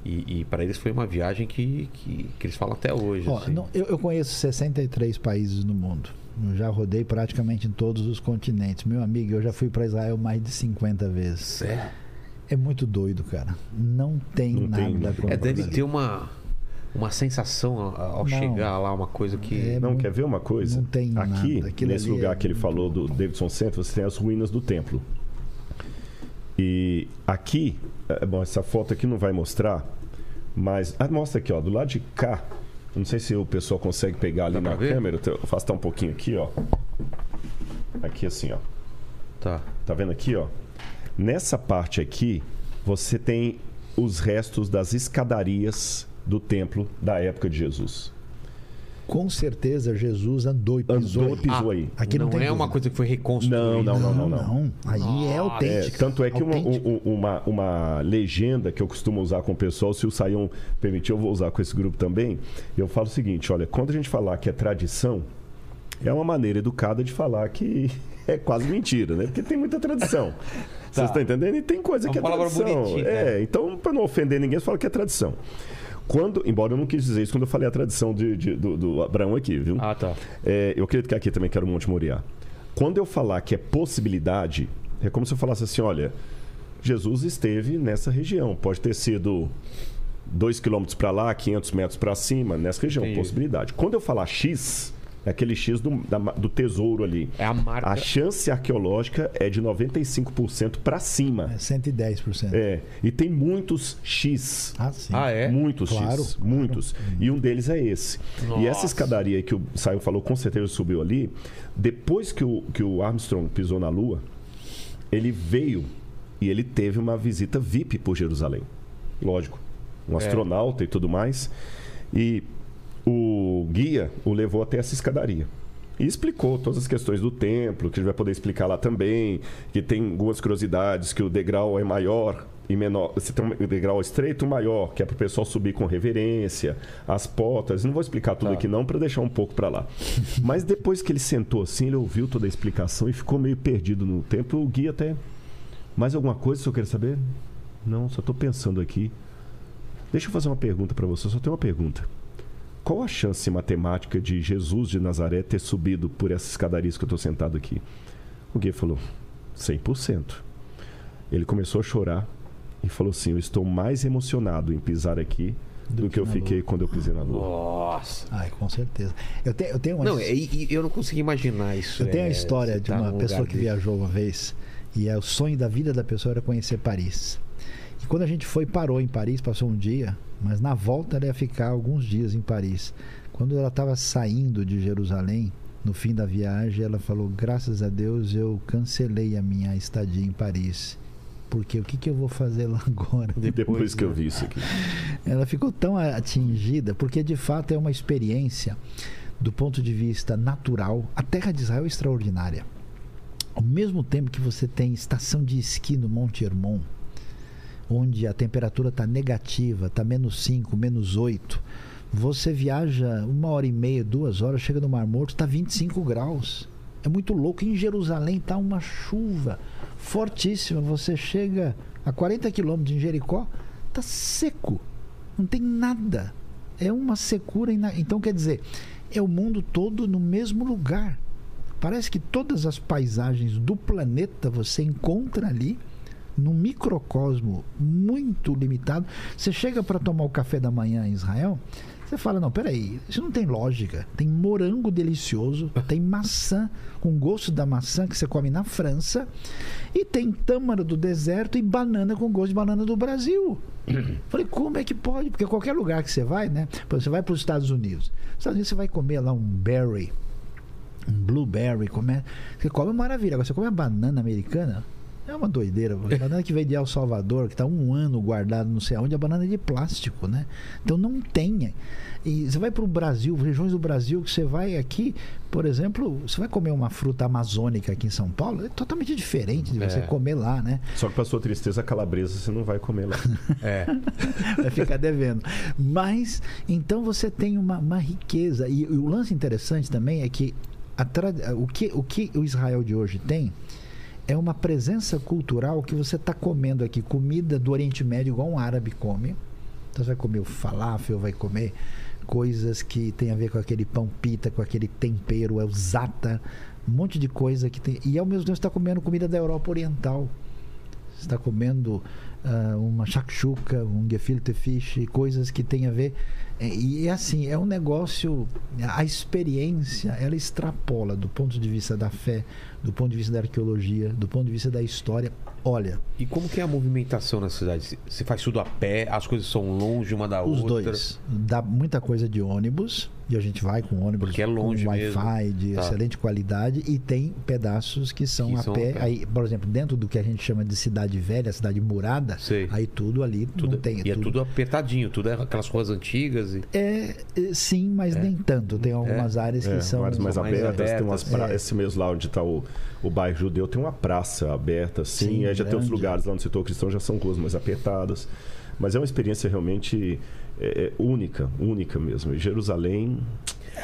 E, e para eles foi uma viagem que, que, que eles falam até hoje. Ó, assim. não, eu, eu conheço 63 países no mundo. Eu já rodei praticamente em todos os continentes. Meu amigo, eu já fui para Israel mais de 50 vezes. Sério? É muito doido, cara. Não tem Não nada tem, né? como É, deve ter uma, uma sensação ao, Não. chegar lá, uma coisa que. É Não, muito- quer ver uma coisa? não tem Aqui, nada. Nesse ali lugar é que ele falou do Davidson Center, você tem as ruínas do templo. E aqui, é, bom, essa foto aqui não vai mostrar, mas ah, mostra aqui, ó, do lado de cá. Não sei se o pessoal consegue pegar ali Dá na ver? câmera. Eu afastar um pouquinho aqui, ó. Aqui assim, ó. Tá. Tá vendo aqui, ó? Nessa parte aqui, você tem os restos das escadarias do templo da época de Jesus. Com certeza Jesus andou e pisou. Andou e pisou aí. Aqui não, não tem é uma coisa que foi reconstruída. Não, não, não, não, não. Aí é É, autêntico. tanto é que uma, um- uma, uma legenda que eu costumo usar com o pessoal, se o Saião permitir, eu vou usar com esse grupo também. Eu falo o seguinte: olha, quando a gente falar que é tradição, é uma maneira educada de falar que é quase mentira, né? Porque tem muita tradição. Vocês estão entendendo? E tem coisa É que é uma palavra tradição. bonitinha, É, então, para não ofender ninguém, você fala que é tradição. Quando, embora eu não quis dizer isso quando eu falei a tradição de, de- do, do Abraão aqui, viu? Ah, tá. É, eu acredito que aqui também quero Monte Moriá. Quando eu falar que é possibilidade, é como se eu falasse assim: olha, Jesus esteve nessa região. Pode ter sido 2 quilômetros para lá, 500 metros para cima, nessa região. Possibilidade. Quando eu falar X, é aquele X do, da- do tesouro ali. É a marca. A chance arqueológica é de 95% para cima. É 110%. É. E tem muitos X. Ah, sim. Ah, é? Muitos Claro, X, claro. muitos. E um deles é esse. Nossa. E essa escadaria que o Saiu falou, com certeza subiu ali. Depois que o, que o Armstrong pisou na Lua, ele veio e ele teve uma visita VIP por Jerusalém. Lógico. Um É. astronauta e tudo mais. E o guia o levou até essa escadaria. E explicou todas as questões do templo, que a gente vai poder explicar lá também, que tem algumas curiosidades, que o degrau é maior e menor. Você tem um degrau estreito maior, que é para o pessoal subir com reverência, as portas. Não vou explicar tudo Tá. aqui não, para deixar um pouco para lá. Mas depois que ele sentou assim, ele ouviu toda a explicação e ficou meio perdido no templo. O guia até... Mais alguma coisa que eu quero saber? Não, só estou pensando aqui. Deixa eu fazer uma pergunta para você, só tenho uma pergunta. Qual a chance matemática de Jesus de Nazaré ter subido por essas escadarias que eu estou sentado aqui? O guia falou: 100%. Ele começou a chorar e falou assim: Eu estou mais emocionado em pisar aqui do, que, eu fiquei Lua. quando eu pisei na lua. Nossa. Ai, com certeza. Eu tenho, eu tenho uma Não, eu não consigo imaginar isso. Eu tenho a é, história de tá uma pessoa que desse. viajou uma vez e é o sonho da vida da pessoa era conhecer Paris. E quando a gente foi, parou em Paris, passou um dia, mas na volta ela ia ficar alguns dias em Paris. Quando ela estava saindo de Jerusalém, no fim da viagem, ela falou: Graças a Deus eu cancelei a minha estadia em Paris. Porque o que, que eu vou fazer lá agora? Depois, que eu né? vi isso aqui. Ela ficou tão atingida, porque de fato é uma experiência do ponto de vista natural. A terra de Israel é extraordinária. Ao mesmo tempo que você tem estação de esqui no Monte Hermon, onde a temperatura está negativa, está menos 5, menos 8, você viaja uma hora e meia, duas horas, chega no Mar Morto, está 25 graus. É muito louco. Em Jerusalém está uma chuva fortíssima. Você chega a 40 quilômetros em Jericó, está seco. Não tem nada. É uma secura. ina- Então, quer dizer, é o mundo todo no mesmo lugar. Parece que todas as paisagens do planeta você encontra ali, num microcosmo muito limitado. Você chega para tomar o café da manhã em Israel, você fala: não, peraí, isso não tem lógica. Tem morango delicioso, tem maçã com gosto da maçã que você come na França, e tem tâmara do deserto e banana com gosto de banana do Brasil. Falei, como é que pode? Porque qualquer lugar que você vai, né? Você vai para os Estados Unidos. Nos Estados Unidos você vai comer lá um berry, um blueberry, come, você come maravilha. Agora você come a banana americana, é uma doideira. A banana que veio de El Salvador, que está um ano guardada não sei aonde, a banana é de plástico, né? Então não tem. E você vai para o Brasil, regiões do Brasil, que você vai aqui, por exemplo, você vai comer uma fruta amazônica aqui em São Paulo, é totalmente diferente de você É. comer lá, né? Só que pra sua tristeza, a calabresa você não vai comer lá. É. vai ficar devendo. Mas, então você tem uma, uma riqueza. E, o lance interessante também é que, a o que o que o Israel de hoje tem é uma presença cultural que você está comendo aqui comida do Oriente Médio igual um árabe come. Então você vai comer o falafel, vai comer coisas que tem a ver com aquele pão pita, com aquele tempero, é o zata, um monte de coisa que tem. E ao mesmo tempo está comendo comida da Europa Oriental. Está comendo ah, uma shakshuka, um gefilte fish, coisas que tem a ver. É, E é assim, é um negócio. A experiência, ela extrapola do ponto de vista da fé, do ponto de vista da arqueologia, do ponto de vista da história. Olha, E como que é a movimentação na cidade? Você faz tudo a pé, as coisas são longe uma da os outra. dois. Dá muita coisa de ônibus, e a gente vai com ônibus Porque é longe com mesmo. Wi-Fi de Tá. excelente qualidade, e tem pedaços que são, Que a, são pé. a pé. Aí, por exemplo, dentro do que a gente chama de cidade velha, cidade murada, Sei. aí tudo ali Tudo, não tem. e é tudo apertadinho, tudo é aquelas ruas antigas. E... É, é, sim, mas nem tanto. Tem algumas áreas que É, são. áreas mais são mais abertas, tem umas abertas. pra... É. Esse mesmo lá onde está o, o bairro judeu, tem uma praça aberta, assim. Sim, aí já tem os grande. lugares lá no setor cristão, já são ruas mais apertadas. Mas é uma experiência realmente é, é, única, única mesmo. E Jerusalém,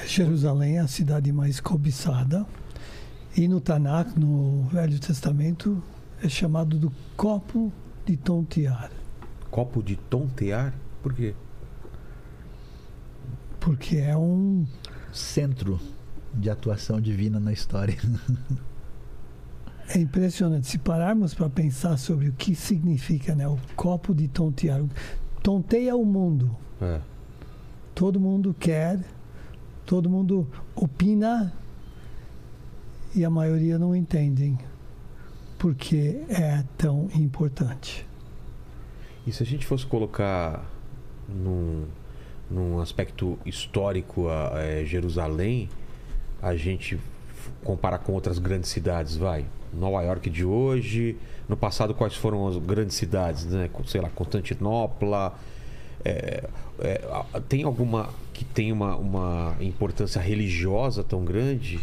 Jerusalém é a cidade mais cobiçada. E no Tanakh, no Velho Testamento, é chamado do copo de tontear. Copo de tontear? Por quê? Porque é um. centro de atuação divina na história. É impressionante. Se pararmos para pensar sobre o que significa né, o copo de tontear. Tonteia o mundo. É. Todo mundo quer, todo mundo opina e a maioria não entendem porque é tão importante. E se a gente fosse colocar num, num aspecto histórico a, a Jerusalém, a gente comparar com outras grandes cidades, vai? Nova York de hoje, no passado quais foram as grandes cidades, né? Sei lá, Constantinopla. é, é, tem alguma que tem uma, uma importância religiosa tão grande?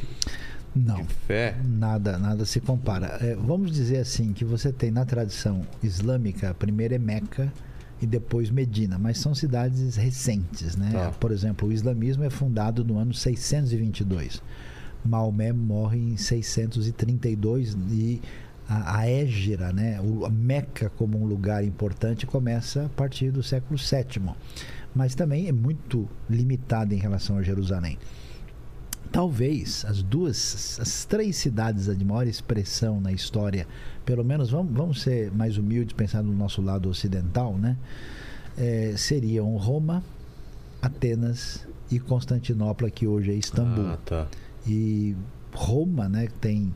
Não. De fé? Nada, nada se compara. É, vamos dizer assim que você tem na tradição islâmica, primeiro é Meca e depois Medina, mas são cidades recentes, né? Tá. Por exemplo, o islamismo é fundado no ano 622. Maomé morre em 632 e a, a Égira, né? O, a Meca como um lugar importante começa a partir do século VII, mas também é muito limitada em relação a Jerusalém. talvez as duas, as três cidades de maior expressão na história, pelo menos vamos, vamos ser mais humildes, pensar no nosso lado ocidental, né? É, seriam Roma, Atenas e Constantinopla, que hoje é Istambul. Ah, tá. E Roma, né, tem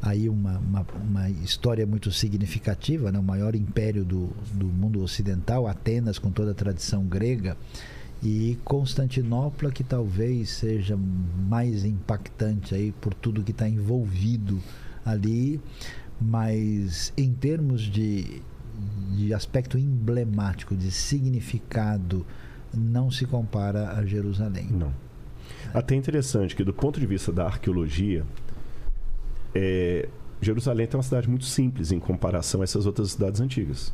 aí uma, uma, uma história muito significativa, né, o maior império do, do mundo ocidental, Atenas com toda a tradição grega, e Constantinopla, que talvez seja mais impactante aí por tudo que está envolvido ali, mas em termos de, de aspecto emblemático, de significado, não se compara a Jerusalém. Não. Até interessante que, do ponto de vista da arqueologia, é, Jerusalém tem uma cidade muito simples em comparação a essas outras cidades antigas.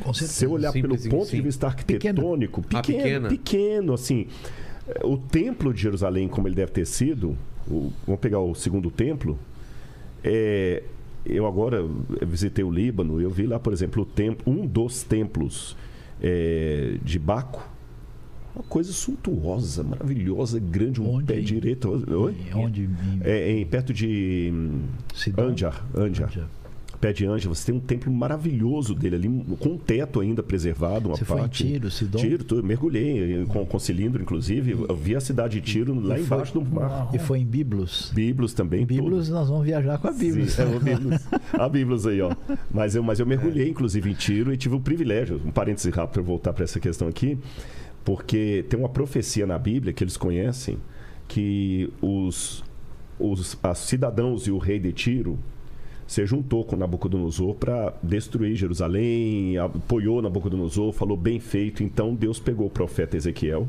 Com certeza. Se eu olhar pelo ponto si. de vista arquitetônico, Ah, pequeno, pequena. pequeno, assim. é, O templo de Jerusalém, como ele deve ter sido, o- vamos pegar o segundo templo, é, eu agora visitei o Líbano, eu vi lá, por exemplo, o templo, um dos templos é, de Baco, uma coisa suntuosa, maravilhosa, grande, um Onde pé direito. Oi? E Onde em É, em, perto de hum? Anjar, Anjar. Anjar. Pé de Anja, você tem um templo maravilhoso dele ali, com um teto ainda preservado, uma Você foi em parte. Tiro, Sidom? Tiro, mergulhei com, com cilindro, inclusive. Eu vi a cidade de Tiro lá e foi- embaixo do mar. E foi em Biblos? Biblos também. Biblos, nós vamos viajar com a. Biblos. Sim, é, o Biblos. A Biblos aí, ó. Mas eu, mas eu mergulhei, inclusive, em Tiro e tive o privilégio, um parêntese rápido para voltar para essa questão aqui, porque tem uma profecia na Bíblia que eles conhecem que os, os cidadãos e o rei de Tiro se juntou com Nabucodonosor para destruir Jerusalém, apoiou Nabucodonosor, falou bem feito. Então Deus pegou o profeta Ezequiel,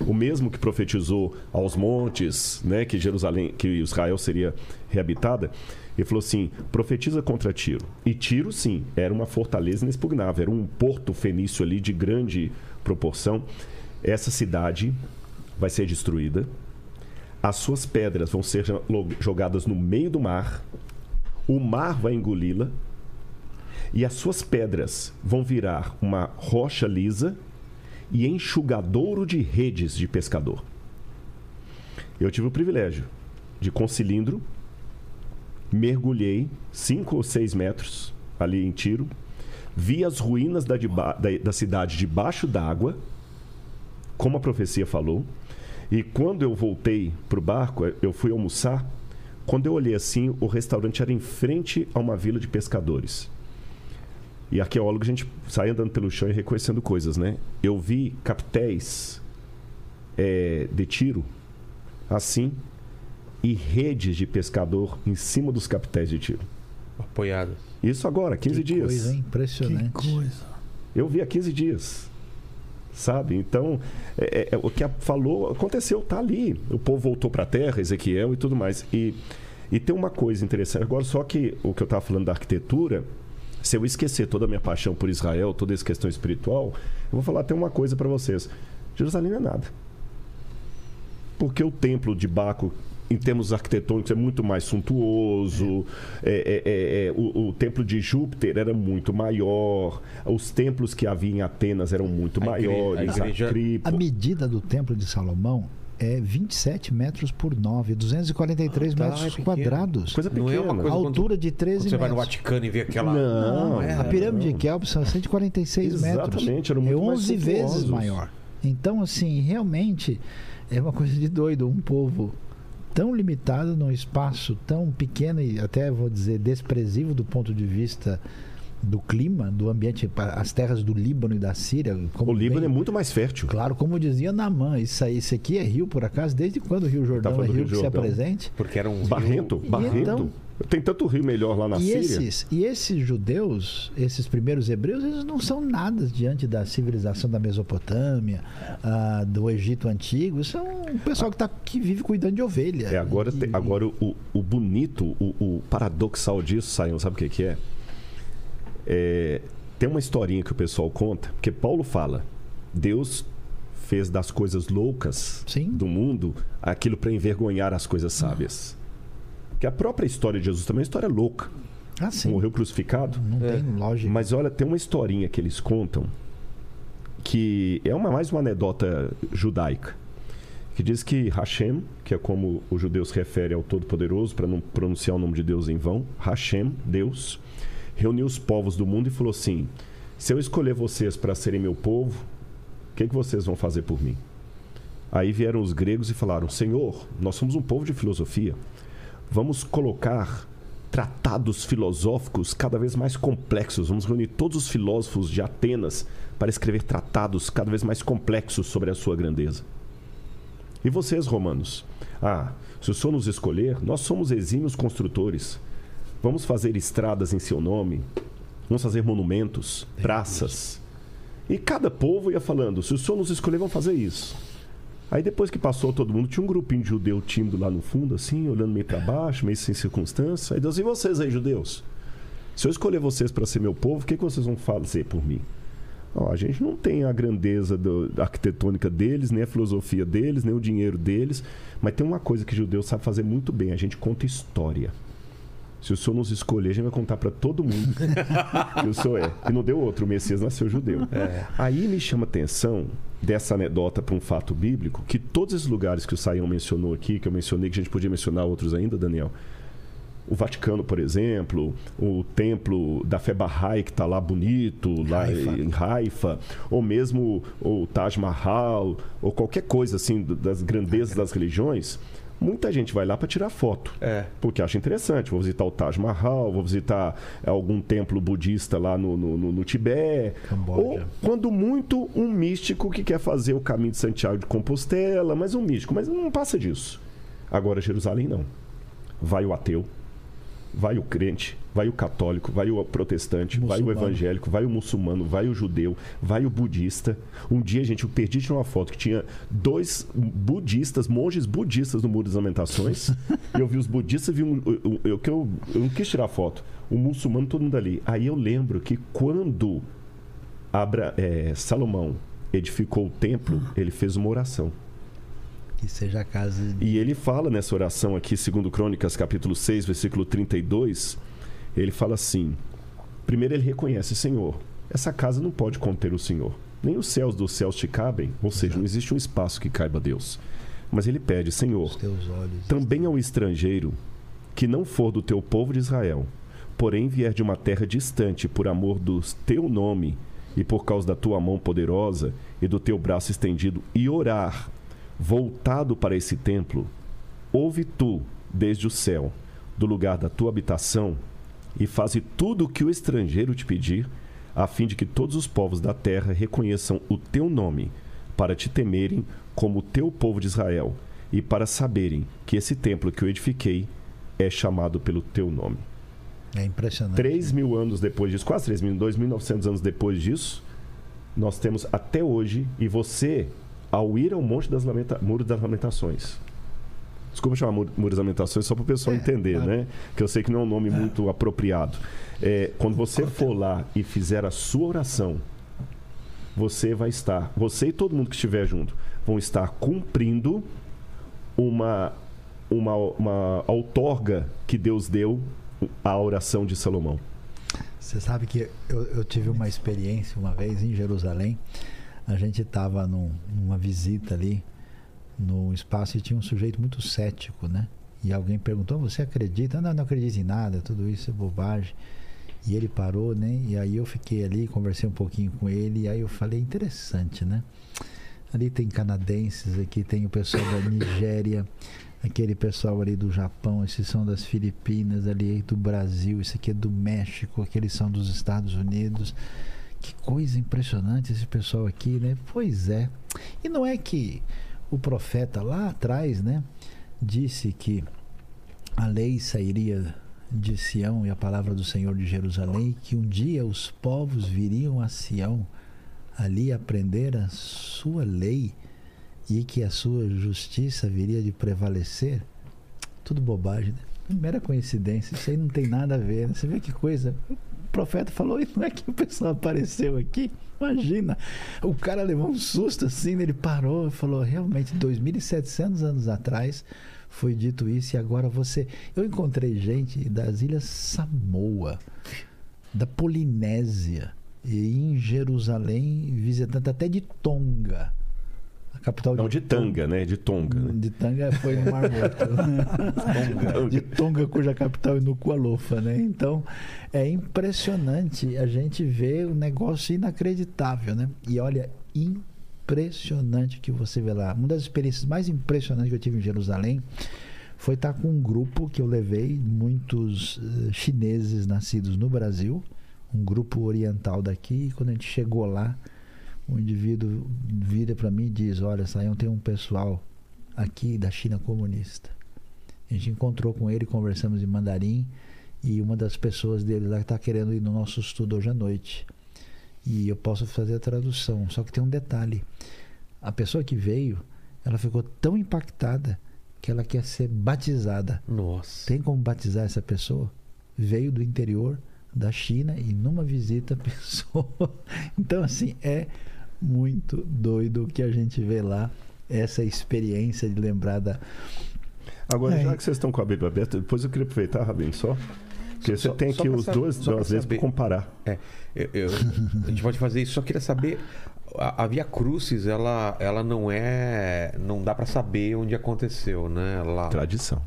o mesmo que profetizou aos montes, né, que Jerusalém, que Israel seria reabitada, e falou assim: profetiza contra Tiro. E Tiro, sim, era uma fortaleza inexpugnável, era um porto fenício ali de grande proporção. Essa cidade vai ser destruída. As suas pedras vão ser jo- jogadas no meio do mar. O mar vai engoli-la. E as suas pedras vão virar uma rocha lisa e enxugadouro de redes de pescador. Eu tive o privilégio de, com cilindro, mergulhei 5 ou 6 metros ali em tiro, vi as ruínas da, da, da cidade debaixo d'água, como a profecia falou, e quando eu voltei para o barco, eu fui almoçar. Quando eu olhei assim, o restaurante era em frente a uma vila de pescadores. E arqueólogo, a gente sai andando pelo chão e reconhecendo coisas, né? Eu vi capitéis é, de tiro, assim, e redes de pescador em cima dos capitéis de tiro. Apoiadas. Isso agora, 15 Que dias. coisa, hein? Que Impressionante. coisa. Eu vi há 15 dias. Sabe? Então, é- é- o que a- falou aconteceu, tá ali. O povo voltou para a terra, Ezequiel e tudo mais. E, e tem uma coisa interessante. Agora, só que o que eu estava falando da arquitetura, se eu esquecer toda a minha paixão por Israel, toda essa questão espiritual, eu vou falar até uma coisa para vocês. Jerusalém não é nada. Porque o templo de Baco, em termos arquitetônicos, é muito mais suntuoso. É, é, é, é, o, o templo de Júpiter era muito maior. Os templos que havia em Atenas eram muito A maiores. a igreja- Cripo. A medida do Templo de Salomão é 27 metros por 9, 243 Ah, tá, é metros pequeno. quadrados. Coisa Não é pequena. uma A coisa altura de Quando 13 você vai no metros. Vaticano e vê aquela. Não, é, A pirâmide de não. Keops são 146 metros. Exatamente, eram É muito mais 11 vezes maior. Então, assim, realmente é uma coisa de doido. Um povo tão limitado num espaço tão pequeno e até vou dizer desprezível do ponto de vista do clima, do ambiente, as terras do Líbano e da Síria. O Líbano bem- é muito mais fértil. Claro, como dizia Namã, isso aí, isso aqui é rio por acaso? Desde quando o Rio Jordão é falando do rio Rio que se Jordão. apresente? Porque era um. Barrento, Barrento. então- Tem tanto rio melhor lá na E Síria. esses, e esses judeus, esses primeiros hebreus, eles não são nada diante da civilização da Mesopotâmia, ah, do Egito Antigo. São um pessoal que, tá, que vive cuidando de ovelha. É, agora, E- tem- agora o, o bonito, o, o paradoxal disso, Saião, sabe o que, que é? É, Tem uma historinha que o pessoal conta, porque Paulo fala, Deus fez das coisas loucas Sim. do mundo aquilo para envergonhar as coisas sábias. Que a própria história de Jesus também é uma história louca. Ah, sim. Morreu crucificado. Não tem lógica. Mas olha, tem uma historinha que eles contam que é uma mais uma anedota judaica que diz que Hashem, que é como os judeus se referem ao Todo-Poderoso, para não pronunciar o nome de Deus em vão, Hashem, Deus, reuniu os povos do mundo e falou assim: se eu escolher vocês para serem meu povo, o que, que vocês vão fazer por mim? Aí vieram os gregos e falaram: Senhor, nós somos um povo de filosofia. Vamos colocar tratados filosóficos cada vez mais complexos. Vamos reunir todos os filósofos de Atenas para escrever tratados cada vez mais complexos sobre a sua grandeza. E vocês, romanos? Ah, se o Senhor nos escolher, nós somos exímios construtores. Vamos fazer estradas em seu nome, vamos fazer monumentos, praças. E cada povo ia falando: se o Senhor nos escolher, vamos fazer isso. Aí depois que passou todo mundo, tinha um grupinho de judeu tímido lá no fundo, assim, olhando meio para baixo, meio sem circunstância. Aí Deus, e vocês aí, judeus? Se eu escolher vocês para ser meu povo, o que, que vocês vão fazer por mim? Ó, a gente não tem a grandeza do, arquitetônica deles, nem a filosofia deles, nem o dinheiro deles, mas tem uma coisa que judeu sabe fazer muito bem: a gente conta história. Se o senhor nos escolher, a gente vai contar para todo mundo que o senhor é. E não deu outro, o Messias nasceu judeu. Aí me chama a atenção dessa anedota para um fato bíblico, que todos esses lugares que o Saião mencionou aqui, que eu mencionei, que a gente podia mencionar outros ainda, Daniel, o Vaticano, por exemplo, o templo da fé Bahá'í que está lá bonito, lá Haifa. em Haifa, ou mesmo o Taj Mahal, ou qualquer coisa assim das grandezas das religiões, muita gente vai lá para tirar foto. É. Porque acha interessante. Vou visitar o Taj Mahal, vou visitar algum templo budista lá no, no, no, no Tibete. Camboja. Ou, quando muito, um místico que quer fazer o caminho de Santiago de Compostela, mas um místico, mas não passa disso. Agora, Jerusalém não. Vai o ateu, vai o crente, vai o católico, vai o protestante, vai o evangélico, vai o muçulmano, vai o judeu, vai o budista. Um dia, gente, eu perdi de uma foto que tinha dois budistas, monges budistas no Muro das Lamentações. e eu vi os budistas, vi um, eu, eu, que eu, eu não quis tirar foto. O muçulmano, todo mundo ali. Aí eu lembro que quando Abra, é, Salomão edificou o templo, ele fez uma oração. Que seja a casa de E ele fala nessa oração aqui, segundo Crônicas, capítulo 6, versículo 32, ele fala assim: Primeiro ele reconhece, Senhor, essa casa não pode conter o Senhor. Nem os céus dos céus te cabem, ou seja, não existe um espaço que caiba a Deus. Mas ele pede, Senhor, também ao estrangeiro que não for do teu povo de Israel, porém vier de uma terra distante por amor do teu nome e por causa da tua mão poderosa e do teu braço estendido e orar voltado para esse templo, ouve tu desde o céu, do lugar da tua habitação, e faze tudo o que o estrangeiro te pedir, a fim de que todos os povos da terra reconheçam o teu nome, para te temerem como o teu povo de Israel, e para saberem que esse templo que eu edifiquei é chamado pelo teu nome. É impressionante. Três mil anos depois disso, quase três mil, dois mil e novecentos anos depois disso, nós temos até hoje, e você, ao ir ao Monte das Lamenta Muro das Lamentações, desculpa chamar Muro Muro das Lamentações só para o pessoal É, entender, claro. né? Que eu sei que não é um nome muito apropriado. É, quando você for lá e fizer a sua oração, você vai estar, você e todo mundo que estiver junto, vão estar cumprindo uma, uma, uma outorga que Deus deu à oração de Salomão. Você sabe que eu, eu tive uma experiência uma vez em Jerusalém. A gente estava num, numa visita ali no espaço e tinha um sujeito muito cético, né? E alguém perguntou: Você acredita? Não, não acredito em nada, tudo isso é bobagem. E ele parou, né? E aí eu fiquei ali, conversei um pouquinho com ele. E aí eu falei: Interessante, né? Ali tem canadenses, aqui tem o pessoal da Nigéria, aquele pessoal ali do Japão, esses são das Filipinas, ali do Brasil, esse aqui é do México, aqueles são dos Estados Unidos. Que coisa impressionante esse pessoal aqui, né? Pois é. E não é que o profeta lá atrás, né, disse que a lei sairia de Sião e a palavra do Senhor de Jerusalém, que um dia os povos viriam a Sião ali aprender a sua lei e que a sua justiça viria de prevalecer. Tudo bobagem, né? Mera coincidência, isso aí não tem nada a ver. Né? Você vê que coisa. Profeta falou, e não é que o pessoal apareceu aqui? Imagina, o cara levou um susto assim, ele parou e falou: realmente, 2.700 anos atrás foi dito isso, e agora você. Eu encontrei gente das Ilhas Samoa, da Polinésia, e em Jerusalém, visitando até de Tonga. Capital Não, de Tanga, né? De Tonga. Né? De Tanga foi no Mar Morto. de Tonga, cuja capital é Nuku'alofa, né? Então, é impressionante a gente ver um negócio inacreditável, né? E olha, impressionante que você vê lá. Uma das experiências mais impressionantes que eu tive em Jerusalém foi estar com um grupo que eu levei, muitos uh, chineses nascidos no Brasil, um grupo oriental daqui, e quando a gente chegou lá, o indivíduo vira para mim e diz: Olha, Saião, tem um pessoal aqui da China comunista. A gente encontrou com ele, conversamos em mandarim, e uma das pessoas dele lá está querendo ir no nosso estudo hoje à noite. E eu posso fazer a tradução, só que tem um detalhe: a pessoa que veio, ela ficou tão impactada que ela quer ser batizada. Nossa. Tem como batizar essa pessoa? Veio do interior da China e numa visita pensou. então, assim, é muito doido o que a gente vê lá, essa experiência de lembrar da. Agora, É. já que vocês estão com a Bíblia aberta, depois eu queria aproveitar, Rabin, só. Porque você Só- tem aqui os dois, duas vezes para comparar. É, eu- eu- a gente pode fazer isso. Só queria saber, a, a Via Crucis, ela, ela não é, não dá pra saber onde aconteceu, né? Lá, Tradição.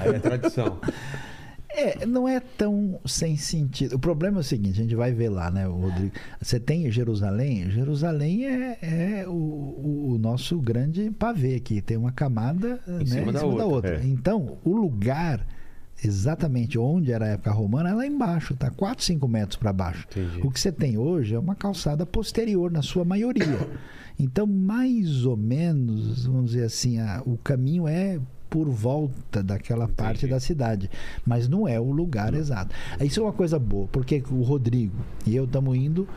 aí é tradição. É, não é tão sem sentido. O problema é o seguinte, a gente vai ver lá, né, Rodrigo? Você tem Jerusalém, Jerusalém é, é o, o- o nosso grande pavê aqui, tem uma camada né, cima da outra, é. Então, o lugar exatamente onde era a época romana é lá embaixo, tá 4, 5 metros para baixo. Entendi. O que você tem hoje é uma calçada posterior, na sua maioria. Então, mais ou menos, vamos dizer assim, a- o caminho é por volta daquela parte da cidade, mas não é o lugar exato. Isso é uma coisa boa, porque o Rodrigo e eu estamos indo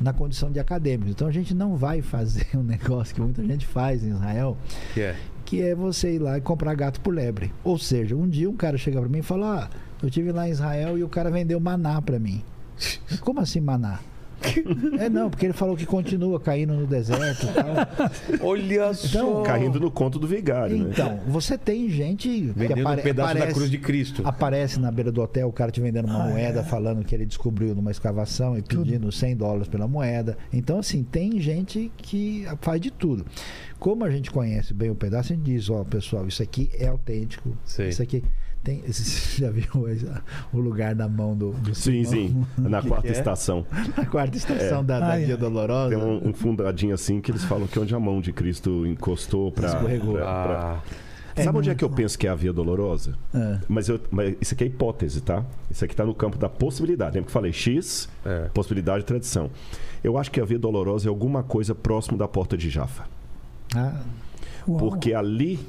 na condição de acadêmicos. Então a gente não vai fazer um negócio que muita gente faz em Israel, Que é. que é você ir lá e comprar gato por lebre. Ou seja, um dia um cara chega para mim e fala: ah, eu tive lá em Israel e o cara vendeu maná para mim. Como assim maná? é não, porque ele falou que continua caindo no deserto e tal. Olha só. Caindo no conto do vigário, né? Então, você tem gente que Vendendo apare- um pedaço da aparece- cruz de Cristo. Aparece na beira do hotel o cara te vendendo uma Ah, moeda, é. falando que ele descobriu numa escavação e pedindo 100 dólares pela moeda. Então, assim, tem gente que faz de tudo. Como a gente conhece bem o pedaço, a gente diz: Ó, pessoal, isso aqui é autêntico. Sei. Isso aqui. Tem, você já viu o lugar da mão do, do Sim, Simão? sim. Na Que quarta que é? estação. Na quarta estação da, da Ah, é. Dia Dolorosa. Tem um, um fundadinho assim que eles falam que é onde a mão de Cristo encostou para. Escorregou. Ah, Sabe onde é que eu penso que é a Via Dolorosa? Ah, Mas, eu, mas isso aqui é hipótese, tá? Isso aqui está no campo da possibilidade. Lembra que eu falei X, é. possibilidade e tradição. Eu acho que a Via Dolorosa é alguma coisa próximo da porta de Jaffa. ah. Porque ali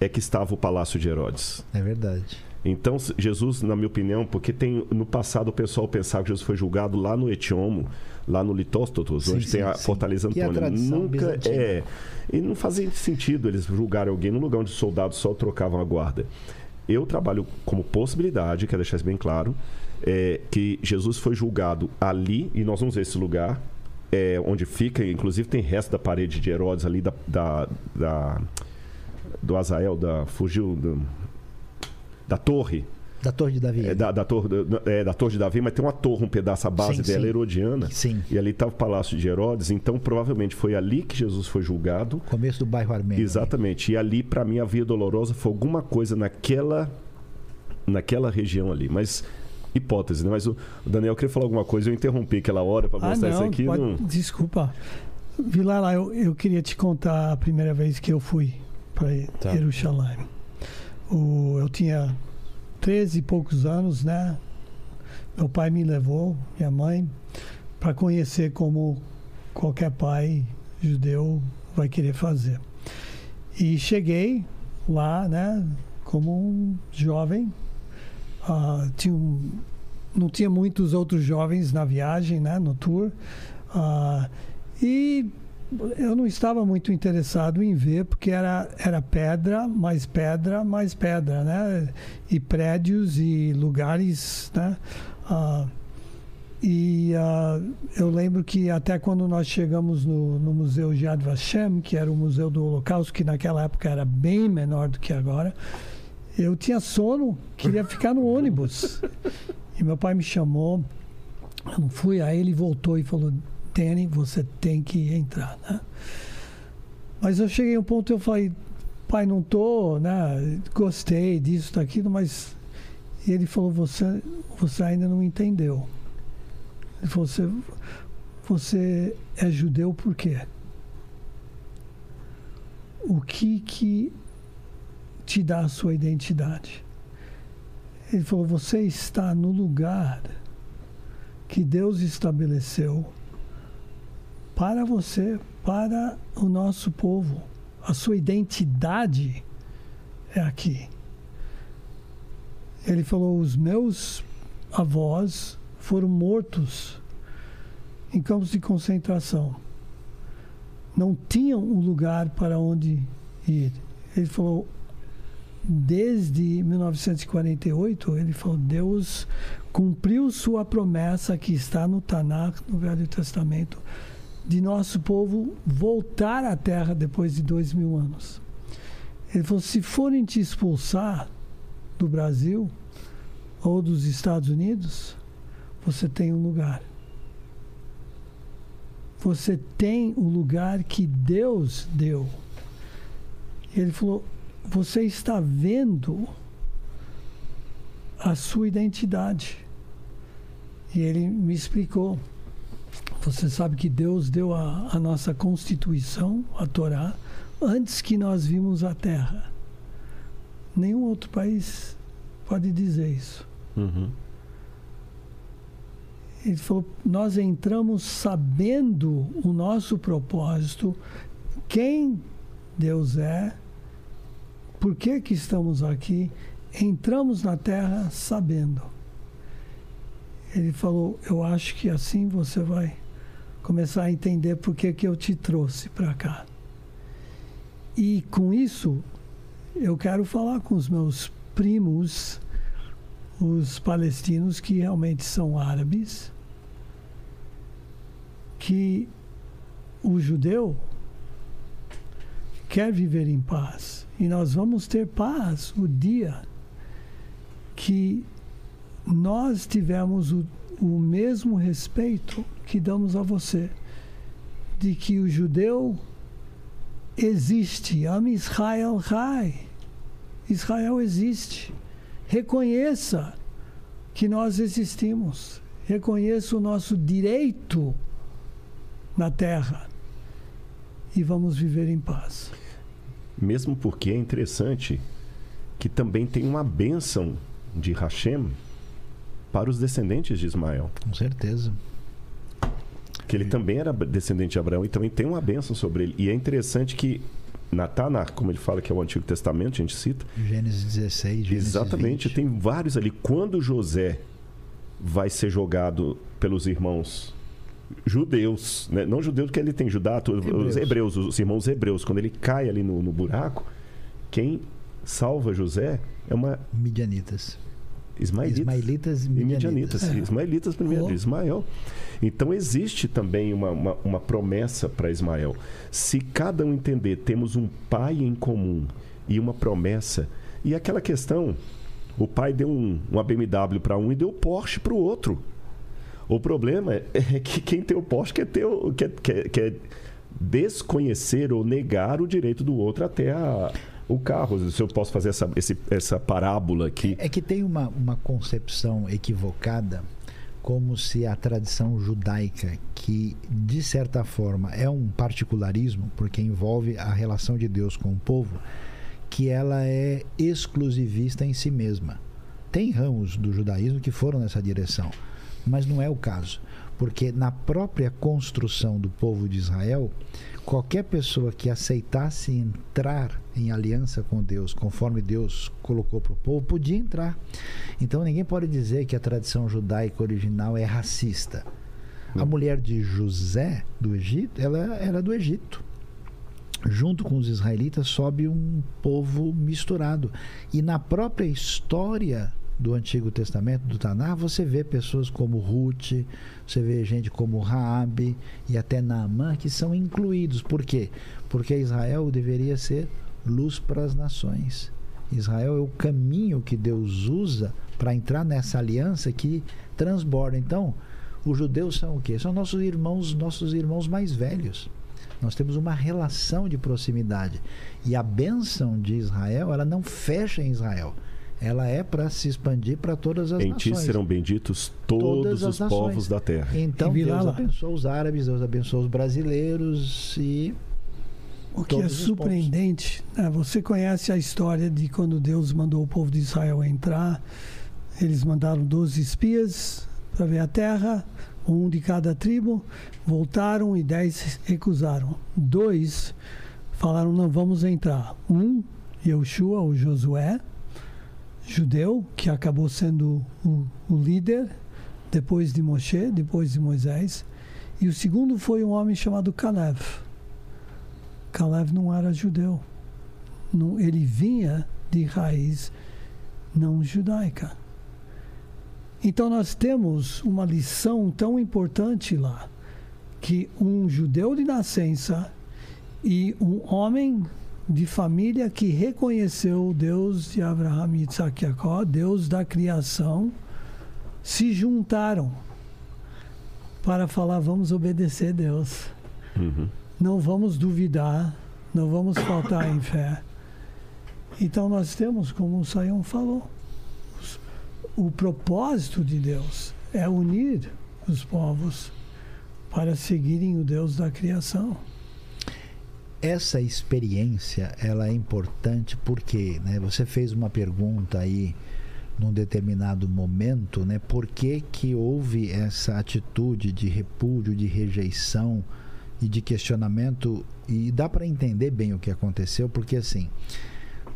é que estava o palácio de Herodes. é verdade. Então, Jesus, na minha opinião, porque tem no passado o pessoal pensava que Jesus foi julgado lá no Etiomo, lá no Litóstotos, Sim, onde tem sim, a sim. Fortaleza é Antônia. Nunca bizantina. é. E não fazia sentido eles julgarem alguém num lugar onde os soldados só trocavam a guarda. Eu trabalho como possibilidade, quero deixar isso bem claro, é, que Jesus foi julgado ali, e nós vamos ver esse lugar, é, onde fica, inclusive tem resto da parede de Herodes ali, da, da, da- do Azael, da, fugiu, do- da torre, Da Torre de Davi. é, da, da torre, é, da torre de Davi, mas tem uma torre, um pedaço, a base Sim, dela sim. é herodiana. Sim. E ali estava o palácio de Herodes, então provavelmente foi ali que Jesus foi julgado. Começo do bairro armênio. Exatamente. E ali, para mim, a Via Dolorosa foi alguma coisa naquela, naquela região ali. Mas, hipótese, né? Mas o Daniel queria falar alguma coisa, eu interrompi aquela hora para Ah, mostrar isso não, aqui. pode- não- desculpa. Vilela, eu, eu queria te contar a primeira vez que eu fui para Tá. Jerusalém. O, eu tinha 13 e poucos anos, né? Meu pai me levou, minha mãe, para conhecer como qualquer pai judeu vai querer fazer. E cheguei lá, né? Como um jovem. Ah, tinha um- não tinha muitos outros jovens na viagem, né? No tour. Ah, e eu não estava muito interessado em ver, porque era, era pedra, mais pedra, mais pedra, né? E prédios e lugares, né? Ah, e ah, eu lembro que até quando nós chegamos no, no Museu Yad Vashem, que era o Museu do Holocausto, que naquela época era bem menor do que agora, eu tinha sono, queria ficar no ônibus. E meu pai me chamou, eu não fui, aí ele voltou e falou, Você tem que entrar, né? Mas eu cheguei a um ponto eu falei, pai, não tô, né? Gostei disso, daquilo, mas e ele falou, você, você ainda não entendeu. Ele falou, você, você é judeu por quê? O que que te dá a sua identidade? Ele falou, você está no lugar que Deus estabeleceu para você, para o nosso povo. A sua identidade é aqui. Ele falou: os meus avós foram mortos em campos de concentração. Não tinham um lugar para onde ir. Ele falou: desde 1948, ele falou: Deus cumpriu sua promessa que está no Tanakh, no Velho Testamento, de nosso povo voltar à terra depois de dois mil anos. Ele falou: se forem te expulsar do Brasil ou dos Estados Unidos, você tem um lugar. Você tem o lugar que Deus deu. Ele falou: você está vendo a sua identidade. E ele me explicou. Você sabe que Deus deu a, a nossa Constituição, a Torá, antes que nós vimos a Terra. Nenhum outro país pode dizer isso. Uhum. Ele falou: nós entramos sabendo o nosso propósito, quem Deus é, por que, que estamos aqui, entramos na terra sabendo. Ele falou: Eu acho que assim você vai começar a entender por que, que eu te trouxe para cá. E com isso, eu quero falar com os meus primos, os palestinos que realmente são árabes, que o judeu quer viver em paz. E nós vamos ter paz o dia que nós tivermos o, o mesmo respeito que damos a você, de que o judeu existe, Am Israel Rai. Israel existe. Reconheça que nós existimos. Reconheça o nosso direito na terra. E vamos viver em paz. Mesmo porque é interessante que também tem uma bênção de Hashem para os descendentes de Ismael. Com certeza. Que ele também era descendente de Abraão e também tem uma bênção sobre ele. E é interessante que na Tanakh, como ele fala que é o Antigo Testamento, a gente cita. Gênesis 16, Gênesis Exatamente, 20. tem vários ali. Quando José vai ser jogado pelos irmãos judeus, né? não judeus porque ele tem Judá, Hebreus. os hebreus, os irmãos hebreus, quando ele cai ali no, no buraco, quem salva José é uma Midianitas. Ismaelita. Ismaelitas e E midianitas, midianitas. É. ismaelitas primeiro, Oh. Ismael. Então existe também uma, uma, uma promessa para Ismael. Se cada um entender, temos um pai em comum e uma promessa, e aquela questão, o pai deu um, uma BMW para um e deu Porsche para o outro. O problema é, é que quem tem o Porsche quer, ter o, quer, quer, quer desconhecer ou negar o direito do outro até a, o carro. Se eu posso fazer essa, esse- essa parábola aqui. É que tem uma, uma concepção equivocada, como se a tradição judaica, que de certa forma é um particularismo, porque envolve a relação de Deus com o povo, que ela é exclusivista em si mesma. Tem ramos do judaísmo que foram nessa direção, mas não é o caso, porque na própria construção do povo de Israel, qualquer pessoa que aceitasse entrar em aliança com Deus, conforme Deus colocou para o povo, podia entrar. Então ninguém pode dizer que a tradição judaica original é racista. A mulher de José do Egito, ela era do Egito. Junto com os israelitas sobe um povo misturado. E na própria história do Antigo Testamento, do Taná, você vê pessoas como Ruth, você vê gente como Raabe e até Naamã que são incluídos. Por quê? Porque Israel deveria ser luz para as nações. Israel é o caminho que Deus usa para entrar nessa aliança que transborda. Então, os judeus são o quê? São nossos irmãos, nossos irmãos mais velhos. Nós temos uma relação de proximidade. E a bênção de Israel, ela não fecha em Israel. Ela é para se expandir para todas as Em ti nações. serão benditos todos os nações. povos da terra. Então Deus abençoa os árabes, Deus abençoa os brasileiros e O que é surpreendente, né? você conhece a história de quando Deus mandou o povo de Israel entrar. Eles mandaram 12 espias para ver a terra, um de cada tribo, voltaram e dez recusaram. Dois falaram: não vamos entrar. Um, Yeshua, ou Josué, judeu, que acabou sendo o, o líder depois de Moshe, depois de Moisés. E o segundo foi um homem chamado Caleb. Caleb não era judeu. Não, ele vinha de raiz não judaica. Então nós temos uma lição tão importante lá, que um judeu de nascença e um homem de família que reconheceu o Deus de Isaac e Jacó, Deus da criação, se juntaram para falar vamos obedecer Deus Uhum. Não vamos duvidar, não vamos faltar em fé. Então nós temos, como o Sayão falou, o propósito de Deus é unir os povos para seguirem o Deus da criação. essa experiência ela é importante porque né, você fez uma pergunta aí num determinado momento, né, por que, que houve essa atitude de repúdio, de rejeição e de questionamento e dá para entender bem o que aconteceu, porque assim,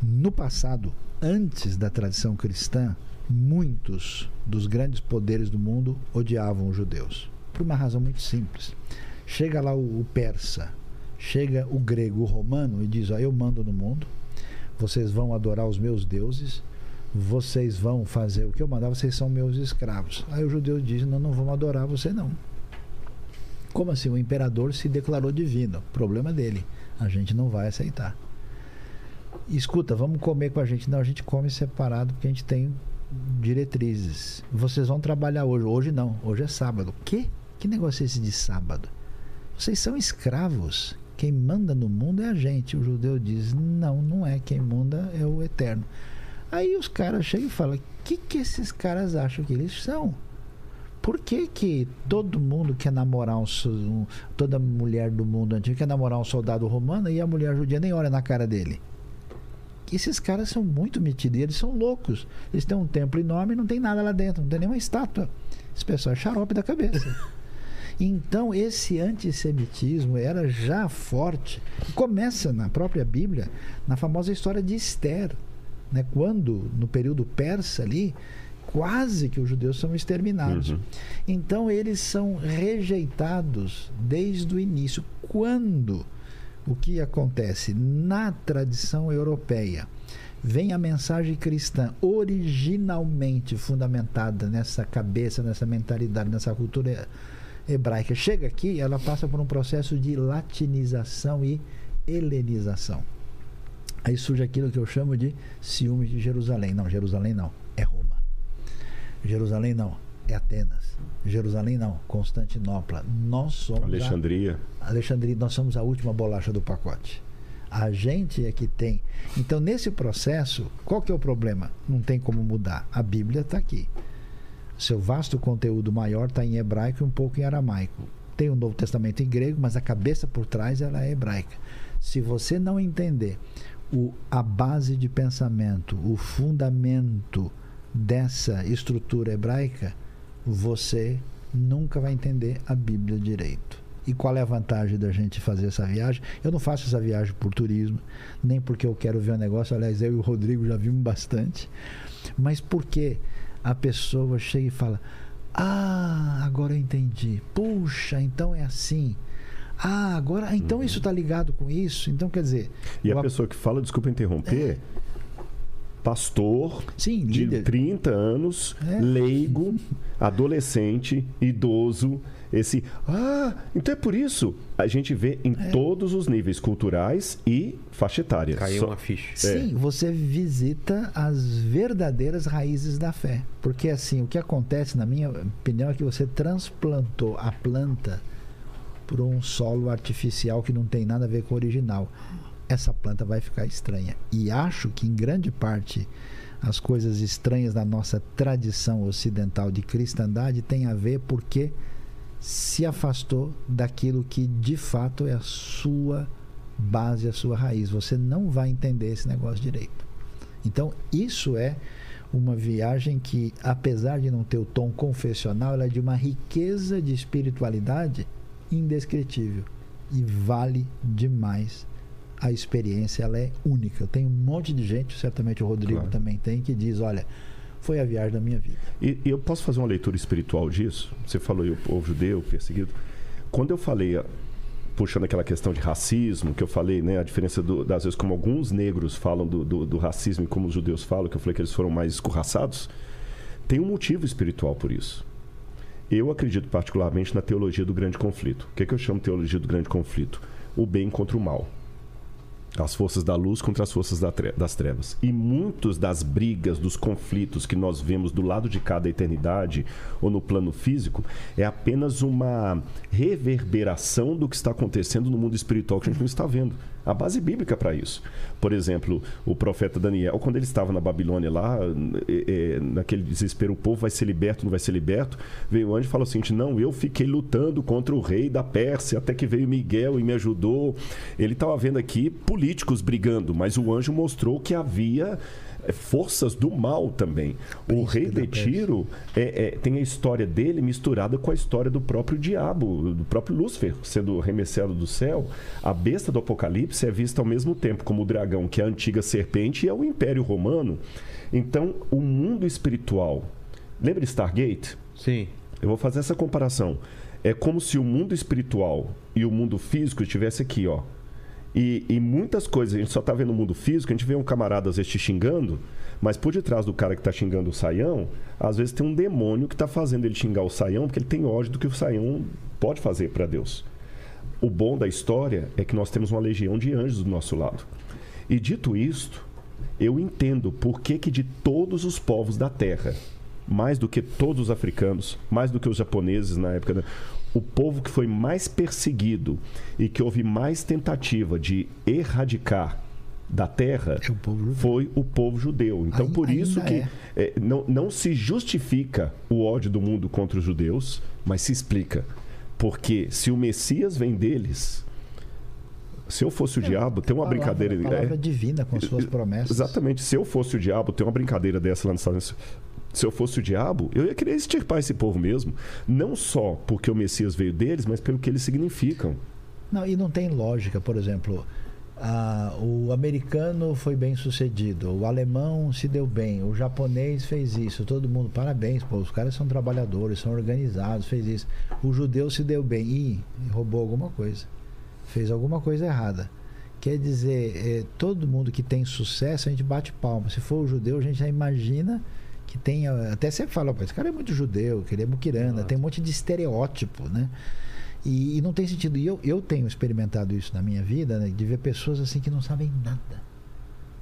no passado, antes da tradição cristã, muitos dos grandes poderes do mundo odiavam os judeus, por uma razão muito simples. Chega lá o, o persa, chega o grego, o romano e diz: ó, eu mando no mundo, vocês vão adorar os meus deuses, vocês vão fazer o que eu mandar, vocês são meus escravos. Aí o judeu diz: não, não vamos adorar você não. Como assim? O imperador se declarou divino. Problema dele. A gente não vai aceitar. Escuta, vamos comer com a gente. Não, a gente come separado porque a gente tem diretrizes. Vocês vão trabalhar hoje. Hoje não. Hoje é sábado. Que? Que negócio é esse de sábado? Vocês são escravos. Quem manda no mundo é a gente. O judeu diz: não, não é. Quem manda é o eterno. Aí os caras chegam e falam: o que, que esses caras acham que eles são? Por que, que todo mundo quer namorar um, um- toda mulher do mundo antigo quer namorar um soldado romano e a mulher judia nem olha na cara dele? Esses caras são muito metidos, e eles são loucos. Eles têm um templo enorme e não tem nada lá dentro, não tem nenhuma estátua. Esse pessoal é xarope da cabeça. Então, esse antissemitismo era já forte. Começa na própria Bíblia, na famosa história de Esther. Né? Quando, no período persa ali, quase que os judeus são exterminados. Uhum. Então, eles são rejeitados desde o início. Quando o que acontece na tradição europeia vem a mensagem cristã originalmente fundamentada nessa cabeça, nessa mentalidade, nessa cultura hebraica, chega aqui, ela passa por um processo de latinização e helenização. Aí surge aquilo que eu chamo de ciúmes de Jerusalém. Não, Jerusalém não. Jerusalém não, é Atenas. Jerusalém não, Constantinopla. Nós somos a- Alexandria. Alexandria, nós somos a última bolacha do pacote. A gente é que tem. Então, nesse processo, qual que é o problema? Não tem como mudar. A Bíblia está aqui. Seu vasto conteúdo maior está em hebraico e um pouco em aramaico. Tem o Novo Testamento em grego, mas a cabeça por trás ela é hebraica. Se você não entender o, a base de pensamento, o fundamento dessa estrutura hebraica, você nunca vai entender a Bíblia direito. E qual é a vantagem da gente fazer essa viagem? Eu não faço essa viagem por turismo, nem porque eu quero ver um negócio. Aliás, eu e o Rodrigo já vimos bastante. Mas porque a pessoa chega e fala: Ah, agora eu entendi. Puxa, então é assim. Ah, agora. Então isso está ligado com isso. Então quer dizer. E o a pessoa que fala, desculpa interromper, pastor Sim, de líder. 30 anos, É. leigo, adolescente, idoso, esse, ah, então é por isso. A gente vê em É. todos os níveis culturais e faixa etária. Caiu Só- uma ficha. Sim, você visita as verdadeiras raízes da fé. Porque assim, o que acontece, na minha opinião, é que você transplantou a planta por um solo artificial que não tem nada a ver com o original. Essa planta vai ficar estranha. E acho que em grande parte as coisas estranhas da nossa tradição ocidental de cristandade têm a ver porque se afastou daquilo que de fato é a sua base, a sua raiz. Você não vai entender esse negócio direito. Então, isso é uma viagem que, apesar de não ter o tom confessional, ela é de uma riqueza de espiritualidade indescritível e vale demais a experiência, ela é única. Tenho um monte de gente, certamente o Rodrigo Claro. também tem, que diz: olha, foi a viagem da minha vida. E, e eu posso fazer uma leitura espiritual disso? Você falou aí o povo judeu perseguido. Quando eu falei, ah, puxando aquela questão de racismo, que eu falei, né, a diferença do, das vezes como alguns negros falam do, do, do racismo e como os judeus falam, que eu falei que eles foram mais escorraçados, tem um motivo espiritual por isso. Eu acredito particularmente na teologia do grande conflito. O que, é que eu chamo de teologia do grande conflito? O bem contra o mal. As forças da luz contra as forças da das trevas. E muitos das brigas, dos conflitos que nós vemos do lado de cada eternidade ou no plano físico é apenas uma reverberação do que está acontecendo no mundo espiritual que a gente não está vendo. A base bíblica para isso. Por exemplo, o profeta Daniel, quando ele estava na Babilônia lá, é, é, naquele desespero, o povo vai ser liberto, não vai ser liberto, veio o anjo e falou assim: não, eu fiquei lutando contra o rei da Pérsia, até que veio Miguel e me ajudou. Ele estava vendo aqui políticos brigando, mas o anjo mostrou que havia forças do mal também. O Príncipe rei da de. Tiro é, é, tem a história dele misturada com a história do próprio diabo, do próprio Lúcifer, sendo remessado do céu. A besta do Apocalipse é vista ao mesmo tempo como o dragão, que é a antiga serpente, e é o Império Romano. Então, o mundo espiritual. Lembra de Stargate? Sim. Eu vou fazer essa comparação. É como se o mundo espiritual e o mundo físico estivesse aqui, ó. E, e muitas coisas, a gente só tá vendo o mundo físico, a gente vê um camarada às vezes te xingando, mas por detrás do cara que tá xingando o saião, às vezes tem um demônio que tá fazendo ele xingar o saião, porque ele tem ódio do que o saião pode fazer para Deus. O bom da história é que nós temos uma legião de anjos do nosso lado. E dito isto, eu entendo por que, que de todos os povos da Terra, mais do que todos os africanos, mais do que os japoneses na época, o povo que foi mais perseguido e que houve mais tentativa de erradicar da Terra É o foi o povo judeu. Então, por isso que é. é, não, não se justifica o ódio do mundo contra os judeus, mas se explica. Porque se o Messias vem deles, se eu fosse o diabo, tem uma Palavra- brincadeira. palavra é, divina com suas promessas. Exatamente. Se eu fosse o diabo, tem uma brincadeira dessa lá nos Estados Unidos. Se eu fosse o diabo, eu ia querer extirpar esse povo mesmo. Não só porque o Messias veio deles, mas pelo que eles significam. Não, e não tem lógica, por exemplo, o americano foi bem sucedido, o alemão se deu bem, o japonês fez isso, todo mundo, parabéns, pô, os caras são trabalhadores, são organizados, fez isso. O judeu se deu bem, e roubou alguma coisa, fez alguma coisa errada. Quer dizer, eh, todo mundo que tem sucesso, a gente bate palma. Se for o judeu, a gente já imagina que tem. Até sempre fala, esse cara é muito judeu, que ele é muquirana, tem um monte de estereótipo, né? E, e não tem sentido. E eu, eu tenho experimentado isso na minha vida, né, de ver pessoas assim que não sabem nada.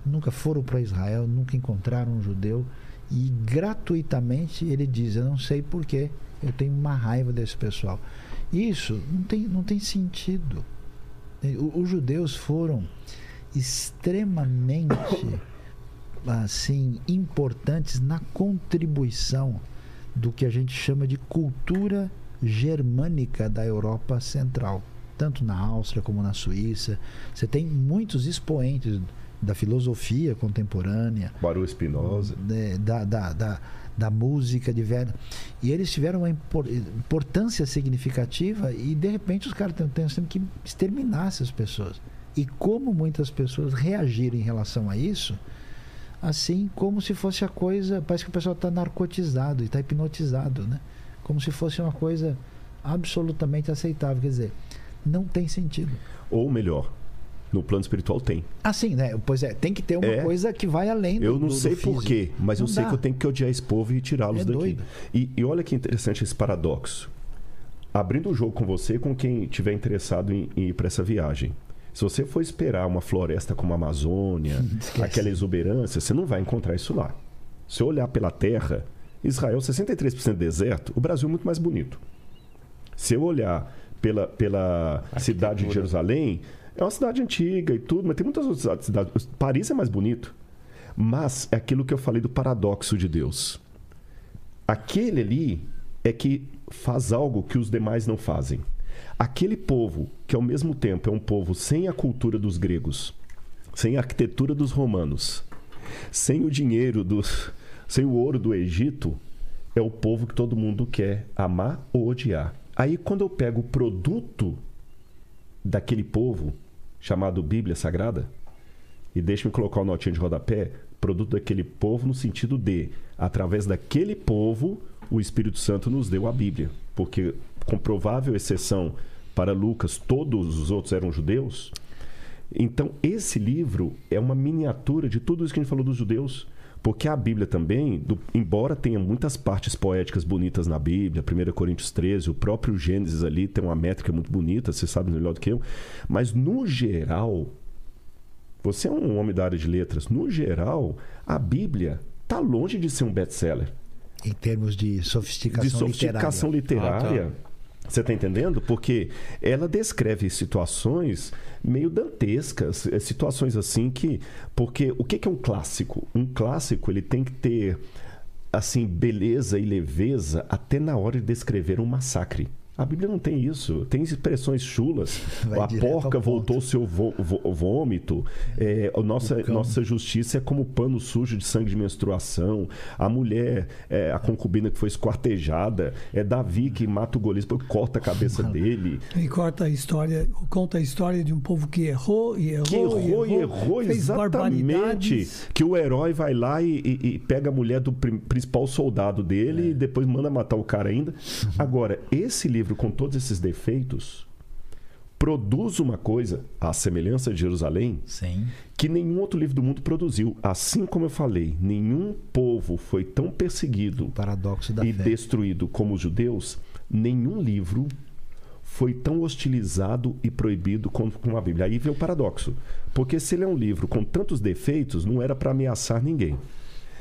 Nunca foram para Israel, nunca encontraram um judeu. E gratuitamente ele diz: Eu não sei porquê, eu tenho uma raiva desse pessoal. Isso não tem, não tem sentido. O- Os judeus foram extremamente assim importantes na contribuição do que a gente chama de cultura germânica da Europa Central, tanto na Áustria como na Suíça. Você tem muitos expoentes da filosofia contemporânea, Baru Espinosa. né, da, da, da, da música de velho. E eles tiveram uma impor- importância significativa e de repente os caras têm que exterminar essas pessoas. E como muitas pessoas reagiram em relação a isso, assim como se fosse a coisa. Parece que o pessoal está narcotizado e está hipnotizado, né? Como se fosse uma coisa absolutamente aceitável. Quer dizer, não tem sentido. Ou melhor, no plano espiritual tem. Assim, né? Pois é, tem que ter uma É. coisa que vai além do Eu não do- sei porquê, mas eu Não sei dá. que eu tenho que odiar esse povo e tirá-los É daqui. E, e olha que interessante esse paradoxo. Abrindo o jogo com você e com quem estiver interessado em, em ir para essa viagem. Se você for esperar uma floresta como a Amazônia, Esquece. aquela exuberância, você não vai encontrar isso lá. Se eu olhar pela terra, Israel 63% deserto, o Brasil é muito mais bonito. Se eu olhar pela, pela cidade de Jerusalém, é uma cidade antiga e tudo, mas tem muitas outras cidades. Paris é mais bonito. Mas é aquilo que eu falei do paradoxo de Deus. Aquele ali é que faz algo que os demais não fazem. Aquele povo, que ao mesmo tempo é um povo sem a cultura dos gregos, sem a arquitetura dos romanos, sem o dinheiro dos, sem o ouro do Egito, é o povo que todo mundo quer amar ou odiar. Aí quando eu pego o produto daquele povo, chamado Bíblia Sagrada, e deixa-me colocar o notinho de rodapé, produto daquele povo no sentido de, através daquele povo, o Espírito Santo nos deu a Bíblia. Porque, com provável exceção para Lucas, todos os outros eram judeus. Então, esse livro é uma miniatura de tudo isso que a gente falou dos judeus. Porque a Bíblia também, do- embora tenha muitas partes poéticas bonitas na Bíblia, 1 Coríntios 13, o próprio Gênesis ali tem uma métrica muito bonita, você sabe melhor do que eu, mas no geral, você é um homem da área de letras, no geral, a Bíblia está longe de ser um best-seller Em termos de sofisticação, de sofisticação literária. literária. Você está entendendo? Porque ela descreve situações meio dantescas, eh, situações assim que. Porque o que que é um clássico? Um clássico ele tem que ter assim beleza e leveza até na hora de descrever um massacre. A Bíblia não tem isso. Tem expressões chulas. Vai a porca voltou seu vô- vô- vômito. É, a nossa, nossa justiça é como pano sujo de sangue de menstruação. A mulher, é, a concubina que foi esquartejada. É Davi que mata o Golias porque corta a cabeça dele. E corta a história, conta a história de um povo que errou e errou, Que errou e errou fez exatamente. barbaridades. Que o herói vai lá e, e- e pega a mulher do prim- principal soldado dele e depois manda matar o cara ainda. Agora, esse livro, com todos esses defeitos, produz uma coisa, a semelhança de Jerusalém, Sim. que nenhum outro livro do mundo produziu. Assim como eu falei, nenhum povo foi tão perseguido O paradoxo da e fé. destruído como os judeus, nenhum livro foi tão hostilizado e proibido como como a Bíblia. Aí vem o paradoxo. Porque se ele é um livro com tantos defeitos, não era para ameaçar ninguém.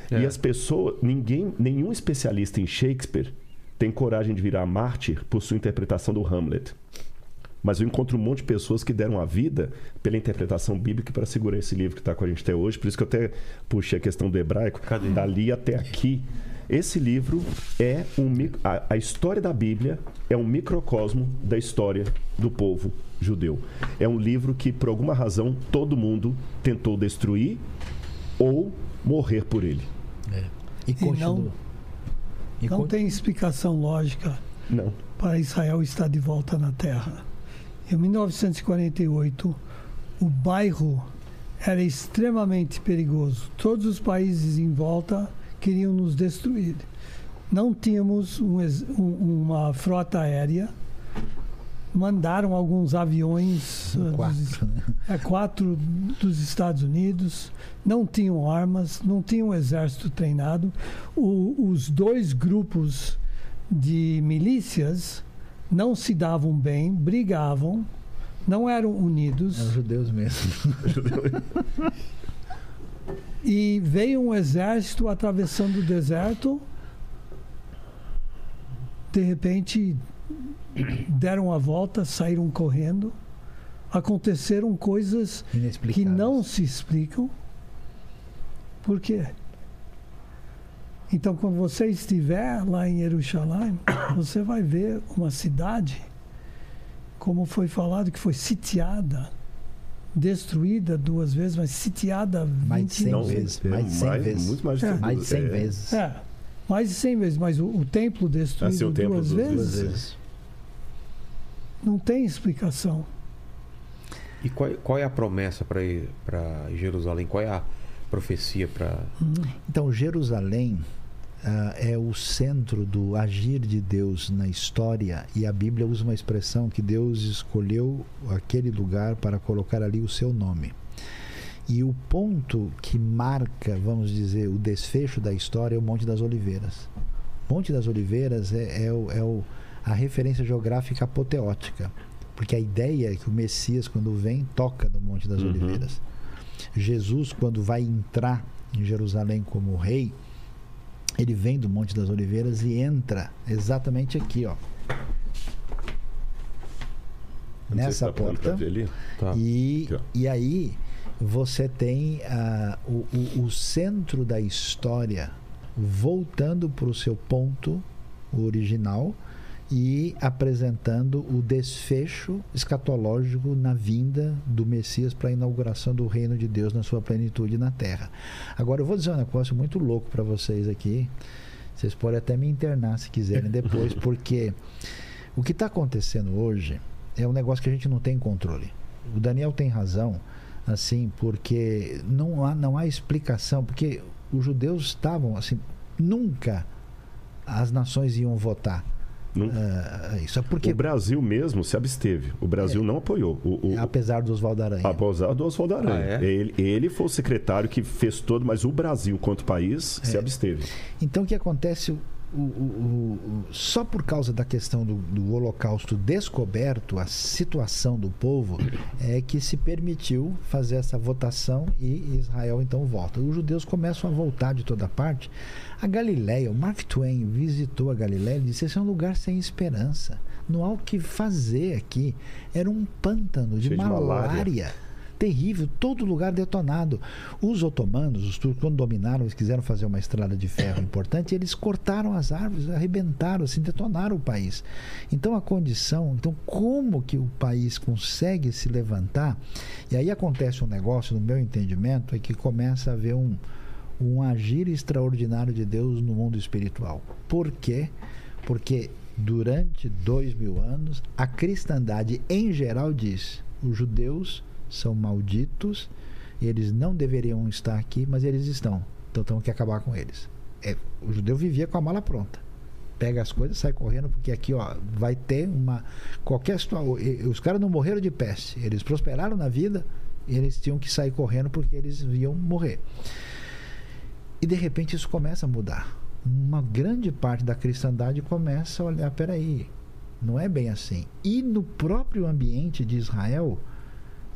É. E as pessoas, ninguém, nenhum especialista em Shakespeare tem coragem de virar mártir por sua interpretação do Hamlet. Mas eu encontro um monte de pessoas que deram a vida pela interpretação bíblica para segurar esse livro que está com a gente até hoje. Por isso que eu até puxei a questão do hebraico. Cadê? Dali até aqui. Esse livro é um. A, a história da Bíblia é um microcosmo da história do povo judeu. É um livro que, por alguma razão, todo mundo tentou destruir ou morrer por ele. E continua. não- Não tem explicação lógica Não. para Israel estar de volta na Terra. Em 1948, o bairro era extremamente perigoso. Todos os países em volta queriam nos destruir. Não tínhamos um um- uma frota aérea. Mandaram alguns aviões uh, dos- Quatro, né? é, quatro dos Estados Unidos, não tinham armas, não tinham exército treinado. O- os dois grupos de milícias não se davam bem, brigavam, não eram unidos. Eram judeus mesmo. E veio um exército atravessando o deserto. De repente, deram a volta, saíram correndo. Aconteceram coisas que não se explicam. Por quê? Então, quando você estiver lá em Jerusalém, você vai ver uma cidade, como foi falado, que foi sitiada, destruída duas vezes, mas sitiada Mais de 20 100 anos. vezes. é Mais de 100 vezes. Muito mais, É. Mais de 100 é, vezes. É, mais de 100 vezes, mas o, o templo destruído Assim, o templo duas duas vezes, Duas vezes. Não tem explicação. E qual, qual é a promessa para Jerusalém? Qual é a profecia para. Então, Jerusalém ah, é o centro do agir de Deus na história e a Bíblia usa uma expressão que Deus escolheu aquele lugar para colocar ali o seu nome. E o ponto que marca, vamos dizer, o desfecho da história é o Monte das Oliveiras. Monte das Oliveiras é, é o- é o- a referência geográfica apoteótica, porque a ideia é que o Messias, quando vem, toca no Monte das Uhum. Oliveiras. Jesus, quando vai entrar em Jerusalém como rei, ele vem do Monte das Oliveiras e entra exatamente aqui, ó. Nessa tá porta. Tá. E, Aqui, e aí você tem ah, o, o- o centro da história voltando para o seu ponto original e apresentando o desfecho escatológico na vinda do Messias para a inauguração do reino de Deus na sua plenitude na terra. Agora eu vou dizer um negócio muito louco para vocês aqui. Vocês podem até me internar se quiserem depois, porque o que está acontecendo hoje é um negócio que a gente não tem controle. O Daniel tem razão, assim, porque não há, não há explicação, porque os judeus estavam assim, nunca as nações iam votar Não- ah, isso. É porque, O Brasil mesmo se absteve. O Brasil não apoiou. O, o, apesar do Oswaldo Aranha. Apesar do Oswaldo Aranha. Ah, é? ele, ele foi o secretário que fez todo, mas o Brasil, quanto país, se absteve. Então o que acontece? O- o- o- só por causa da questão do, do Holocausto descoberto, a situação do povo, é que se permitiu fazer essa votação e Israel então volta. Os judeus começam a voltar de toda parte. A Galileia, o Mark Twain visitou a Galileia e disse: esse é um lugar sem esperança. Não há o que fazer aqui. Era um pântano de Cheio de malária. Terrível, todo lugar detonado. Os otomanos, os turcos, quando dominaram, eles quiseram fazer uma estrada de ferro importante, eles cortaram as árvores, arrebentaram, assim, detonaram o país. Então a condição, então como que o país consegue se levantar? E aí acontece um negócio, no meu entendimento, é que começa a haver um, um agir extraordinário de Deus no mundo espiritual. Por quê? Porque durante dois mil anos, a cristandade em geral diz: os judeus são malditos, eles não deveriam estar aqui, mas eles estão. Então temos que acabar com eles. É, o judeu vivia com a mala pronta. Pega as coisas, sai correndo, porque aqui ó, vai ter uma. Qualquer situação. Os caras não morreram de peste, eles prosperaram na vida, eles tinham que sair correndo porque eles iam morrer. E de repente isso começa a mudar. Uma grande parte da cristandade começa a olhar: peraí, não é bem assim. E no próprio ambiente de Israel,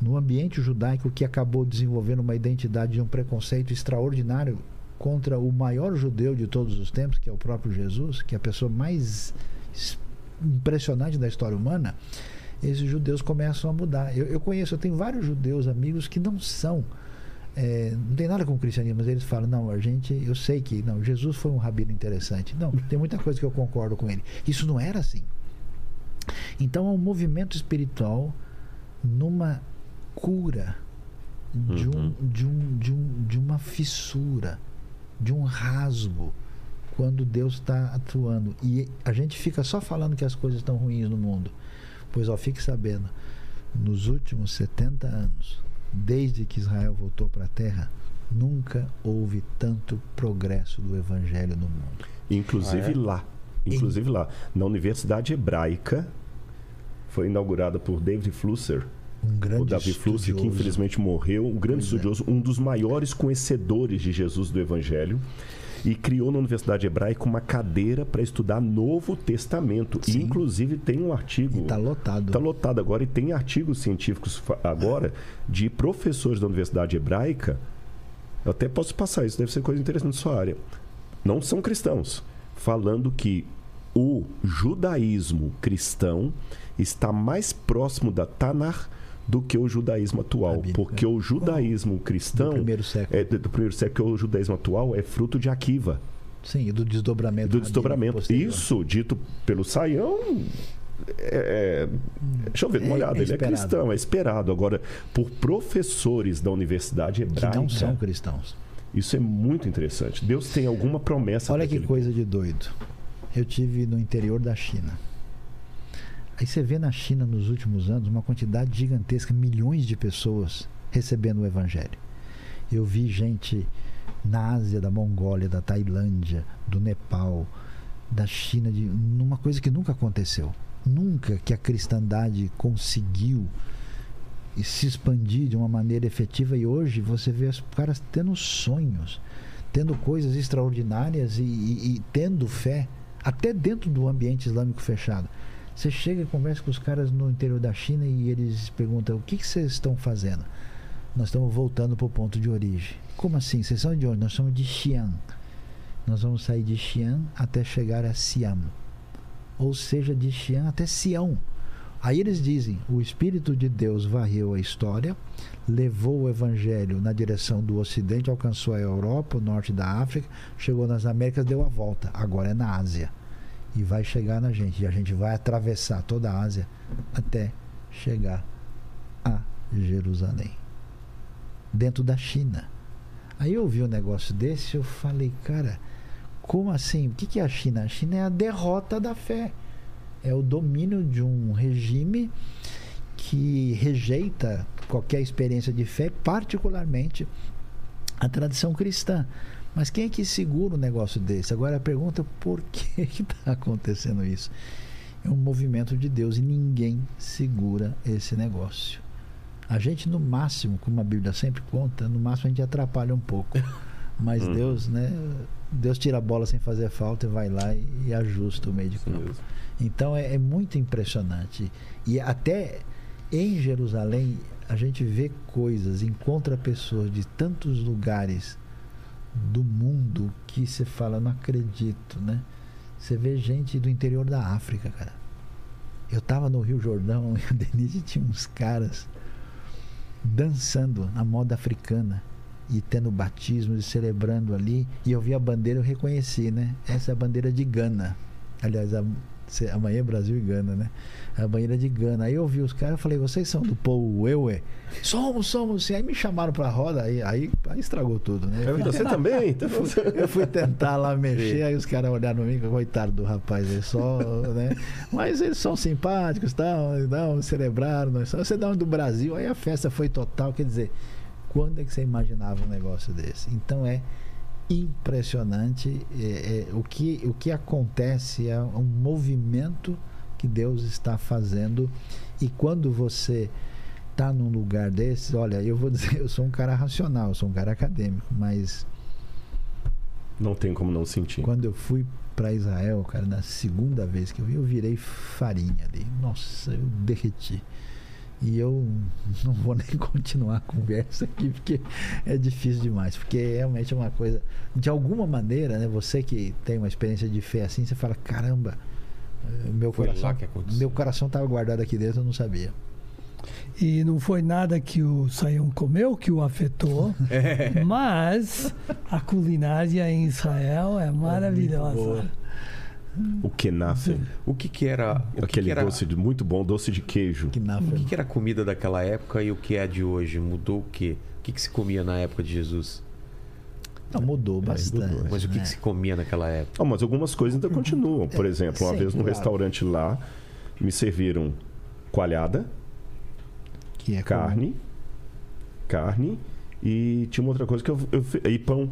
no ambiente judaico que acabou desenvolvendo uma identidade de um preconceito extraordinário contra o maior judeu de todos os tempos, que é o próprio Jesus, que é a pessoa mais es- impressionante da história humana, esses judeus começam a mudar. Eu, eu conheço, eu tenho vários judeus amigos que não são é, não tem nada com o cristianismo, mas eles falam, não, a gente, eu sei que, não, Jesus foi um rabino interessante. Não, tem muita coisa que eu concordo com ele. Isso não era assim. Então há um movimento espiritual numa cura de, um, de, um, de, um, de uma fissura, de um rasgo, quando Deus está atuando. E a gente fica só falando que as coisas estão ruins no mundo. Pois, ó, fique sabendo, nos últimos 70 anos, desde que Israel voltou para a terra, nunca houve tanto progresso do evangelho no mundo. Inclusive Ah, é? lá. Inclusive lá. Na Universidade Hebraica, foi inaugurada por David Flusser. Um grande o Davi Flusser, que infelizmente morreu, um grande Pois é. estudioso, um dos maiores conhecedores de Jesus do Evangelho. E criou na Universidade Hebraica uma cadeira para estudar Novo Testamento. E, Sim. inclusive, tem um artigo. Está lotado. Está lotado agora e tem artigos científicos agora de professores da Universidade Hebraica. Eu até posso passar isso, deve ser coisa interessante na sua área. Não são cristãos, falando que o judaísmo cristão está mais próximo da Tanar do que o judaísmo atual, Bíblia. porque o judaísmo cristão Do primeiro século. é, do primeiro século, o judaísmo atual é fruto de Akiva, Sim, e do desdobramento. do desdobramento. posterior. Isso, dito pelo Saião, é, é- deixa eu ver, dá uma É- olhada, é ele é cristão, é esperado. Agora, por professores da Universidade Que Hebraica, não são cristãos. isso é muito interessante. Deus tem alguma promessa Olha que coisa de doido. Eu tive no interior da China. Aí você vê na China nos últimos anos uma quantidade gigantesca, milhões de pessoas recebendo o evangelho. Eu vi gente na Ásia, da Mongólia, da Tailândia, do Nepal, da China, de numa coisa que nunca aconteceu. Nunca que a cristandade conseguiu se expandir de uma maneira efetiva e hoje você vê os caras tendo sonhos, tendo coisas extraordinárias e, e- e tendo fé, até dentro do ambiente islâmico fechado. Você chega e conversa com os caras no interior da China e eles perguntam: o que, que vocês estão fazendo? Nós estamos voltando para o ponto de origem. Como assim? Vocês são de onde? Nós somos de Xi'an. Nós vamos sair de Xi'an até chegar a Siam. Ou seja, de Xi'an até Sião. Aí eles dizem: o Espírito de Deus varreu a história, levou o Evangelho na direção do Ocidente, alcançou a Europa, o norte da África, chegou nas Américas, deu a volta. Agora é na Ásia. E vai chegar na gente. E a gente vai atravessar toda a Ásia até chegar a Jerusalém dentro da China. Aí eu vi um negócio desse, eu falei, cara, como assim? O que é a China? A China é a derrota da fé. É o domínio de um regime que rejeita qualquer experiência de fé, particularmente a tradição cristã. Mas quem é que segura um negócio desse? Agora a pergunta, por que está acontecendo isso? É um movimento de Deus e ninguém segura esse negócio. A gente, no máximo, como a Bíblia sempre conta, no máximo a gente atrapalha um pouco. Mas Uhum. Deus, né? Deus tira a bola sem fazer falta e vai lá e, e ajusta o meio de campo. Então é, é muito impressionante. E até em Jerusalém a gente vê coisas, encontra pessoas de tantos lugares do mundo que você fala, não acredito, né? Você vê gente do interior da África, cara. Eu tava no Rio Jordão e o Denise tinha uns caras dançando na moda africana e tendo batismo e celebrando ali. E eu vi a bandeira, eu reconheci, né? Essa é a bandeira de Gana. Aliás, a, amanhã é Brasil e Gana, né? A bandeira de Gana. Aí eu vi os caras, eu falei, vocês são do povo Ewe? Somos, somos sim. Aí me chamaram pra roda, aí, aí, aí estragou tudo, né? Eu Você também? Então, eu fui tentar lá mexer, aí os caras olharam pra mim, coitado do rapaz, aí só, né? Mas eles são simpáticos, tal, não, celebraram, nós você dá um do Brasil, aí a festa foi total, quer dizer, quando é que você imaginava um negócio desse? Então é impressionante é, é, o, que, o que acontece é um movimento que Deus está fazendo e quando você está num lugar desse, olha, eu vou dizer, eu sou um cara racional, eu sou um cara acadêmico, mas Não tem como não sentir. quando eu fui para Israel, cara, na segunda vez que eu vi, eu virei farinha ali. Nossa, eu derreti. E eu não vou nem continuar a conversa aqui, porque é difícil demais. Porque realmente é uma coisa. De alguma maneira, né? Você que tem uma experiência de fé assim, você fala: caramba, eh, meu Foi coração. Meu coração estava guardado aqui dentro, eu não sabia. E não foi nada que o Saião comeu que o afetou, É. mas a culinária em Israel é maravilhosa. O kenafe. O que que era... O que Aquele que era, doce de, muito bom, doce de queijo. O que, que era a comida daquela época e o que é de hoje? Mudou o quê? O que, que se comia na época de Jesus? Não, mudou bastante. mudou. Mas o que, né? que se comia naquela época? Ah, mas algumas coisas ainda continuam. Por exemplo, uma sim, vez num claro. restaurante lá, me serviram coalhada, Que é carne, carne e tinha uma outra coisa que eu, eu e pão.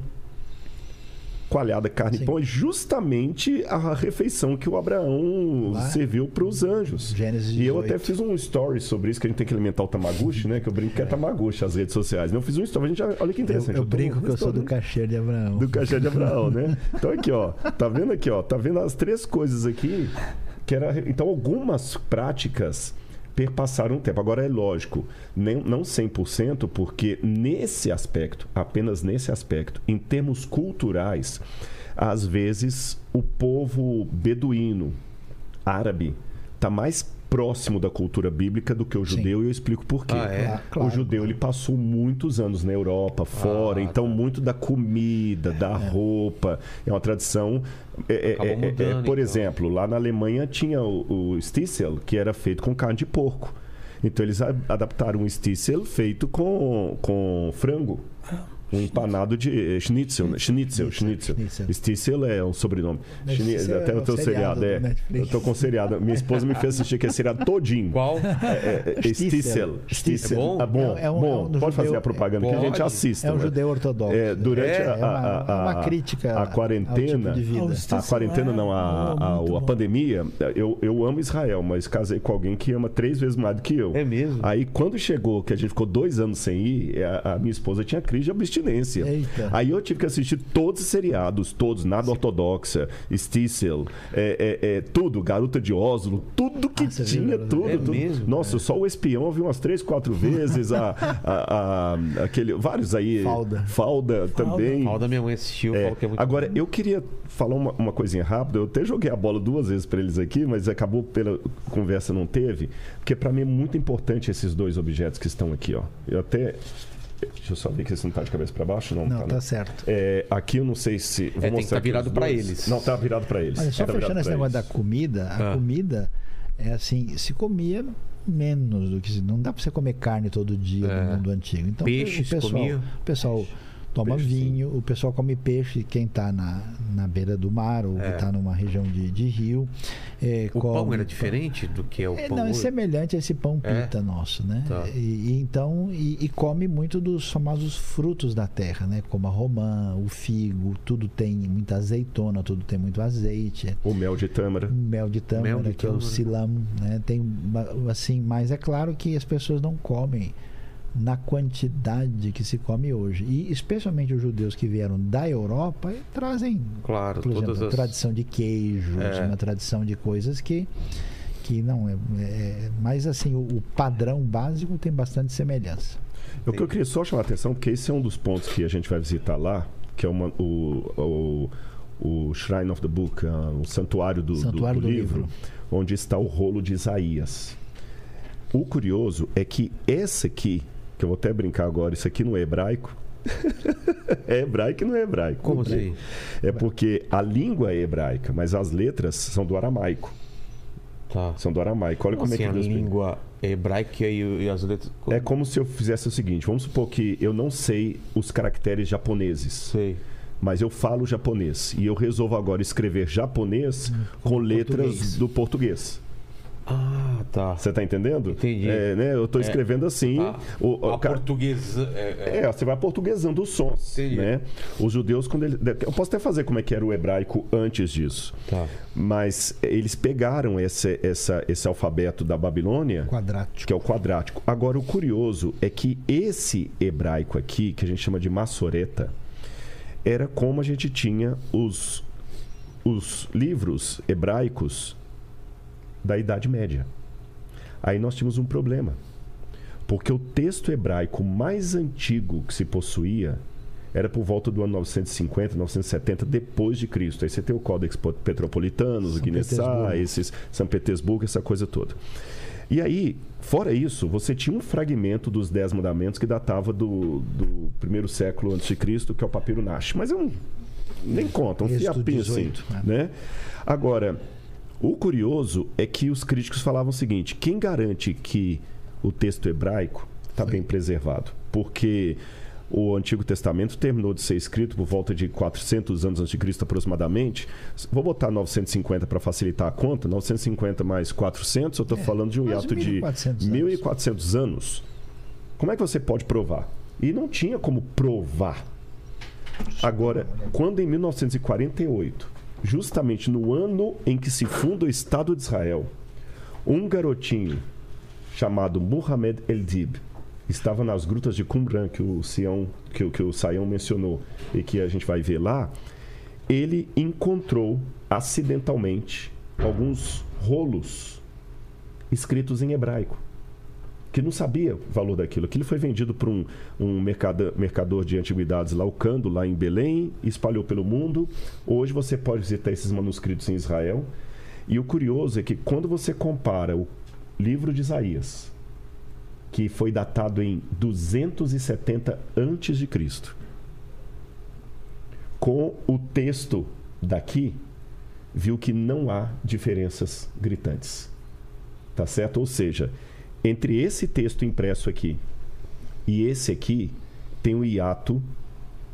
Coalhada, carne Sim. e pão é justamente a refeição que o Abraão Lá. serviu para os anjos. Gênesis E eu 18. até fiz um story sobre isso, que a gente tem que alimentar o Tamaguchi, né? Que eu brinco que é Tamaguchi as redes sociais. Eu fiz um story, a gente já, olha que Eu, interessante. eu tô brinco num que eu sou do cachê de Abraão. do cachê de Abraão, né? Então aqui, ó, tá vendo aqui, ó, tá vendo as três coisas aqui que era, então algumas práticas perpassaram o tempo. Agora é lógico, não 100%, porque nesse aspecto, apenas nesse aspecto, em termos culturais, às vezes o povo beduíno, árabe, tá mais próximo da cultura bíblica do que o Sim. judeu e eu explico por quê. Ah, é? Claro, claro. O judeu ele passou muitos anos na Europa, fora, Ah, então tá. muito da comida, da roupa, é uma tradição. é- é- é- é- mudando, por então. exemplo, lá na Alemanha tinha o, o Stissel, que era feito com carne de porco. Então eles adaptaram um Stissel feito com, com frango. Um empanado de eh, schnitzel, né? schnitzel, schnitzel. Stissel é um sobrenome. Schni- Até é no o teu seriado seriado, do é. Eu tô com seriado. Minha esposa me fez assistir aquele seriado todinho. Qual? É, é, Stissel. Stissel. Stissel. É bom? Ah, bom, É um- é um- bom. é um Pode fazer judeu- a propaganda que a gente assista. É um né? judeu ortodoxo. É, durante É, a, É uma, a- a- uma crítica a ao quarentena, tipo de vida. Ao a quarentena é não, a, a, pandemia, eu, eu amo Israel, mas casei com alguém que ama três vezes mais do que eu. É mesmo? Aí quando chegou, que a gente ficou dois anos sem ir, a, a minha esposa tinha crise de abstinência. Eita. Aí eu tive que assistir todos os seriados, todos, Nada Ortodoxa, Stissel, é, é, é, tudo, Garota de Oslo, tudo que Ah, viu, tinha, Garota? tudo. É tudo. mesmo, Nossa, só o espião eu vi umas três, quatro vezes, a, a- a- aquele, vários aí. Falda. Falda também. Mal da minha mãe assistiu, É, que é muito Agora, eu queria falar uma, uma coisinha rápida. Eu até joguei a bola duas vezes para eles aqui, mas acabou pela conversa não teve. Porque para mim é muito importante esses dois objetos que estão aqui, ó. Eu até. Deixa eu só ver que esse não tá de cabeça para baixo, não. Não, tá, tá né? certo. É, aqui eu não sei se. Vou tem que tá virado dois. eles. Não, tá virado para eles. Olha, só Tá fechando esse negócio da eles. comida, a Ah. comida é assim, se comia menos do que se- não dá para você comer carne todo dia É. no mundo antigo. Então Peixe o pessoal, comia? o pessoal toma Peixe, sim. vinho, o pessoal come peixe, quem está na, na beira do mar ou que está numa região de, de rio. é, O pão come era diferente do que é o É, pão não, é semelhante a esse pão É? pita nosso, né? Tá. E, e então e, e come muito dos famosos frutos da terra, né? Como a romã, o figo, tudo tem muita azeitona, tudo tem muito azeite, O mel de tâmara. mel de tâmara, Mel de que é o tâmara. silam, né? Tem assim, mas é claro que as pessoas não comem na quantidade que se come hoje. E especialmente os judeus que vieram da Europa trazem Claro, por todas exemplo, as... tradição de queijos, É. uma tradição de coisas que que não é, é mas assim o, o padrão básico tem bastante semelhança. O que eu queria só chamar a atenção, porque esse é um dos pontos que a gente vai visitar lá, que é uma- o, o, o Shrine of the Book, ah, o santuário do, do- Santuário do do livro, livro. onde está o rolo de Isaías. O curioso é que esse aqui, que eu vou até brincar agora, isso aqui não é hebraico. é hebraico e não é hebraico. Como assim? É porque a língua é hebraica, mas as letras são do aramaico. Tá. São do aramaico. Olha Como como, assim é a que Deus língua hebraica e, e as letras... É como se eu fizesse o seguinte: vamos supor que eu não sei os caracteres japoneses, Sei. mas eu falo japonês. E eu resolvo agora escrever japonês com letras português. do português. Ah, tá. Você tá entendendo? Entendi. É, né? Eu tô É. escrevendo assim. Tá. O, o a cara- portuguesa... É, É, você vai portuguesando os sons, Entendi. né? Os judeus, quando eles... Eu posso até fazer como é que era o hebraico antes disso. Tá. Mas eles pegaram esse, essa, esse alfabeto da Babilônia Quadrático. que é o quadrático. Agora, o curioso é que esse hebraico aqui, que a gente chama de massoreta, era como a gente tinha os, os livros hebraicos da Idade Média. Aí nós tínhamos um problema. Porque o texto hebraico mais antigo que se possuía era por volta do ano 950, 970 depois de Cristo. Aí você tem o Códex Petropolitano, São Guinnessá, esses São Petersburgo, essa coisa toda. E aí, fora isso, você tinha um fragmento dos Dez Mandamentos que datava do, do primeiro século antes de Cristo, que é o papiro Nash. Mas é um nem conta, um fiapinho 18, assim, né? né? Agora, o curioso é que os críticos falavam o seguinte: quem garante que o texto hebraico está bem preservado? Porque o Antigo Testamento terminou de ser escrito por volta de 400 anos antes de Cristo aproximadamente. Vou botar 950 para facilitar a conta. 950 mais 400, eu estou É, falando de um hiato de 1.400 anos. 1.400 anos. Como é que você pode provar? E não tinha como provar. Agora, quando em 1948, justamente no ano em que se funda o Estado de Israel, um garotinho chamado Muhammad El-Dib estava nas grutas de Qumran, que o Sião, que, que o Saião mencionou e que a gente vai ver lá, ele encontrou acidentalmente alguns rolos escritos em hebraico que não sabia o valor daquilo. Aquilo foi vendido por um, um mercada- mercador de antiguidades lá, o Cando, lá em Belém, espalhou pelo mundo. Hoje você pode visitar esses manuscritos em Israel. E o curioso é que quando você compara o livro de Isaías, que foi datado em 270 antes de Cristo, com o texto daqui, viu que não há diferenças gritantes. Tá certo? Ou seja, entre esse texto impresso aqui e esse aqui, tem um hiato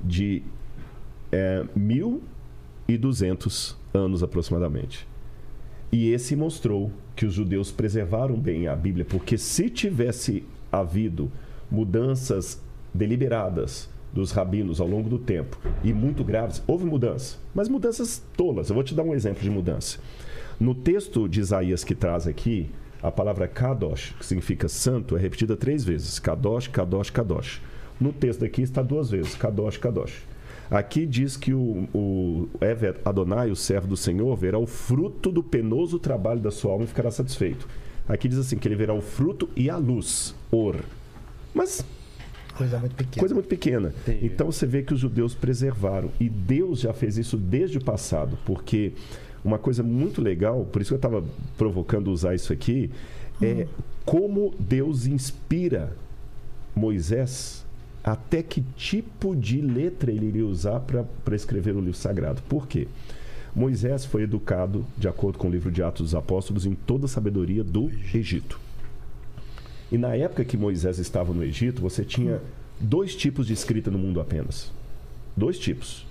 de é, 1.200 anos aproximadamente. E esse mostrou que os judeus preservaram bem a Bíblia, porque se tivesse havido mudanças deliberadas dos rabinos ao longo do tempo e muito graves, houve mudança, mas mudanças tolas. Eu vou te dar um exemplo de mudança. No texto de Isaías que traz aqui, a palavra kadosh, que significa santo, é repetida três vezes: kadosh, kadosh, kadosh. No texto aqui está duas vezes, Kadosh, Kadosh. Aqui diz que o, o Ever Adonai, o servo do Senhor, verá o fruto do penoso trabalho da sua alma e ficará satisfeito. Aqui diz assim, que ele verá o fruto e a luz, or. Mas Coisa muito pequena. Coisa muito pequena. Entendi. Então você vê que os judeus preservaram. E Deus já fez isso desde o passado. Porque uma coisa muito legal, por isso que eu estava provocando usar isso aqui, é como Deus inspira Moisés até que tipo de letra ele iria usar para escrever o livro sagrado. Por quê? Moisés foi educado, de acordo com o livro de Atos dos Apóstolos, em toda a sabedoria do Egito. E na época que Moisés estava no Egito, você tinha dois tipos de escrita no mundo apenas. Dois tipos.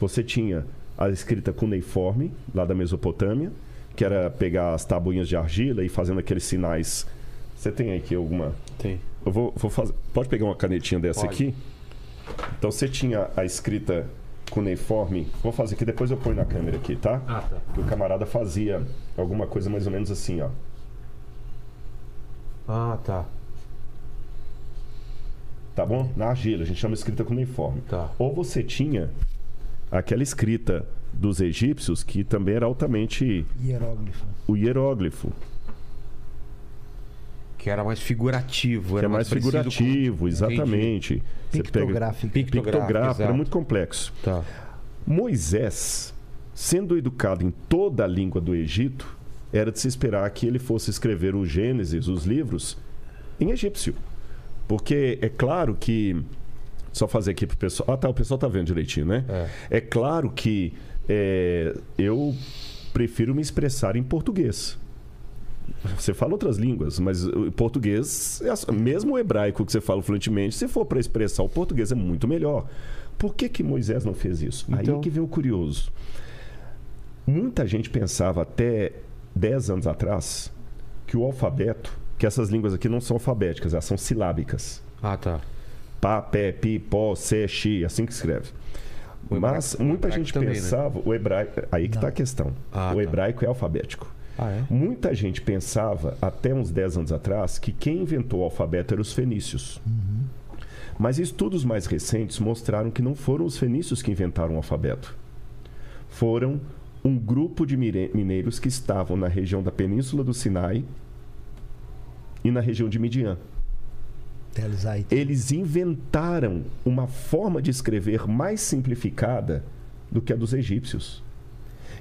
Você tinha a escrita cuneiforme, lá da Mesopotâmia, que era pegar as tabuinhas de argila e fazendo aqueles sinais. Você tem aqui alguma. Tem. Eu vou, vou fazer. Pode pegar uma canetinha dessa Pode. aqui? Então você tinha a escrita cuneiforme. Vou fazer aqui, depois eu ponho na câmera aqui, tá? Ah, tá. Que o camarada fazia alguma coisa mais ou menos assim, ó. Ah, tá. Tá bom? Na argila, a gente chama escrita cuneiforme. Tá. Ou você tinha aquela escrita dos egípcios que também era altamente Hieróglifo. o hieróglifo, Que era mais figurativo. que era é mais com- figurativo, exatamente. Você pega Pictográfico. Pictográfico, pictográfico, era muito complexo. Tá. Moisés, sendo educado em toda a língua do Egito, era de se esperar que ele fosse escrever o Gênesis, os livros, em egípcio. Porque é claro que. Só fazer aqui pro pessoal. Ah, tá, o pessoal tá vendo direitinho, né? É, claro que é, eu prefiro me expressar em português. Você fala outras línguas, mas o português, é mesmo o hebraico que você fala fluentemente, se for para expressar o português é muito melhor. Por que, que Moisés não fez isso? Então- Aí que vem o curioso. Muita gente pensava até 10 anos atrás que o alfabeto, que essas línguas aqui não são alfabéticas, elas são silábicas. Ah, tá. Pá, pé, pi, pó, sé, xi, assim que escreve. Mas o muita gente também, né? pensava, o hebraico, aí que está a questão. Ah, o tá. hebraico é alfabético. Ah, é? Muita gente pensava, até uns 10 anos atrás, que quem inventou o alfabeto eram os fenícios. Mas estudos mais recentes mostraram que não foram os fenícios que inventaram o alfabeto. Foram um grupo de mineiros que estavam na região da Península do Sinai e na região de Midian. Eles inventaram uma forma de escrever mais simplificada do que a dos egípcios.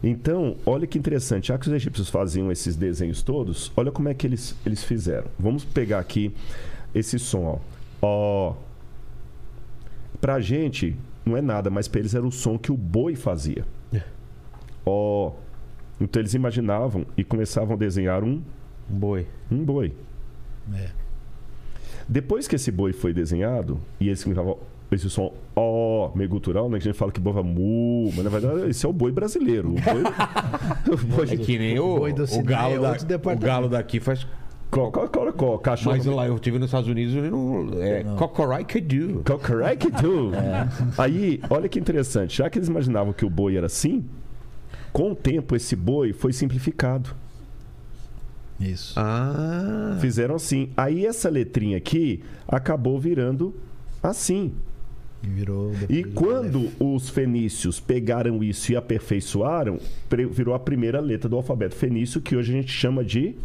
Então, olha que interessante, já que os egípcios faziam esses desenhos todos, olha como é que eles, eles fizeram. Vamos pegar aqui esse som, ó. Ó. Pra gente, não é nada, mas pra eles era o som que o boi fazia. Ó. Então eles imaginavam e começavam a desenhar um, Um boi. um boi. É. Depois que esse boi foi desenhado, e esse significava esse som ó, meio gutural, né? Que a gente fala que boi vai mu, mas na verdade esse é o boi brasileiro. O boi, o boi É que nem o, O boi do o galo é da, o galo daqui faz. co, co, co, co, cachorro. Mas lá eu tive nos Estados Unidos ele não, é cocoricadu. Cocoricadu. Aí, olha que interessante. Já que eles imaginavam que o boi era assim, com o tempo esse boi foi simplificado. Isso. Ah. Fizeram assim. Aí essa letrinha aqui acabou virando assim. E virou. E quando os fenícios pegaram isso e aperfeiçoaram, virou a primeira letra do alfabeto fenício, que hoje a gente chama de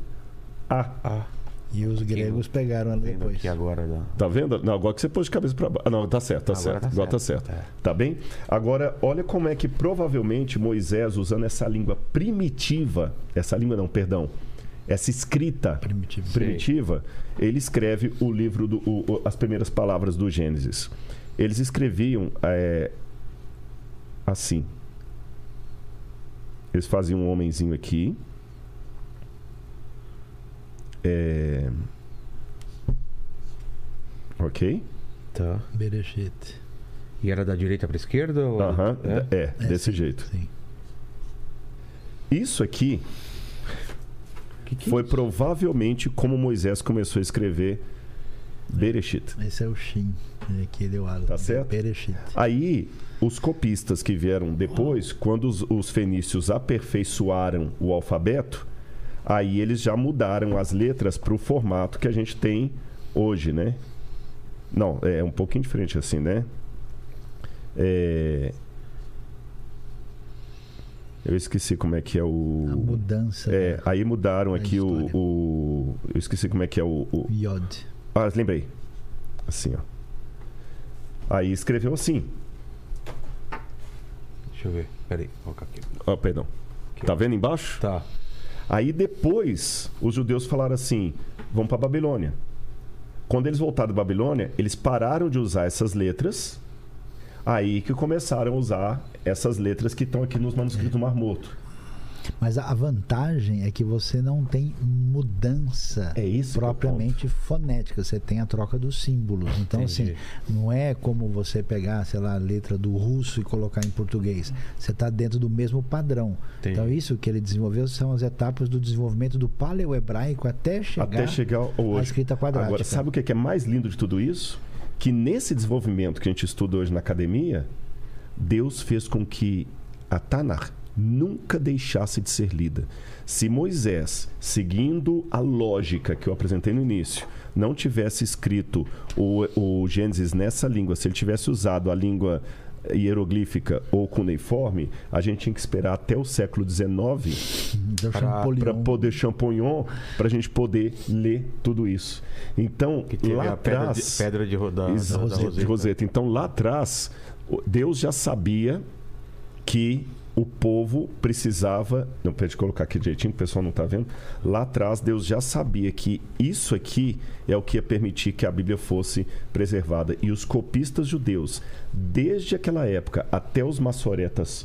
A. Ah, E os gregos pegaram ela vendo depois. aqui agora. Não. Tá vendo? Não, agora que você pôs de cabeça para baixo. Ah, não, tá certo, tá Agora certo. tá agora tá certo, certo. é. Tá bem? Agora, olha como é que provavelmente Moisés, usando essa língua primitiva, essa língua não, perdão, essa escrita Primitivo. primitiva, ele escreve o livro, do, o- o- as primeiras palavras do Gênesis. Eles escreviam é, assim. Eles faziam um homenzinho aqui. É, ok? Tá. Bereshit. E era da direita para esquerda? Ou... Aham, É? é, desse jeito. Sim. Isso aqui Que que foi é provavelmente como Moisés começou a escrever Bereshit. Esse é o Shin. É Aqui deu ala. Tá certo? Bereshit. Aí, os copistas que vieram depois, quando os, os fenícios aperfeiçoaram o alfabeto, aí eles já mudaram as letras para o formato que a gente tem hoje, né? Não, é um pouquinho diferente assim, né? É... Eu esqueci como é que é o. A mudança. É, da aí mudaram da aqui o, o- Eu esqueci como é que é o. o- Yod. Ah, lembrei. Assim, ó. Aí escreveu assim. Deixa eu ver. Peraí, vou colocar aqui. Ó, perdão. Aqui, Tá vendo embaixo? Tá. Aí depois os judeus falaram assim: vamos para Babilônia. Quando eles voltaram da Babilônia, eles pararam de usar essas letras. Aí que começaram a usar essas letras que estão aqui nos manuscritos do Mar Morto. Mas a vantagem é que você não tem mudança É é propriamente fonética. Você tem a troca dos símbolos. Então, Entendi. assim, não é como você pegar, sei lá, a letra do russo e colocar em português. Você está dentro do mesmo padrão. Entendi. Então, isso que ele desenvolveu são as etapas do desenvolvimento do paleo-hebraico até chegar, Até chegar à hoje. escrita quadrática. Agora, sabe o é que é mais lindo de tudo isso? Que nesse desenvolvimento que a gente estuda hoje na academia, Deus fez com que a Tanakh nunca deixasse de ser lida. Se Moisés, seguindo a lógica que eu apresentei no início, não tivesse escrito o, o Gênesis nessa língua, se ele tivesse usado a língua hieroglífica ou cuneiforme, a gente tinha que esperar até o século XIX para poder Champollion, para a gente poder ler tudo isso. Então, lá a pedra de, atrás, pedra de, ro- da, Isso, da- da Roseta. de Roseta. Então, lá atrás, Deus já sabia que o povo precisava. Não, pede colocar aqui direitinho, o pessoal não está vendo. Lá atrás, Deus já sabia que isso aqui é o que ia permitir que a Bíblia fosse preservada. E os copistas judeus, desde aquela época até os maçoretas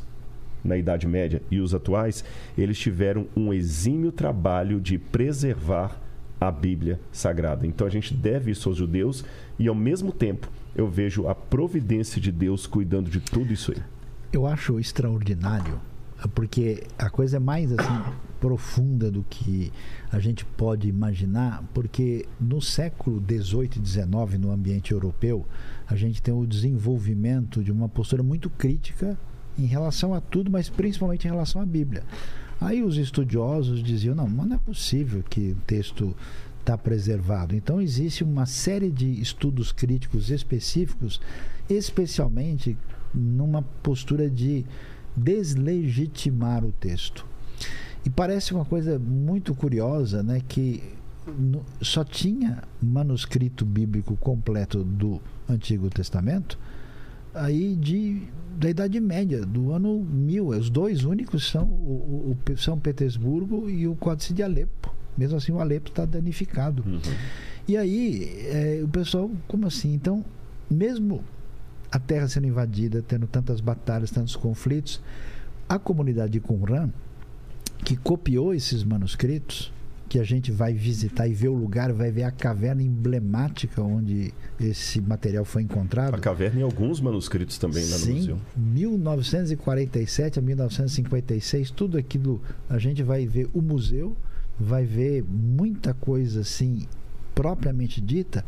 na Idade Média e os atuais, eles tiveram um exímio trabalho de preservar a Bíblia Sagrada. Então a gente deve isso aos judeus e ao mesmo tempo eu vejo a providência de Deus cuidando de tudo isso aí. Eu acho extraordinário, porque a coisa é mais assim profunda do que a gente pode imaginar, porque no século 18 e 19, no ambiente europeu, a gente tem o desenvolvimento de uma postura muito crítica em relação a tudo, mas principalmente em relação à Bíblia. Aí os estudiosos diziam: não, mas não é possível que o texto está preservado. Então existe uma série de estudos críticos específicos, especialmente numa postura de deslegitimar o texto. E parece uma coisa muito curiosa, né, que no- só tinha manuscrito bíblico completo do Antigo Testamento aí de da Idade Média, do ano 1000. Os dois únicos são o, o- o São Petersburgo e o Códice de Alepo. Mesmo assim, o Alepo está danificado. E aí, é, o pessoal, como assim? Então, mesmo a terra sendo invadida, tendo tantas batalhas, tantos conflitos, a comunidade de Qumran, que copiou esses manuscritos, que a gente vai visitar e ver o lugar, vai ver a caverna emblemática onde esse material foi encontrado. A caverna e alguns manuscritos também lá no Sim, museu. 1947 a 1956, tudo aquilo a gente vai ver o museu, vai ver muita coisa assim propriamente dita.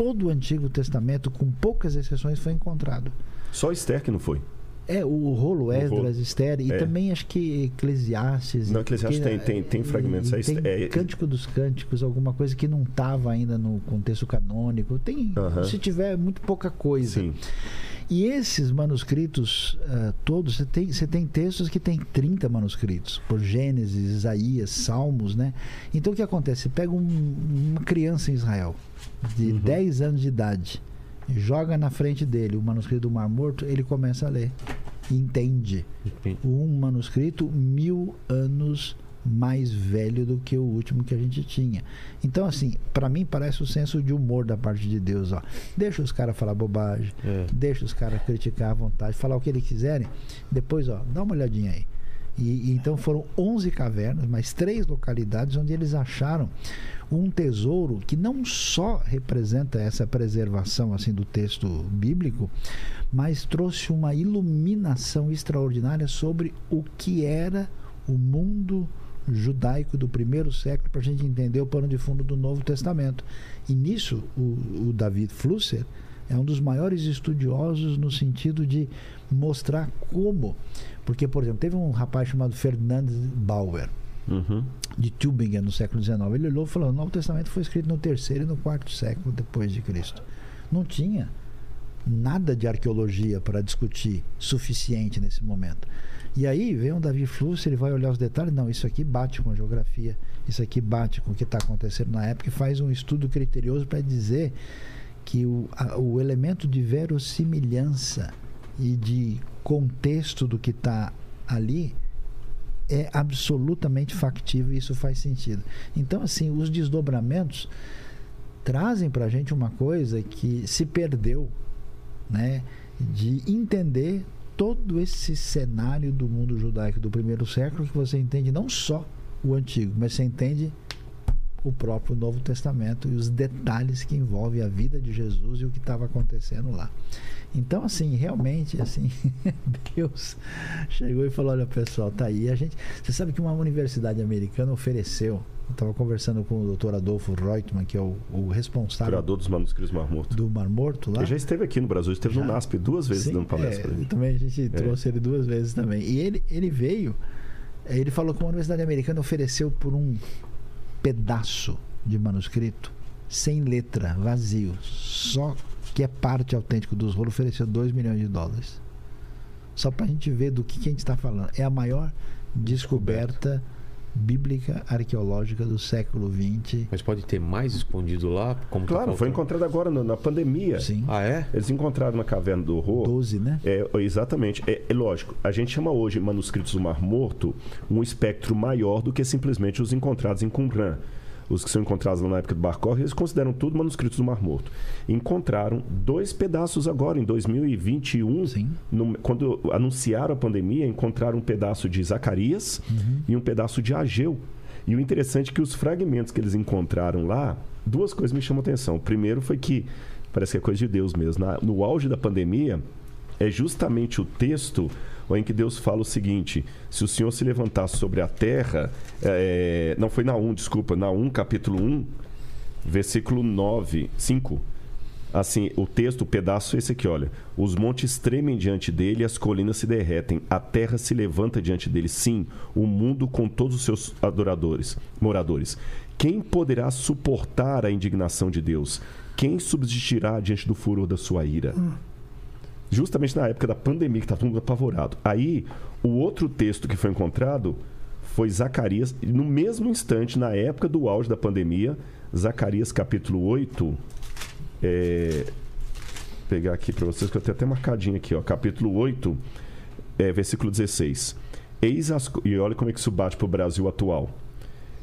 Todo o Antigo Testamento, com poucas exceções, foi encontrado. Só Esther que não foi. É, o rolo Esdras, Esther, e É. também acho que Eclesiastes. Não, Eclesiastes tem- tem- tem fragmentos, e é- Tem é- Cântico dos Cânticos, alguma coisa que não estava ainda no contexto canônico. Tem, Aham. se tiver, muito pouca coisa. Sim. E esses manuscritos ah, todos, você tem, você tem textos que tem 30 manuscritos, por Gênesis, Isaías, Salmos, né? Então o que acontece? Você pega um- uma criança em Israel, de 10 anos de idade, joga na frente dele o manuscrito do Mar Morto, ele começa a ler. Entende. Um manuscrito mil anos mais velho do que o último que a gente tinha. Então, assim, para mim parece o senso de humor da parte de Deus. Ó. Deixa os caras falar bobagem, É. deixa os caras criticar à vontade, falar o que eles quiserem. Depois, ó, dá uma olhadinha aí. E, e então foram 11 cavernas, mais três localidades onde eles acharam um tesouro que não só representa essa preservação assim do texto bíblico, mas trouxe uma iluminação extraordinária sobre o que era o mundo judaico do primeiro século para a gente entender o pano de fundo do Novo Testamento. E nisso o, o David Flusser é um dos maiores estudiosos no sentido de mostrar como, porque por exemplo teve um rapaz chamado Fernandes Bauer Uhum. de Tübingen no século XIX. Ele olhou e falou: o Novo Testamento foi escrito no terceiro e no quarto século depois de Cristo. Não tinha nada de arqueologia para discutir suficiente nesse momento. E aí vem um Davi Flusso, ele vai olhar os detalhes, não, isso aqui bate com a geografia, isso aqui bate com o que está acontecendo na época e faz um estudo criterioso para dizer que o, a, o elemento de verossimilhança e de contexto do que está ali é absolutamente factível e isso faz sentido. Então, assim, os desdobramentos trazem para a gente uma coisa que se perdeu, né? De entender todo esse cenário do mundo judaico do primeiro século, que você entende não só o antigo, mas você entende o próprio Novo Testamento e os detalhes que envolvem a vida de Jesus e o que estava acontecendo lá. Então, assim, realmente, assim, Deus chegou e falou: olha, pessoal, tá aí. A gente, você sabe que uma universidade americana ofereceu. Estava conversando com o Dr. Adolfo Reutemann, que é o, o responsável Curador dos manuscritos Mar Morto. do Mar Morto lá. Ele já esteve aqui no Brasil, esteve Já? no NASP duas vezes Sim, dando palestra. é, ali. também a gente trouxe ele duas vezes também. E ele, ele veio, eh, ele falou que uma universidade americana ofereceu por um pedaço de manuscrito, sem letra, vazio, só que é parte autêntico dos rolos, ofereceu 2 milhões de dólares. Só para a gente ver do que, que a gente está falando. É a maior descoberta bíblica arqueológica do século XX. Mas pode ter mais escondido lá? Como tá Claro, foi faltando? encontrado agora na, na pandemia. Sim, Ah, é? Eles encontraram na caverna do horror. 12, né? É, exatamente. É, é lógico. A gente chama hoje manuscritos do Mar Morto um espectro maior do que simplesmente os encontrados em Qumran. Os que são encontrados lá na época do Bar Kokhba, eles consideram tudo manuscritos do Mar Morto. Encontraram dois pedaços agora, em 2021, Sim. no- quando anunciaram a pandemia, encontraram um pedaço de Zacarias e um pedaço de Ageu. E o interessante é que os fragmentos que eles encontraram lá, duas coisas me chamam a atenção. O primeiro foi que, parece que é coisa de Deus mesmo, na- no auge da pandemia, é justamente o texto em que Deus fala o seguinte: se o Senhor se levantar sobre a terra, é, não foi Naum, desculpa, Naum capítulo 1, versículo 9, 5. Assim, o texto, o pedaço é esse aqui, olha. Os montes tremem diante dele, as colinas se derretem, a terra se levanta diante dele. Sim, o mundo com todos os seus adoradores, moradores. Quem poderá suportar a indignação de Deus? Quem subsistirá diante do furor da sua ira? Justamente na época da pandemia, que está todo mundo apavorado. Aí, o outro texto que foi encontrado foi Zacarias, no mesmo instante, na época do auge da pandemia, Zacarias capítulo 8, é, pegar aqui para vocês, que eu tenho até marcadinho aqui, ó, capítulo 8, é, versículo 16. Eis as, e olha como é que isso bate para o Brasil atual.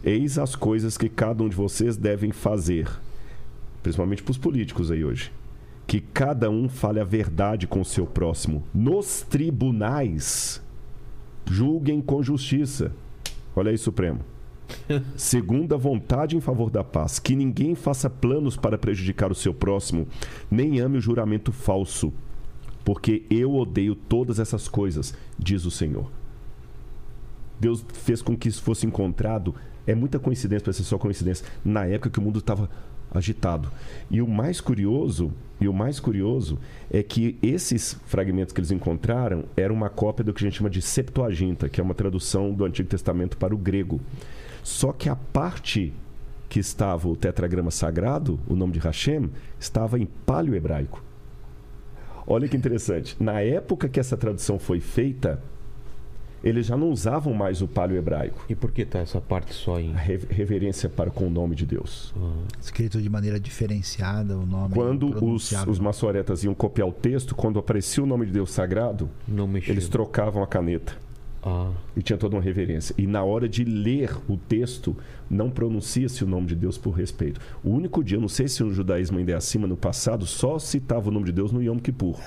Eis as coisas que cada um de vocês devem fazer, principalmente para os políticos aí hoje. Que cada um fale a verdade com o seu próximo. Nos tribunais, julguem com justiça. Olha aí, Supremo. Segundo a vontade em favor da paz, que ninguém faça planos para prejudicar o seu próximo, nem ame o juramento falso, porque eu odeio todas essas coisas, diz o Senhor. Deus fez com que isso fosse encontrado. É muita coincidência para ser só coincidência. Na época que o mundo estava agitado. E o mais curioso, e o mais curioso é que esses fragmentos que eles encontraram eram uma cópia do que a gente chama de Septuaginta, que é uma tradução do Antigo Testamento para o grego. Só que a parte que estava o tetragrama sagrado, o nome de Hashem, estava em paleo-hebraico. Olha que interessante. Na época que essa tradução foi feita, eles já não usavam mais o paleo-hebraico. E por que tá essa parte só em. A re- reverência para com o nome de Deus. Escrito de maneira diferenciada, o nome. Quando os, os maçoretas iam copiar o texto, quando aparecia o nome de Deus sagrado, eles trocavam a caneta. Ah, E tinha toda uma reverência. E na hora de ler o texto, não pronuncia-se o nome de Deus por respeito. O único dia, eu não sei se no judaísmo ainda é acima, no passado, só citava o nome de Deus no Yom Kippur.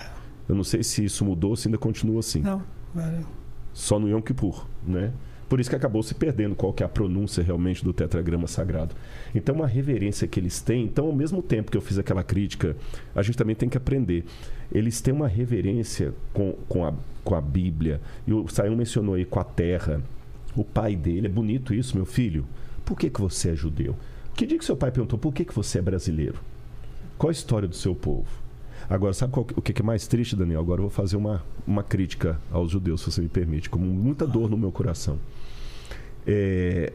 Eu não sei se isso mudou, se ainda continua assim. Não, velho. Só no Yom Kippur, né? Por isso que acabou se perdendo qual que é a pronúncia realmente do tetragrama sagrado. Então, uma reverência que eles têm. Então, ao mesmo tempo que eu fiz aquela crítica, a gente também tem que aprender. Eles têm uma reverência com, com, a, com a Bíblia. E o Sayão mencionou aí com a terra. O pai dele, é bonito isso, meu filho. Por que, que você é judeu? Que dia que seu pai perguntou por que, que você é brasileiro? Qual a história do seu povo? Agora, sabe qual o que é mais triste, Daniel? Agora eu vou fazer uma, uma crítica aos judeus, se você me permite, com muita dor no meu coração. É,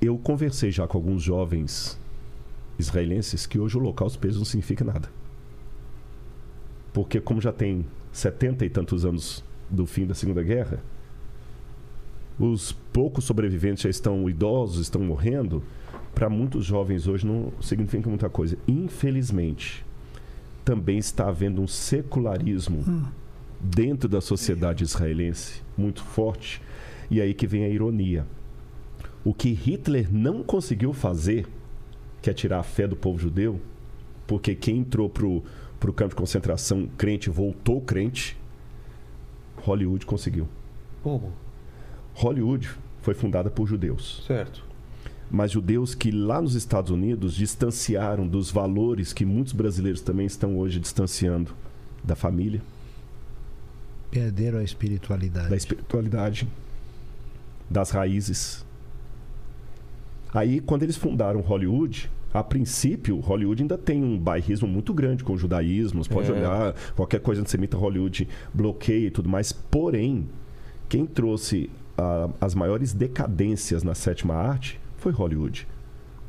eu conversei já com alguns jovens israelenses que hoje o holocausto eles não significa nada. Porque como já tem 70 e tantos anos do fim da Segunda Guerra, os poucos sobreviventes já estão idosos, estão morrendo. Para muitos jovens hoje não significa muita coisa. Infelizmente, também está havendo um secularismo dentro da sociedade israelense muito forte. E aí que vem a ironia. O que Hitler não conseguiu fazer, que é tirar a fé do povo judeu, porque quem entrou pro, pro campo de concentração crente voltou crente, Hollywood conseguiu. Como? Hollywood foi fundada por judeus, Certo. Mas judeus que lá nos Estados Unidos distanciaram dos valores que muitos brasileiros também estão hoje distanciando da família, Perderam a espiritualidade. da espiritualidade, das raízes. Aí, quando eles fundaram Hollywood, a princípio, Hollywood ainda tem um bairrismo muito grande com o judaísmo. Você pode É. olhar, qualquer coisa antissemita, Hollywood bloqueia e tudo mais. Porém, quem trouxe ah, as maiores decadências na sétima arte foi Hollywood.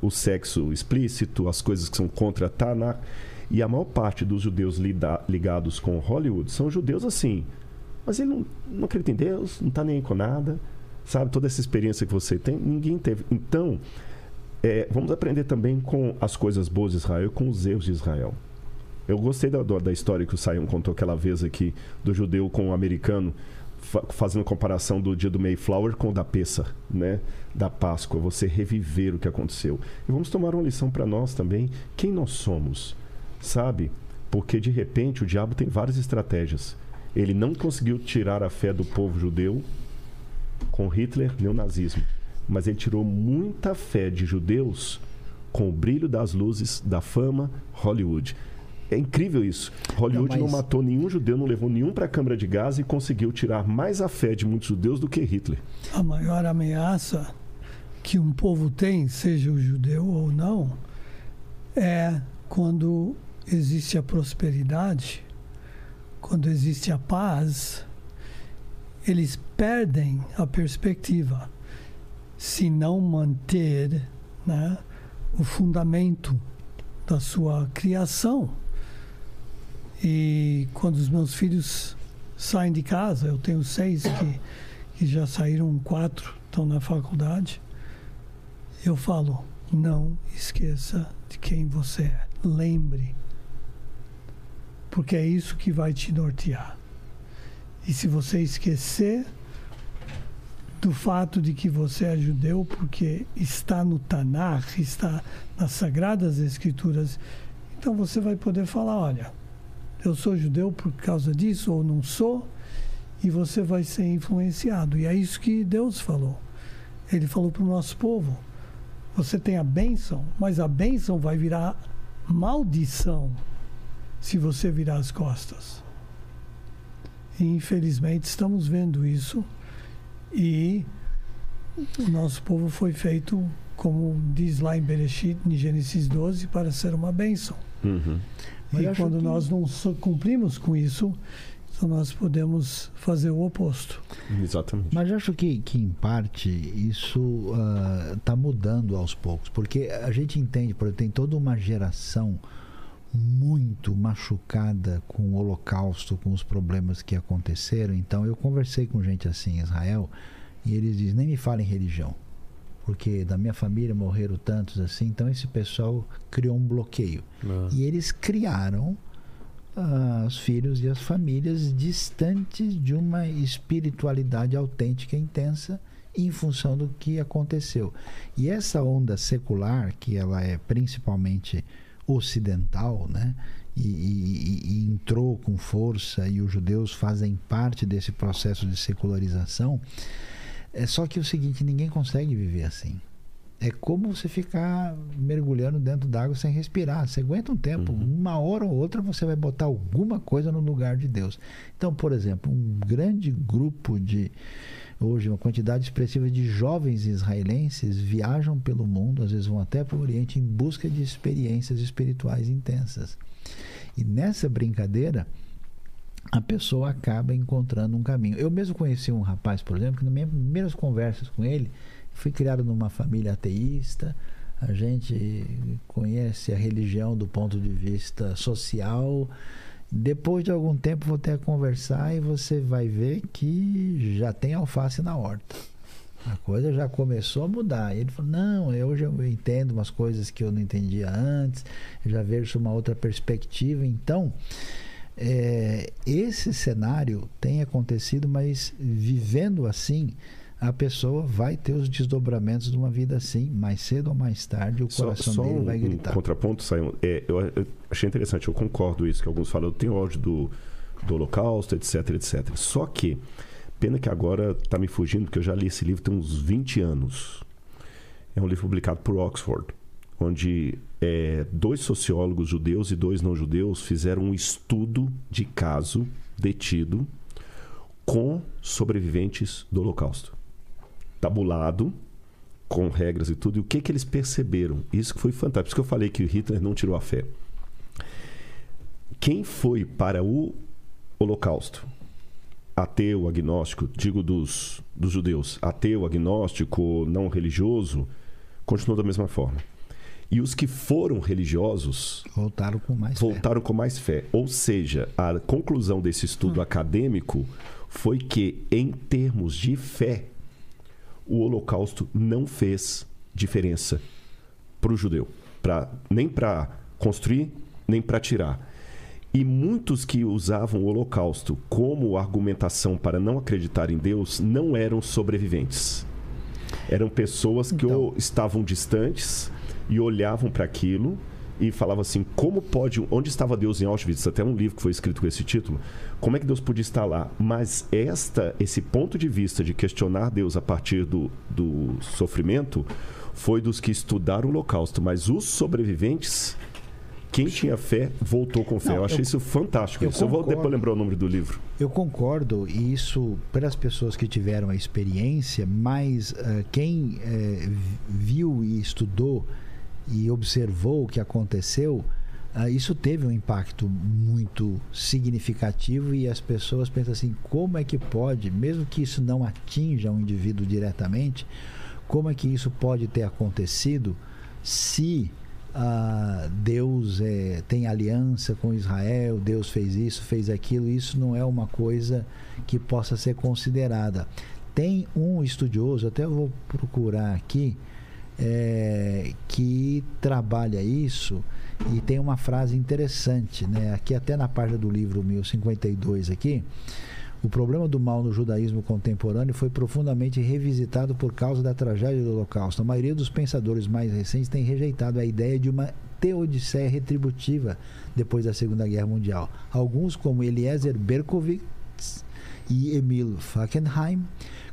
O sexo explícito, as coisas que são contra Tanakh. E a maior parte dos judeus lida- ligados com Hollywood são judeus assim. Mas ele não, não acredita em Deus, não está nem aí com nada. Sabe, toda essa experiência que você tem, ninguém teve. Então, é, vamos aprender também com as coisas boas de Israel com os erros de Israel. Eu gostei da, da história que o Sayão contou aquela vez aqui, do judeu com o americano, fazendo comparação do dia do Mayflower com o da Pessah, né? Da Páscoa, você reviver o que aconteceu. E vamos tomar uma lição para nós também, quem nós somos, sabe? Porque de repente o diabo tem várias estratégias. Ele não conseguiu tirar a fé do povo judeu com Hitler nem o nazismo, mas ele tirou muita fé de judeus com o brilho das luzes da fama Hollywood. É incrível isso. Hollywood não, mas- matou nenhum judeu, não levou nenhum para a Câmara de Gaza e conseguiu tirar mais a fé de muitos judeus do que Hitler. A maior ameaça que um povo tem, seja o judeu ou não, é quando existe a prosperidade, quando existe a paz, eles perdem a perspectiva se não manter né, o fundamento da sua criação. E quando os meus filhos saem de casa, eu tenho seis que, que já saíram, quatro estão na faculdade, eu falo: não esqueça de quem você é. Lembre. Porque é isso que vai te nortear. E se você esquecer do fato de que você é judeu, porque está no Tanakh, está nas Sagradas Escrituras, então você vai poder falar: olha, eu sou judeu por causa disso ou não sou, e você vai ser influenciado. E é isso que Deus falou. Ele falou para o nosso povo: você tem a bênção, mas a bênção vai virar maldição se você virar as costas. E infelizmente estamos vendo isso e o nosso povo foi feito, como diz lá em Bereshit, em Gênesis 12, para ser uma bênção. Mas e quando que- nós não cumprimos com isso, então nós podemos fazer o oposto. Exatamente. Mas eu acho que, que em parte, isso está mudando aos poucos. Porque a gente entende, por exemplo, tem toda uma geração muito machucada com o Holocausto, com os problemas que aconteceram. Então, eu conversei com gente assim em Israel e eles dizem: nem me falem religião. Porque da minha família morreram tantos assim. Então, esse pessoal criou um bloqueio. E eles criaram ah, os filhos e as famílias distantes de uma espiritualidade autêntica e intensa em função do que aconteceu. E essa onda secular, que ela é principalmente ocidental, né? E, e- e entrou com força e os judeus fazem parte desse processo de secularização. É só que é o seguinte, ninguém consegue viver assim. É como você ficar mergulhando dentro d'água sem respirar. Você aguenta um tempo, uma hora ou outra você vai botar alguma coisa no lugar de Deus. Então, por exemplo, um grande grupo de hoje uma quantidade expressiva de jovens israelenses viajam pelo mundo, às vezes vão até para o Oriente em busca de experiências espirituais intensas. E nessa brincadeira, a pessoa acaba encontrando um caminho. Eu mesmo conheci um rapaz, por exemplo, que nas minhas primeiras conversas com ele, fui criado numa família ateísta, a gente conhece a religião do ponto de vista social Depois de algum tempo vou ter a conversar e você vai ver que já tem alface na horta. A coisa já começou a mudar. Ele falou: Não, eu eu entendo umas coisas que eu não entendia antes, já vejo uma outra perspectiva. Então, é, esse cenário tem acontecido, mas vivendo assim, a pessoa vai ter os desdobramentos de uma vida assim, mais cedo ou mais tarde, o Só, coração só dele um, vai um gritar. contraponto, Simon. É, eu, eu achei interessante, eu concordo isso, que alguns falam, eu tenho ódio do, do Holocausto, etc, etc. Só que, pena que agora está me fugindo, porque eu já li esse livro tem uns 20 anos. É um livro publicado por Oxford, onde é, dois sociólogos judeus e dois não judeus fizeram um estudo de caso detido com sobreviventes do Holocausto. Tabulado, com regras e tudo. E o que, que eles perceberam? Isso foi fantástico. Por isso que eu falei que o Hitler não tirou a fé. Quem foi para o Holocausto? Ateu, agnóstico, digo dos, dos judeus, ateu, agnóstico, não religioso, continuou da mesma forma. E os que foram religiosos Voltaram com mais fé. voltaram com mais fé. Ou seja, a conclusão desse estudo acadêmico foi que, em termos de fé, o Holocausto não fez diferença para o judeu, pra, nem para construir, nem para tirar. E muitos que usavam o Holocausto como argumentação para não acreditar em Deus não eram sobreviventes. Eram pessoas que Então. ou estavam distantes e olhavam para aquilo e falavam assim: como pode. Onde estava Deus em Auschwitz? Até um livro que foi escrito com esse título. Como é que Deus podia estar lá? Mas esta, esse ponto de vista de questionar Deus a partir do, do sofrimento foi dos que estudaram o Holocausto. Mas os sobreviventes. Quem tinha fé voltou com fé. Não, eu achei eu- isso fantástico. eu isso. eu vou depois lembrar o nome do livro. Eu concordo, e isso para as pessoas que tiveram a experiência, mas eh, quem vi- viu e estudou e observou o que aconteceu, ah, isso teve um impacto muito significativo e as pessoas pensam assim: como é que pode, mesmo que isso não atinja um indivíduo diretamente, como é que isso pode ter acontecido se ah, Deus eh, tem aliança com Israel, Deus fez isso, fez aquilo, isso não é uma coisa que possa ser considerada. Tem um estudioso, até vou procurar aqui, eh, que trabalha isso e tem uma frase interessante, né? Aqui até na página do livro 1052 aqui, o problema do mal no judaísmo contemporâneo foi profundamente revisitado por causa da tragédia do Holocausto. A maioria dos pensadores mais recentes tem rejeitado a ideia de uma teodiceia retributiva depois da Segunda Guerra Mundial. Alguns, como Eliezer Berkowitz e Emil Fackenheim,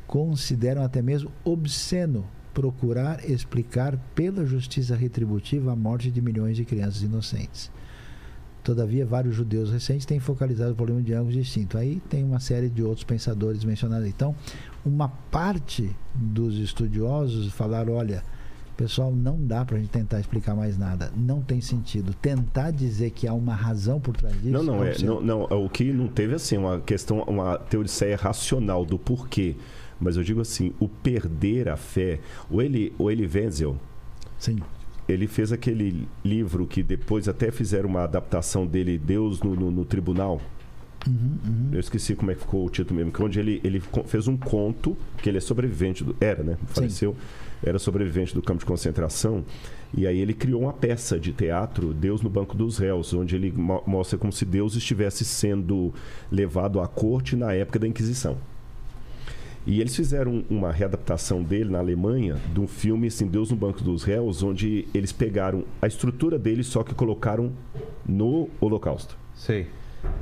consideram até mesmo obsceno procurar explicar pela justiça retributiva a morte de milhões de crianças inocentes. Todavia, vários judeus recentes têm focalizado o problema de ângulos distintos. Aí tem uma série de outros pensadores mencionados. Então, uma parte dos estudiosos falaram: olha, pessoal, não dá para a gente tentar explicar mais nada. Não tem sentido. Tentar dizer que há uma razão por trás disso. Não, não, é, obsceno. não, não, o que não teve assim uma questão, uma teoriceia racional do porquê. Mas eu digo assim, o perder a fé. O Eli, o Eli Wenzel, Sim. ele fez aquele livro que depois até fizeram uma adaptação dele, Deus no, no- no Tribunal. Eu esqueci como é que ficou o título mesmo, que onde ele, ele fez um conto, que ele é sobrevivente, do, era, né? Faleceu, era sobrevivente do campo de concentração. E aí ele criou uma peça de teatro, Deus no Banco dos Réus, onde ele mo- mostra como se Deus estivesse sendo levado à corte na época da Inquisição. E eles fizeram uma readaptação dele na Alemanha de um filme assim, Deus no Banco dos Réus, onde eles pegaram a estrutura dele, só que colocaram no Holocausto. Sei.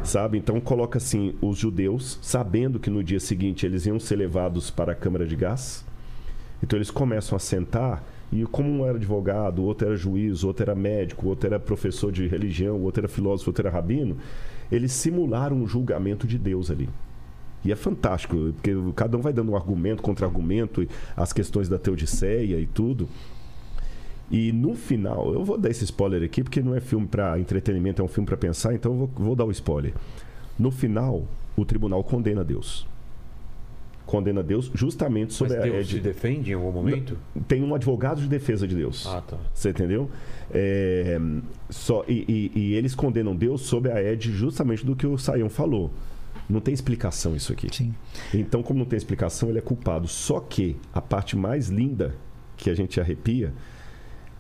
Sabe? Então coloca assim, os judeus, sabendo que no dia seguinte eles iam ser levados para a câmara de gás. Então eles começam a sentar e como um era advogado, outro era juiz, outro era médico, outro era professor de religião, outro era filósofo, outro era rabino, eles simularam um julgamento de Deus ali. E é fantástico, porque cada um vai dando um argumento, contra-argumento, as questões da teodiceia e tudo. E no final, eu vou dar esse spoiler aqui, porque não é filme para entretenimento, é um filme para pensar, então eu vou, vou dar o spoiler. No final, o tribunal condena Deus. condena Deus justamente Mas sobre a Deus Ed. se defende em algum momento? Tem um advogado de defesa de Deus. Ah, tá. Você entendeu? É, só, e, e- e eles condenam Deus sob a égide justamente do que o Saião falou. Não tem explicação isso aqui. Sim. Então, como não tem explicação, ele é culpado. Só que a parte mais linda que a gente arrepia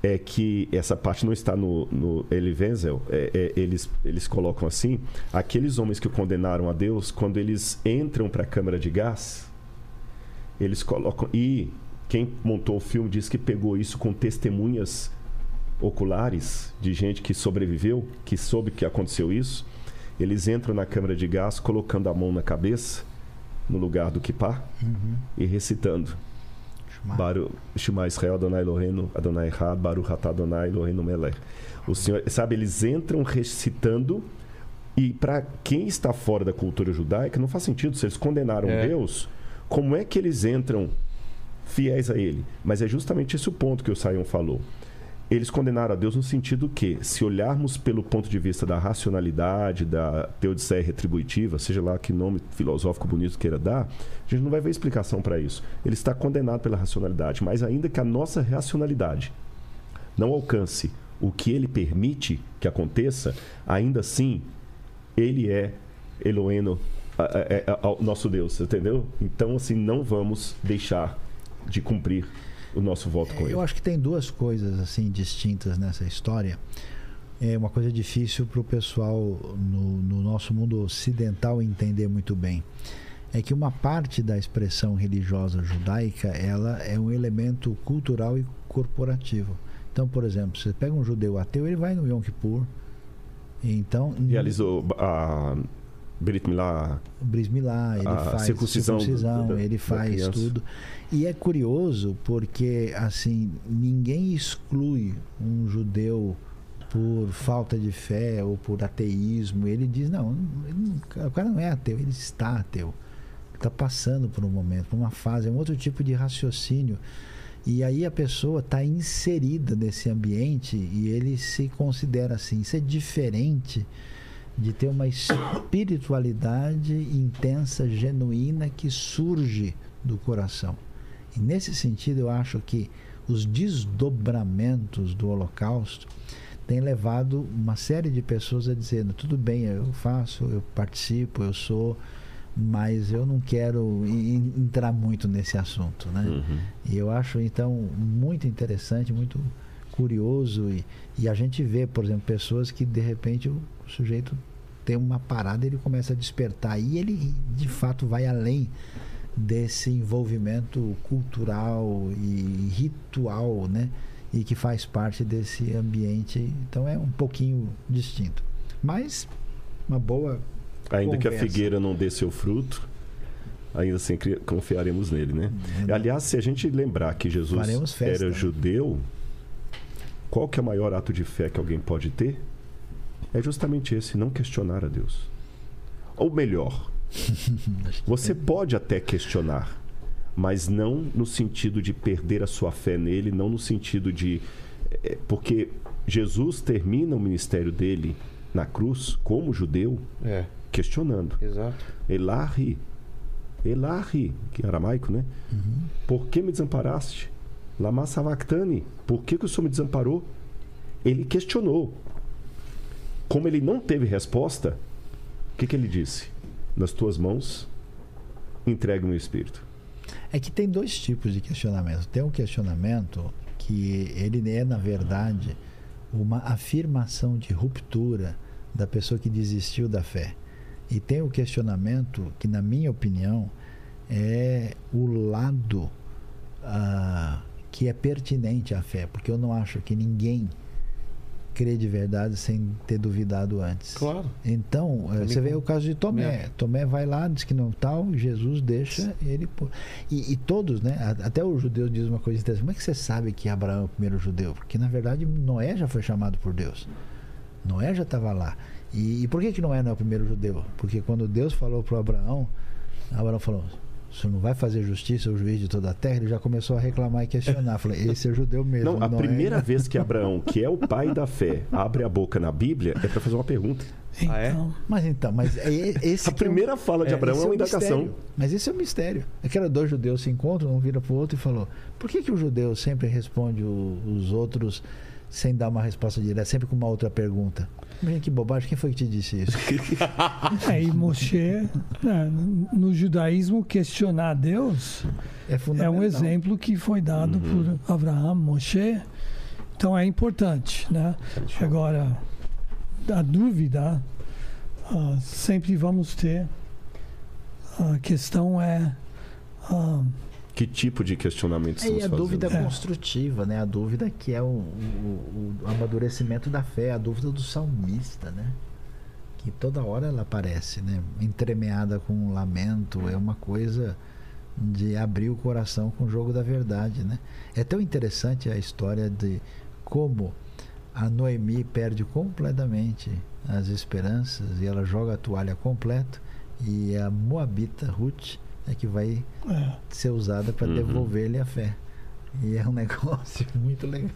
é que essa parte não está no, no Eli Wenzel. É- é- eles, eles colocam assim: aqueles homens que o condenaram a Deus, quando eles entram para a câmara de gás, eles colocam. E quem montou o filme diz que pegou isso com testemunhas oculares de gente que sobreviveu, que soube que aconteceu isso. Eles entram na câmara de gás colocando a mão na cabeça, no lugar do kippah, e recitando. Baru, Shema Israel, Adonai Eloheinu, Adonai Echad, Baruch Atah Adonai Eloheinu Melech. O Senhor, sabe, eles entram recitando e para quem está fora da cultura judaica não faz sentido se eles condenaram É. Deus, como é que eles entram fiéis a ele? Mas é justamente esse o ponto que o Saião falou. Eles condenaram a Deus no sentido que, se olharmos pelo ponto de vista da racionalidade, da teodiceia retributiva, seja lá que nome filosófico bonito queira dar, a gente não vai ver explicação para isso. Ele está condenado pela racionalidade, mas ainda que a nossa racionalidade não alcance o que ele permite que aconteça, ainda assim, ele é Eloeno, a- a- a- o nosso Deus, entendeu? Então, assim, não vamos deixar de cumprir o nosso voto com ele. Eu acho que tem duas coisas assim distintas nessa história. É uma coisa difícil para o pessoal no, no nosso mundo ocidental entender muito bem. É que uma parte da expressão religiosa judaica ela é um elemento cultural e corporativo. Então, por exemplo, você pega um judeu ateu, ele vai no Yom Kippur. Então, Realizou a Brit Milá, Bris Milá, ele A faz circuncisão circuncisão, da- ele faz tudo. E é curioso porque assim ninguém exclui um judeu por falta de fé ou por ateísmo. Ele diz não, ele não- o cara não é ateu, ele está ateu. Está passando por um momento, por uma fase, é um outro tipo de raciocínio. E aí a pessoa está inserida nesse ambiente e ele se considera assim. Isso é diferente de ter uma espiritualidade intensa, genuína, que surge do coração. E nesse sentido, eu acho que os desdobramentos do Holocausto têm levado uma série de pessoas a dizendo: tudo bem, eu faço, eu participo, eu sou, mas eu não quero en- entrar muito nesse assunto, né? Uhum. E eu acho então muito interessante, muito curioso e, e a gente vê, por exemplo, pessoas que de repente o sujeito tem uma parada, ele começa a despertar e ele de fato vai além desse envolvimento cultural e ritual, né? E que faz parte desse ambiente, então é um pouquinho distinto. Mas uma boa Ainda que a Conversa. figueira não dê seu fruto, ainda assim confiaremos nele, né? Aliás, se a gente lembrar que Jesus festa, era judeu, qual que é o maior ato de fé que alguém pode ter? É justamente esse, não questionar a Deus. Ou melhor, você pode até questionar, mas não no sentido de perder a sua fé nele, não no sentido de. é, Porque Jesus termina o ministério dele na cruz, como judeu, É, questionando. exato. Elahi, Elahi, que é aramaico, né? Uhum. Por que me desamparaste? Lama Savactani, por que, que o Senhor me desamparou? Ele questionou. Como ele não teve resposta, o que, que ele disse? Nas tuas mãos, entregue o meu espírito. É que tem dois tipos de questionamento. Tem um questionamento que ele é, na verdade, uma afirmação de ruptura da pessoa que desistiu da fé. E tem o questionamento que, na minha opinião, é o lado ah, que é pertinente à fé, porque eu não acho que ninguém crê de verdade sem ter duvidado antes. Claro. Então, eh, você vê o caso de Tomé. Tomé vai lá, diz que não tal, Jesus deixa ele. E, e todos, né? Até o judeu diz uma coisa interessante. Como é que você sabe que Abraão é o primeiro judeu? Porque na verdade Noé já foi chamado por Deus. Noé já estava lá. E, e por que, que Noé não é o primeiro judeu? Porque quando Deus falou para Abraão, Abraão falou: senhor não vai fazer justiça, o juiz de toda a terra? Ele já começou a reclamar e questionar. Falei: esse é judeu mesmo. Não, a Noé primeira não." vez que Abraão, que é o pai da fé, abre a boca na Bíblia, é para fazer uma pergunta. Ah, é? Então, Mas então, mas é esse A que é o- primeira fala de é, Abraão é esse uma indagação. mistério. Mas esse é o mistério. Aqueles dois judeus se encontram, um vira para o outro e falou: por que, que o judeu sempre responde o- os outros sem dar uma resposta direta, sempre com uma outra pergunta? Gente, que bobagem, quem foi que te disse isso? é, e Moshe, né, no judaísmo, questionar Deus É é um exemplo que foi dado Uhum. por Abraão, Moshe. Então é importante, né? Agora, a dúvida ah, sempre vamos ter. A questão é ah, Que tipo de questionamento É, estamos e a fazendo? dúvida É. construtiva, né? A dúvida que é o, o- o amadurecimento da fé, a dúvida do salmista, né? Que toda hora ela aparece, né? Entremeada com um lamento, é uma coisa de abrir o coração com o jogo da verdade, né? É tão interessante a história de como a Noemi perde completamente as esperanças e ela joga a toalha completa e a Moabita Ruth é que vai é, ser usada para Uhum. devolver-lhe a fé. E é um negócio muito legal.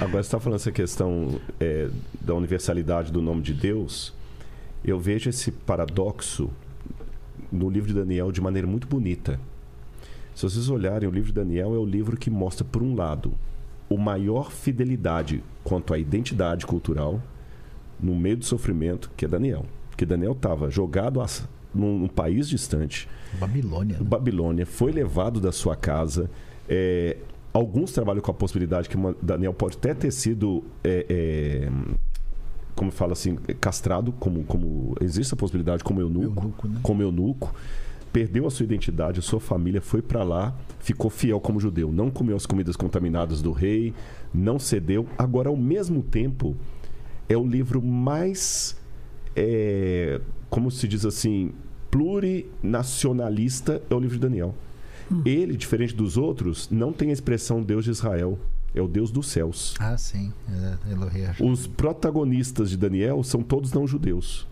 Agora você está falando essa questão é, da universalidade do nome de Deus. Eu vejo esse paradoxo no livro de Daniel de maneira muito bonita. Se vocês olharem, o livro de Daniel é o livro que mostra, por um lado, o maior fidelidade quanto à identidade cultural no meio do sofrimento, que é Daniel. Porque Daniel estava jogado a- num, num país distante, Babilônia. né? Babilônia, foi levado da sua casa. É, alguns trabalham com a possibilidade que uma- Daniel pode até ter sido, é, é, como fala assim, castrado, como, como existe a possibilidade como eunuco, Eunuco, né? como eunuco. Perdeu a sua identidade, a sua família foi para lá, ficou fiel como judeu, não comeu as comidas contaminadas do rei, não cedeu. Agora, ao mesmo tempo, é o livro mais, é, como se diz assim, plurinacionalista é o livro de Daniel. Ele, diferente dos outros, não tem a expressão Deus de Israel, é o Deus dos céus. Ah, sim. É. Os protagonistas de Daniel são todos não judeus.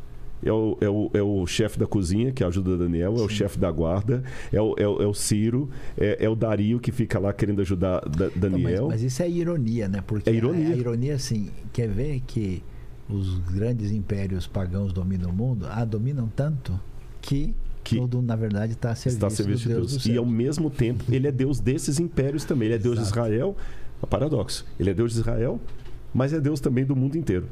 É o, é o, é o chefe da cozinha, que ajuda Daniel, é o chefe da guarda, é o, é o, é o Ciro, é, é o Dario que fica lá querendo ajudar Da- Então, mas, Daniel. mas isso é ironia, né? Porque É ironia. A, a ironia, assim, quer ver que os grandes impérios pagãos dominam o mundo? Ah, dominam tanto que, Que todo, na verdade, está a serviço, está a serviço de Deus Deus. E ao mesmo tempo, ele é Deus desses impérios também. Ele é Deus de Exato. Israel. É paradoxo. Ele é Deus de Israel, mas é Deus também do mundo inteiro.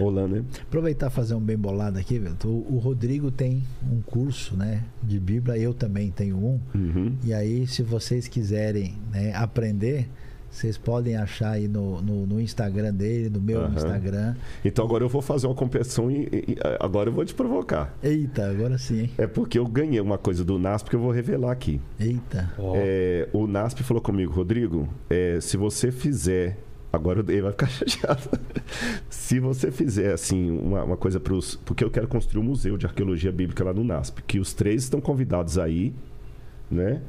Olá, né? Aproveitar e fazer um bem bolado aqui, Vitor. O, o Rodrigo tem um curso né, de Bíblia, eu também tenho um. Uhum. E aí, se vocês quiserem né, aprender, vocês podem achar aí no, no, no Instagram dele, no meu Aham. Instagram. Então agora eu vou fazer uma competição e, e- e agora eu vou te provocar. Eita, agora sim, hein? É porque eu ganhei uma coisa do NASP que eu vou revelar aqui. Eita. É, o NASP falou comigo, Rodrigo, é, se você fizer. Agora ele vai ficar chateado. se você fizer assim uma, uma coisa para os. Porque eu quero construir um museu de arqueologia bíblica lá no NASP. Que os três estão convidados aí, né?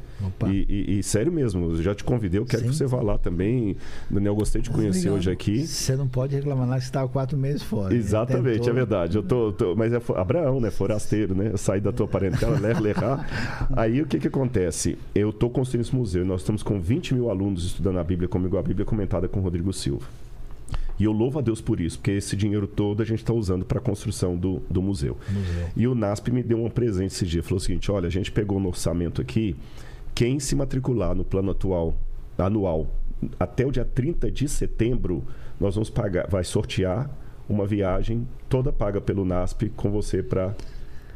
E, e- e sério mesmo, eu já te convidei, eu quero Sim. que você vá lá também. Daniel, gostei de conhecer Obrigado. hoje aqui. Você não pode reclamar lá que você estava quatro meses fora. né? Exatamente, Tentou- é verdade. Eu tô, tô- mas é Abraão, né? Forasteiro, né? Eu saí da tua parentela, ler, lerrar. Aí o que que acontece? Eu tô construindo esse museu e nós estamos com 20 mil alunos estudando a Bíblia comigo, a Bíblia comentada com o Rodrigo Silva. E eu louvo a Deus por isso, porque esse dinheiro todo a gente está usando para a construção do, do museu. Museu. E o NASP me deu um presente esse dia. Falou o seguinte: olha, a gente pegou no orçamento aqui, quem se matricular no plano atual, anual, até o dia 30 de setembro, nós vamos pagar, vai sortear uma viagem toda paga pelo NASP com você para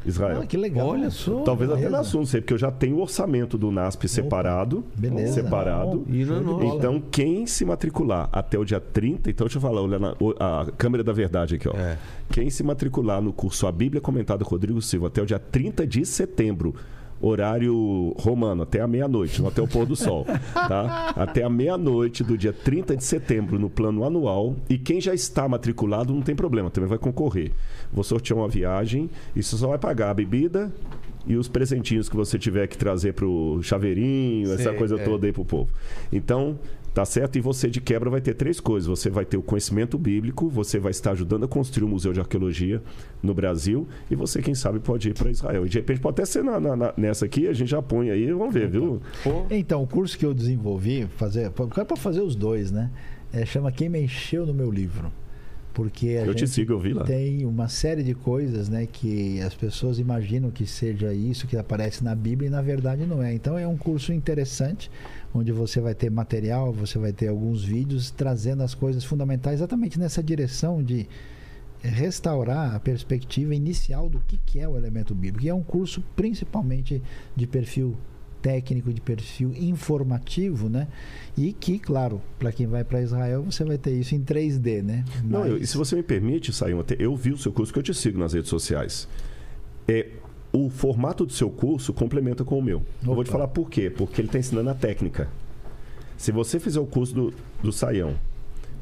Israel. Ah, que legal. Olha só. Talvez até beleza. na Sul, não sei, porque eu já tenho o orçamento do NASP separado. Beleza. Separado. Bola. Então, quem se matricular até o dia 30, então deixa eu falar, olha na, a câmera da verdade aqui, ó. É. Quem se matricular no curso A Bíblia Comentada com Rodrigo Silva até o dia 30 de setembro, horário romano, até a meia-noite, não até o pôr do sol, tá? Até a meia-noite do dia 30 de setembro, no plano anual. E quem já está matriculado não tem problema, também vai concorrer. Vou sortear uma viagem e você só vai pagar a bebida e os presentinhos que você tiver que trazer pro chaveirinho, essa coisa é. toda aí pro povo. Então, tá certo? E você de quebra vai ter três coisas. Você vai ter o conhecimento bíblico, você vai estar ajudando a construir um museu de arqueologia no Brasil e você, quem sabe, pode ir para Israel. E de repente pode até ser na- na- nessa aqui, a gente já põe aí, vamos ver, viu? Pô, Então, o curso que eu desenvolvi, fazer, para fazer os dois, né? É, chama Quem Me Encheu no Meu Livro. Porque a Eu te gente sigo, eu tem uma série de coisas, né, que as pessoas imaginam que seja isso que aparece na Bíblia e na verdade não é. Então é um curso interessante, onde você vai ter material, você vai ter alguns vídeos trazendo as coisas fundamentais exatamente nessa direção de restaurar a perspectiva inicial do que que é o elemento bíblico. E é um curso principalmente de perfil técnico, de perfil informativo, né? E que, claro, para quem vai para Israel, você vai ter isso em 3D, né? Não, eu- Mas- e se você me permite, Sayão, até eu vi o seu curso que eu te sigo nas redes sociais. É, o formato do seu curso complementa com o meu. Eu vou te Opa. falar por quê. Porque ele está ensinando a técnica. Se você fizer o curso do, do Saião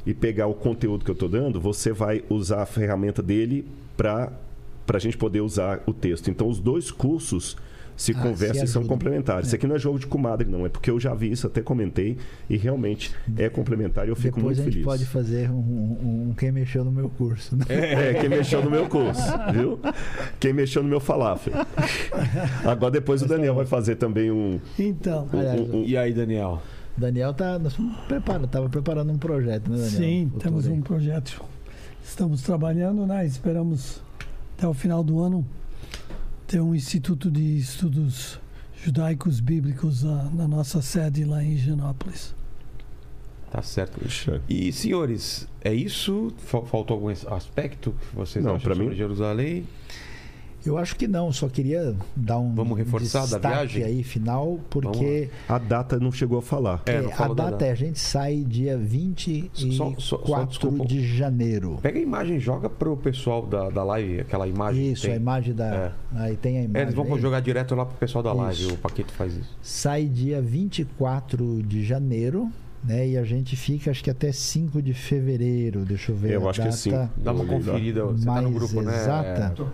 e pegar o conteúdo que eu estou dando, você vai usar a ferramenta dele para a gente poder usar o texto. Então, os dois cursos se Ah, conversam se e são complementares. Isso É. aqui não é jogo de comadre, não. É porque eu já vi isso, até comentei, e realmente é complementar e eu fico Depois muito a gente feliz. pode fazer um, um- um quem mexeu no meu curso. Né? É, quem mexeu no meu curso, viu? Quem mexeu no meu falafel. Agora depois o Daniel vai fazer também um. Então, um- Aliás, um- um- E aí, Daniel? Daniel tá nós estamos preparando, tava preparando um projeto, né, Daniel? sim, temos um projeto. Estamos trabalhando, né? Esperamos até o final do ano ter um instituto de estudos judaicos bíblicos ah, na nossa sede lá em Higienópolis. Tá certo. Puxa. E, senhores, é isso? Fal- Faltou algum aspecto que vocês Não, acham sobre mim- Jerusalém? Eu acho que não, só queria dar um Vamos reforçar da viagem? aí final, porque A data não chegou a falar. É, é, a da data data. é a gente sai dia 24 Só- só- só desculpa. de janeiro. Pega a imagem joga pro pessoal da, da live, aquela imagem. que Isso, tem. a imagem da. Aí tem a imagem. É, eles vão aí. jogar direto lá pro pessoal da live. Isso. O Paquito faz isso. Sai dia 24 de janeiro, né? E a gente fica acho que até 5 de fevereiro. Deixa eu ver. Eu a acho que data sim. Dá uma conferida. Você tá no mais grupo, né? exata.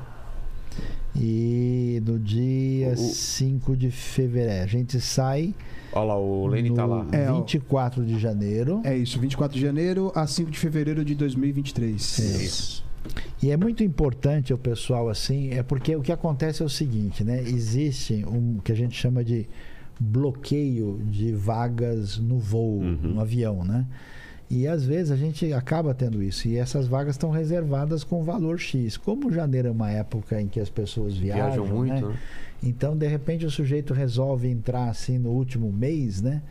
E no dia O- 5 de fevereiro. A gente sai Olha lá, o Lene tá lá. no É, ó. 24 de janeiro. É isso, 24 de janeiro a 5 de fevereiro de 2023. Isso. E é muito importante o pessoal assim, é porque o que acontece é o seguinte, né? Existe um que a gente chama de bloqueio de vagas no voo, Uhum. no avião, né? E às vezes a gente acaba tendo isso. E essas vagas estão reservadas com valor X. Como janeiro é uma época em que as pessoas viajam, Viajam muito, né? né? Então, de repente, o sujeito resolve entrar assim no último mês, né?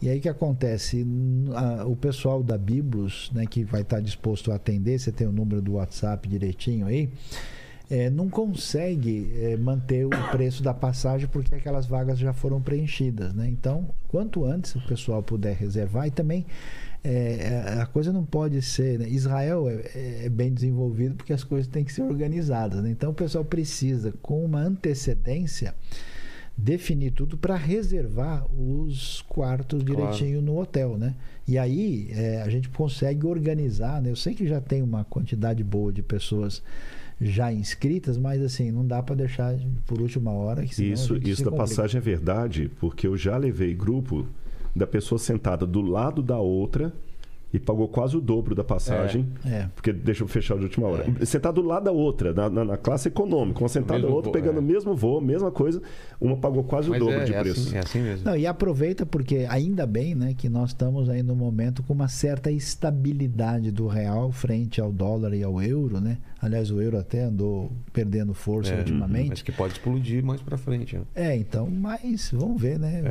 E aí o que acontece? A- O pessoal da Biblos, né, que vai estar disposto a atender, você tem o número do WhatsApp direitinho aí, é, não consegue é, manter o preço da passagem porque aquelas vagas já foram preenchidas, né? Então, quanto antes o pessoal puder reservar e também é, é, a coisa não pode ser. né? Israel é, é bem desenvolvido porque as coisas têm que ser organizadas. né? Então o pessoal precisa, com uma antecedência, definir tudo para reservar os quartos Claro. direitinho no hotel, né? E aí é, a gente consegue organizar, né? Eu sei que já tem uma quantidade boa de pessoas já inscritas, mas assim não dá para deixar por última hora. Isso, isso da complica. passagem é verdade, porque eu já levei grupo da pessoa sentada do lado da outra e pagou quase o dobro da passagem. É. Porque deixa eu fechar de última hora. Sentar do lado da outra, na, na- na classe econômica, uma sentada da outra, voo, pegando é. o mesmo voo, mesma coisa, uma pagou quase o Mas dobro é, de é preço. assim, é assim mesmo. Não, e aproveita porque ainda bem né, que nós estamos aí no momento com uma certa estabilidade do real frente ao dólar e ao euro, né? Aliás, o euro até andou perdendo força É, ultimamente. Mas que pode explodir mais pra frente. né? É, então, mas vamos ver, né?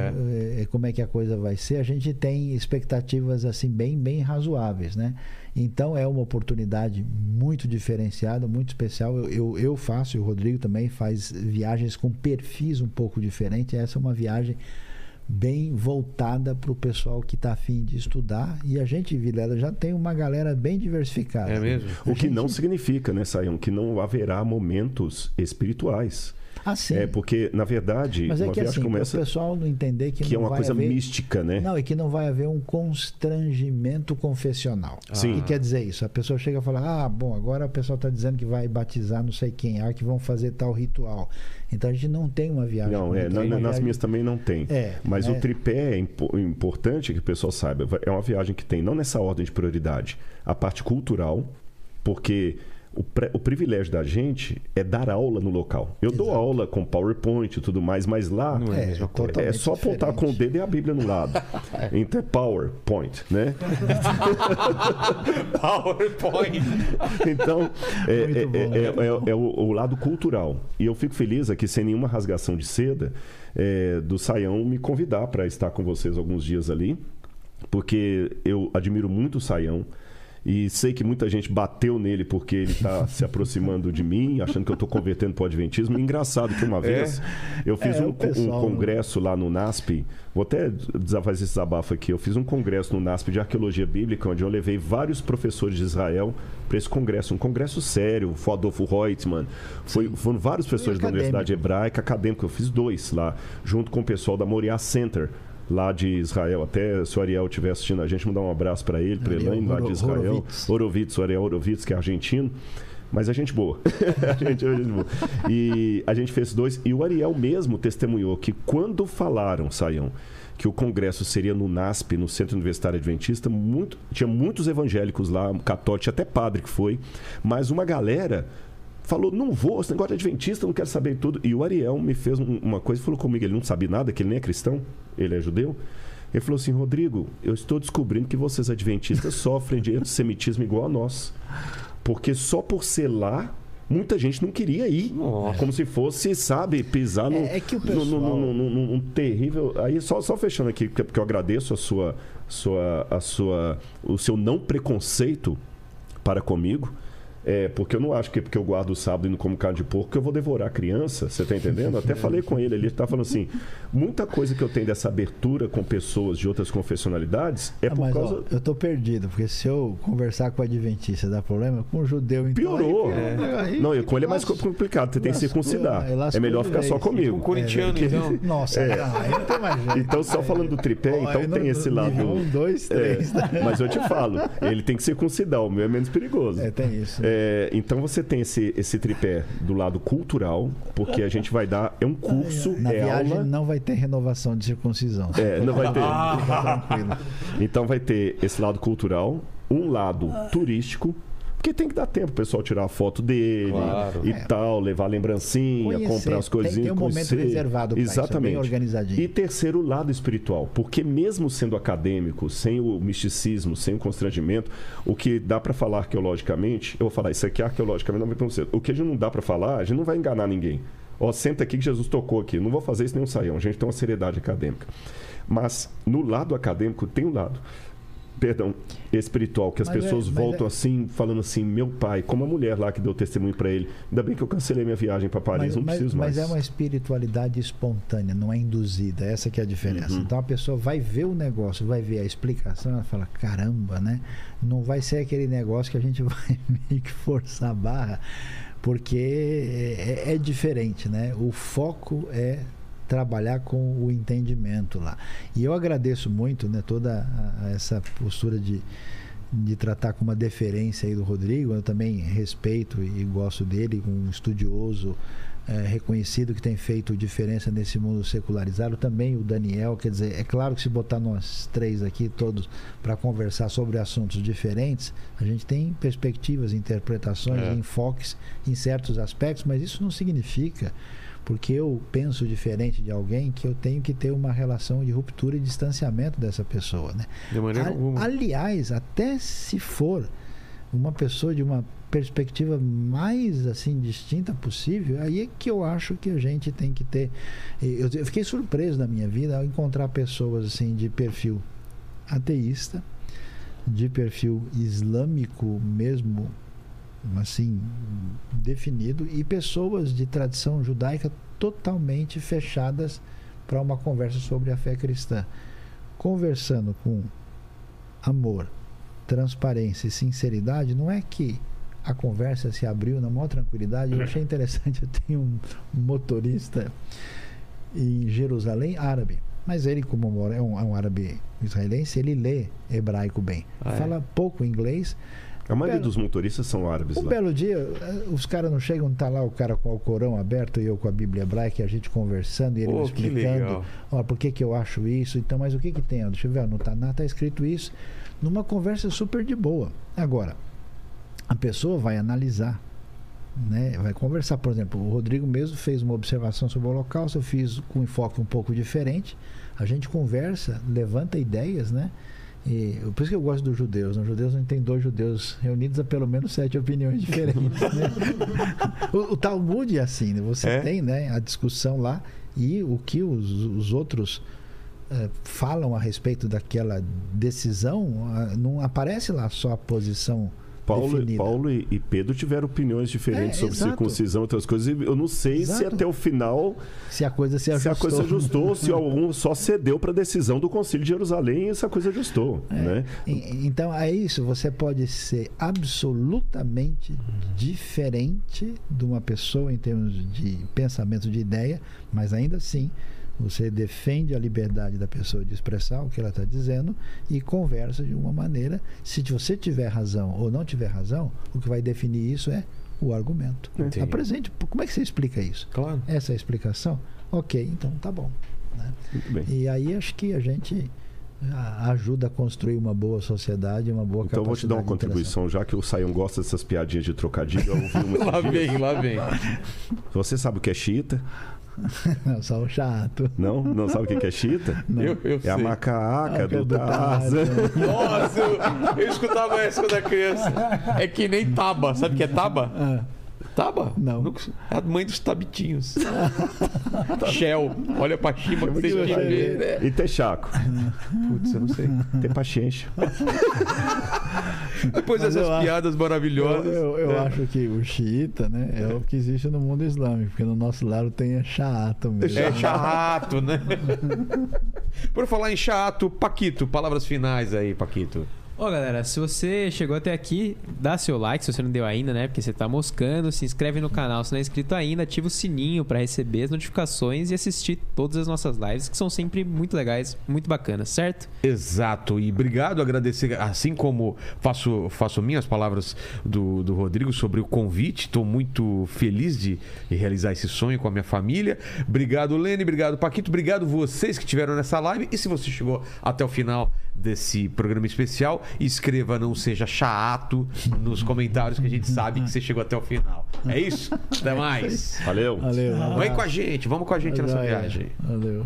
É. É, como é que a coisa vai ser. A gente tem expectativas assim bem, bem razoáveis, né? Então é uma oportunidade muito diferenciada, muito especial. Eu, eu, eu faço, e o Rodrigo também faz viagens com perfis um pouco diferentes. Essa é uma viagem bem voltada para o pessoal que está afim de estudar. E a gente, Vilela, já tem uma galera bem diversificada. É mesmo? O que gente- não significa, né, Sayão, que não haverá momentos espirituais. Ah, sim. É porque, na verdade, Mas é uma que viagem assim, como para o pessoal não entender que, que é não uma vai coisa haver... mística, né? Não, e que não vai haver um constrangimento confessional. Sim. O que quer dizer isso? A pessoa chega e fala: Ah, bom, agora o pessoal está dizendo que vai batizar não sei quem, ah, que vão fazer tal ritual. Então a gente não tem uma viagem. Não, é, na- uma nas viagem- minhas também não tem. É, Mas é. o tripé é impo- importante que o pessoal saiba. É uma viagem que tem, não nessa ordem de prioridade, a parte cultural, porque O, pre- o privilégio da gente é dar aula no local. Eu dou aula com PowerPoint e tudo mais, mas lá Não é é totalmente só apontar com o diferente. dedo e a Bíblia no lado. Então é PowerPoint, né? PowerPoint. Então, é, é- é- né? é- é- é o, o lado cultural. E eu fico feliz aqui, sem nenhuma rasgação de seda, é, do Saião me convidar para estar com vocês alguns dias ali, porque eu admiro muito o Saião. E sei que muita gente bateu nele porque ele está se aproximando de mim, achando que eu estou convertendo para o Adventismo. Engraçado que uma vez eu fiz É, um, pessoal- um congresso lá no NASP. Vou até fazer esse desabafo aqui. Eu fiz um congresso no NASP de arqueologia bíblica, onde eu levei vários professores de Israel para esse congresso. Um congresso sério. Foi Adolfo Reutemann. Foi, foram vários professores da. Universidade Hebraica, acadêmico. Eu fiz dois lá, junto com o pessoal da Moriah Center. Lá de Israel, até se o Ariel estiver assistindo a gente, mandar um abraço para ele, para Elaine, lá de Israel. Horovitz, o Ariel Horovitz, que é argentino. Mas a gente boa. a gente, a gente boa. E a gente fez dois. E o Ariel mesmo testemunhou que quando falaram, Saião, que o congresso seria no NASP, no Centro Universitário Adventista, muito, tinha muitos evangélicos lá, católicos, até padre que foi, mas uma galera falou, não vou, esse negócio de adventista, não quero saber tudo. E o Ariel me fez um- uma coisa, falou comigo, ele não sabia nada, que ele nem é cristão, ele é judeu. Ele falou assim, Rodrigo, eu estou descobrindo que vocês adventistas sofrem de antissemitismo igual a nós. Porque só por ser lá, muita gente não queria ir. Nossa. Como se fosse, sabe, pisar no, É- é que o no- pessoal- no- no- no- terrível. Aí só, só fechando aqui, porque porque eu agradeço a sua, sua, a sua, o seu não preconceito para comigo. É, porque eu não acho que porque eu guardo o sábado e não como carne de porco que eu vou devorar a criança, você tá entendendo? Até falei com ele, ele tá falando assim, muita coisa que eu tenho dessa abertura com pessoas de outras confessionalidades é Ah, por mas, causa... ó, eu tô perdido, porque se eu conversar com o Adventista dá problema, com o judeu então. Piorou. aí- aí- Não, e com ele é mais complicado, você tem que circuncidar. é, É melhor ficar só comigo. Corintiano, É, então. Nossa, não, aí não tem mais jeito. Então, só falando do tripé, Ó, então tem esse lado. Um, dois, três. É, mas eu te falo, ele tem que circuncidar, o meu é menos perigoso. É, tem isso. É, então você tem esse, esse tripé do lado cultural, porque a gente vai dar. É um curso, Na é viagem aula. não vai ter renovação de circuncisão. É, não vai ter. Tranquilo. Então vai ter esse lado cultural, um lado turístico. Porque tem que dar tempo o pessoal tirar a foto dele Claro. e É. tal, levar lembrancinha, Conhecer, comprar as coisinhas. tem um momento conhecer. reservado isso, é bem Exatamente. organizadinho. E terceiro, o lado espiritual. Porque mesmo sendo acadêmico, sem o misticismo, sem o constrangimento, o que dá para falar arqueologicamente, eu vou falar, isso aqui arqueologicamente não vai você. O que a gente não dá para falar, a gente não vai enganar ninguém. Ó, senta aqui que Jesus tocou aqui. Não vou fazer isso nem um saião. A gente tem uma seriedade acadêmica. Mas no lado acadêmico tem um lado perdão, espiritual, que as Mas é- pessoas mas voltam é- assim, falando assim, meu pai, como a mulher lá que deu testemunho para ele, ainda bem que eu cancelei minha viagem para Paris, Mas, não mas- preciso mas mais. é uma espiritualidade espontânea, não é induzida. Essa que é a diferença. Uhum. Então a pessoa vai ver o negócio, vai ver a explicação, ela fala, caramba, né? Não vai ser aquele negócio que a gente vai meio que forçar a barra, porque é, é diferente, né? O foco é trabalhar com o entendimento lá. E eu agradeço muito, né, toda a- a essa postura de de tratar com uma deferência aí do Rodrigo, eu também respeito e gosto dele, um estudioso eh, reconhecido que tem feito diferença nesse mundo secularizado, também o Daniel, quer dizer, é claro que se botar nós três aqui todos para conversar sobre assuntos diferentes, a gente tem perspectivas, interpretações, É. enfoques em certos aspectos, mas isso não significa porque eu penso diferente de alguém que eu tenho que ter uma relação de ruptura e distanciamento dessa pessoa, né? De maneira A- alguma. aliás, até se for uma pessoa de uma perspectiva mais assim distinta possível, aí é que eu acho que a gente tem que ter. Eu, eu fiquei surpreso na minha vida ao encontrar pessoas assim de perfil ateísta, de perfil islâmico mesmo, assim definido e pessoas de tradição judaica totalmente fechadas para uma conversa sobre a fé cristã. Conversando com amor, transparência e sinceridade, não é que a conversa se abriu na maior tranquilidade. Eu achei interessante, eu tenho um motorista em Jerusalém, árabe. Mas ele, como mora- é um, é um árabe israelense, ele lê hebraico bem. Ah, é? Fala pouco inglês. A maioria Belo- dos motoristas são árabes Um lá. belo dia, eh, os caras não chegam, tá lá o cara com o Corão aberto e eu com a Bíblia hebraica, e a gente conversando e ele me Pô, que explicando. Ó, por que, que eu acho isso? Então, mas o que que tem? Deixa eu ver, no Taná tá escrito isso, numa conversa super de boa. Agora, a pessoa vai analisar, né? vai conversar. Por exemplo, o Rodrigo mesmo fez uma observação sobre o Holocausto, eu fiz com um enfoque um pouco diferente. A gente conversa, levanta ideias, né? E, por isso que eu gosto dos judeus. Os judeus não tem dois judeus reunidos a pelo menos sete opiniões diferentes. né? o, o Talmud é assim, né? você É? tem né, a discussão lá e o que os, os outros eh, falam a respeito daquela decisão, ah, não aparece lá só a posição Paulo, definida. Paulo e, Pedro tiveram opiniões diferentes É, sobre exato. circuncisão e outras coisas. e Eu não sei se Exato. até o final Se a coisa se se ajustou. a coisa ajustou, ou se algum só cedeu para a decisão do Concílio de Jerusalém e essa coisa ajustou. É. Né? Então é isso, você pode ser absolutamente diferente de uma pessoa em termos de pensamento, de ideia, mas ainda assim você defende a liberdade da pessoa de expressar o que ela está dizendo e conversa de uma maneira. Se você tiver razão ou não tiver razão, o que vai definir isso é o argumento. Entendi. Apresente, como é que você explica isso? Claro. Essa é a explicação? Ok, então tá bom. né? Muito bem. E aí acho que a gente ah, ajuda a construir uma boa sociedade, uma boa Então vou te dar uma contribuição, já que o Saião gosta dessas piadinhas de trocadilho. Eu ouvi uma Lá vem, lá vem. Você sabe o que é chita? Não, só o chato. Não? Não sabe o que que é chita? Eu, eu É a sei. macaca do do Tarzan. Nossa, eu, eu escutava essa quando era criança. É que nem taba. Sabe o que é taba? Ah, Taba? Não. É a mãe dos tabitinhos. Shell. Olha pra cima que vocês que ver. né? E texaco? Putz, eu não sei. Tem paciência. Depois Mas dessas eu acho- piadas eu maravilhosas. eu, eu né? acho que o xiita né, é o que existe no mundo islâmico, porque no nosso lado tem a chato mesmo. É chato, né? Por falar em chato, Paquito, palavras finais aí, Paquito. Ó, galera, se você chegou até aqui, dá seu like se você não deu ainda, né? Porque você tá moscando, se inscreve no canal se não é inscrito ainda, ativa o sininho pra receber as notificações e assistir todas as nossas lives, que são sempre muito legais, muito bacanas, certo? Exato, e obrigado, agradecer, assim como faço, faço minhas palavras do, do Rodrigo sobre o convite, estou muito feliz de realizar esse sonho com a minha família. Obrigado, Lene, obrigado, Paquito, obrigado vocês que estiveram nessa live. E se você chegou até o final desse programa especial, escreva não seja chato nos comentários que a gente sabe que você chegou até o final. É isso? Até mais. Valeu. Valeu. Vem com a gente, vamos com a gente nessa viagem. Valeu.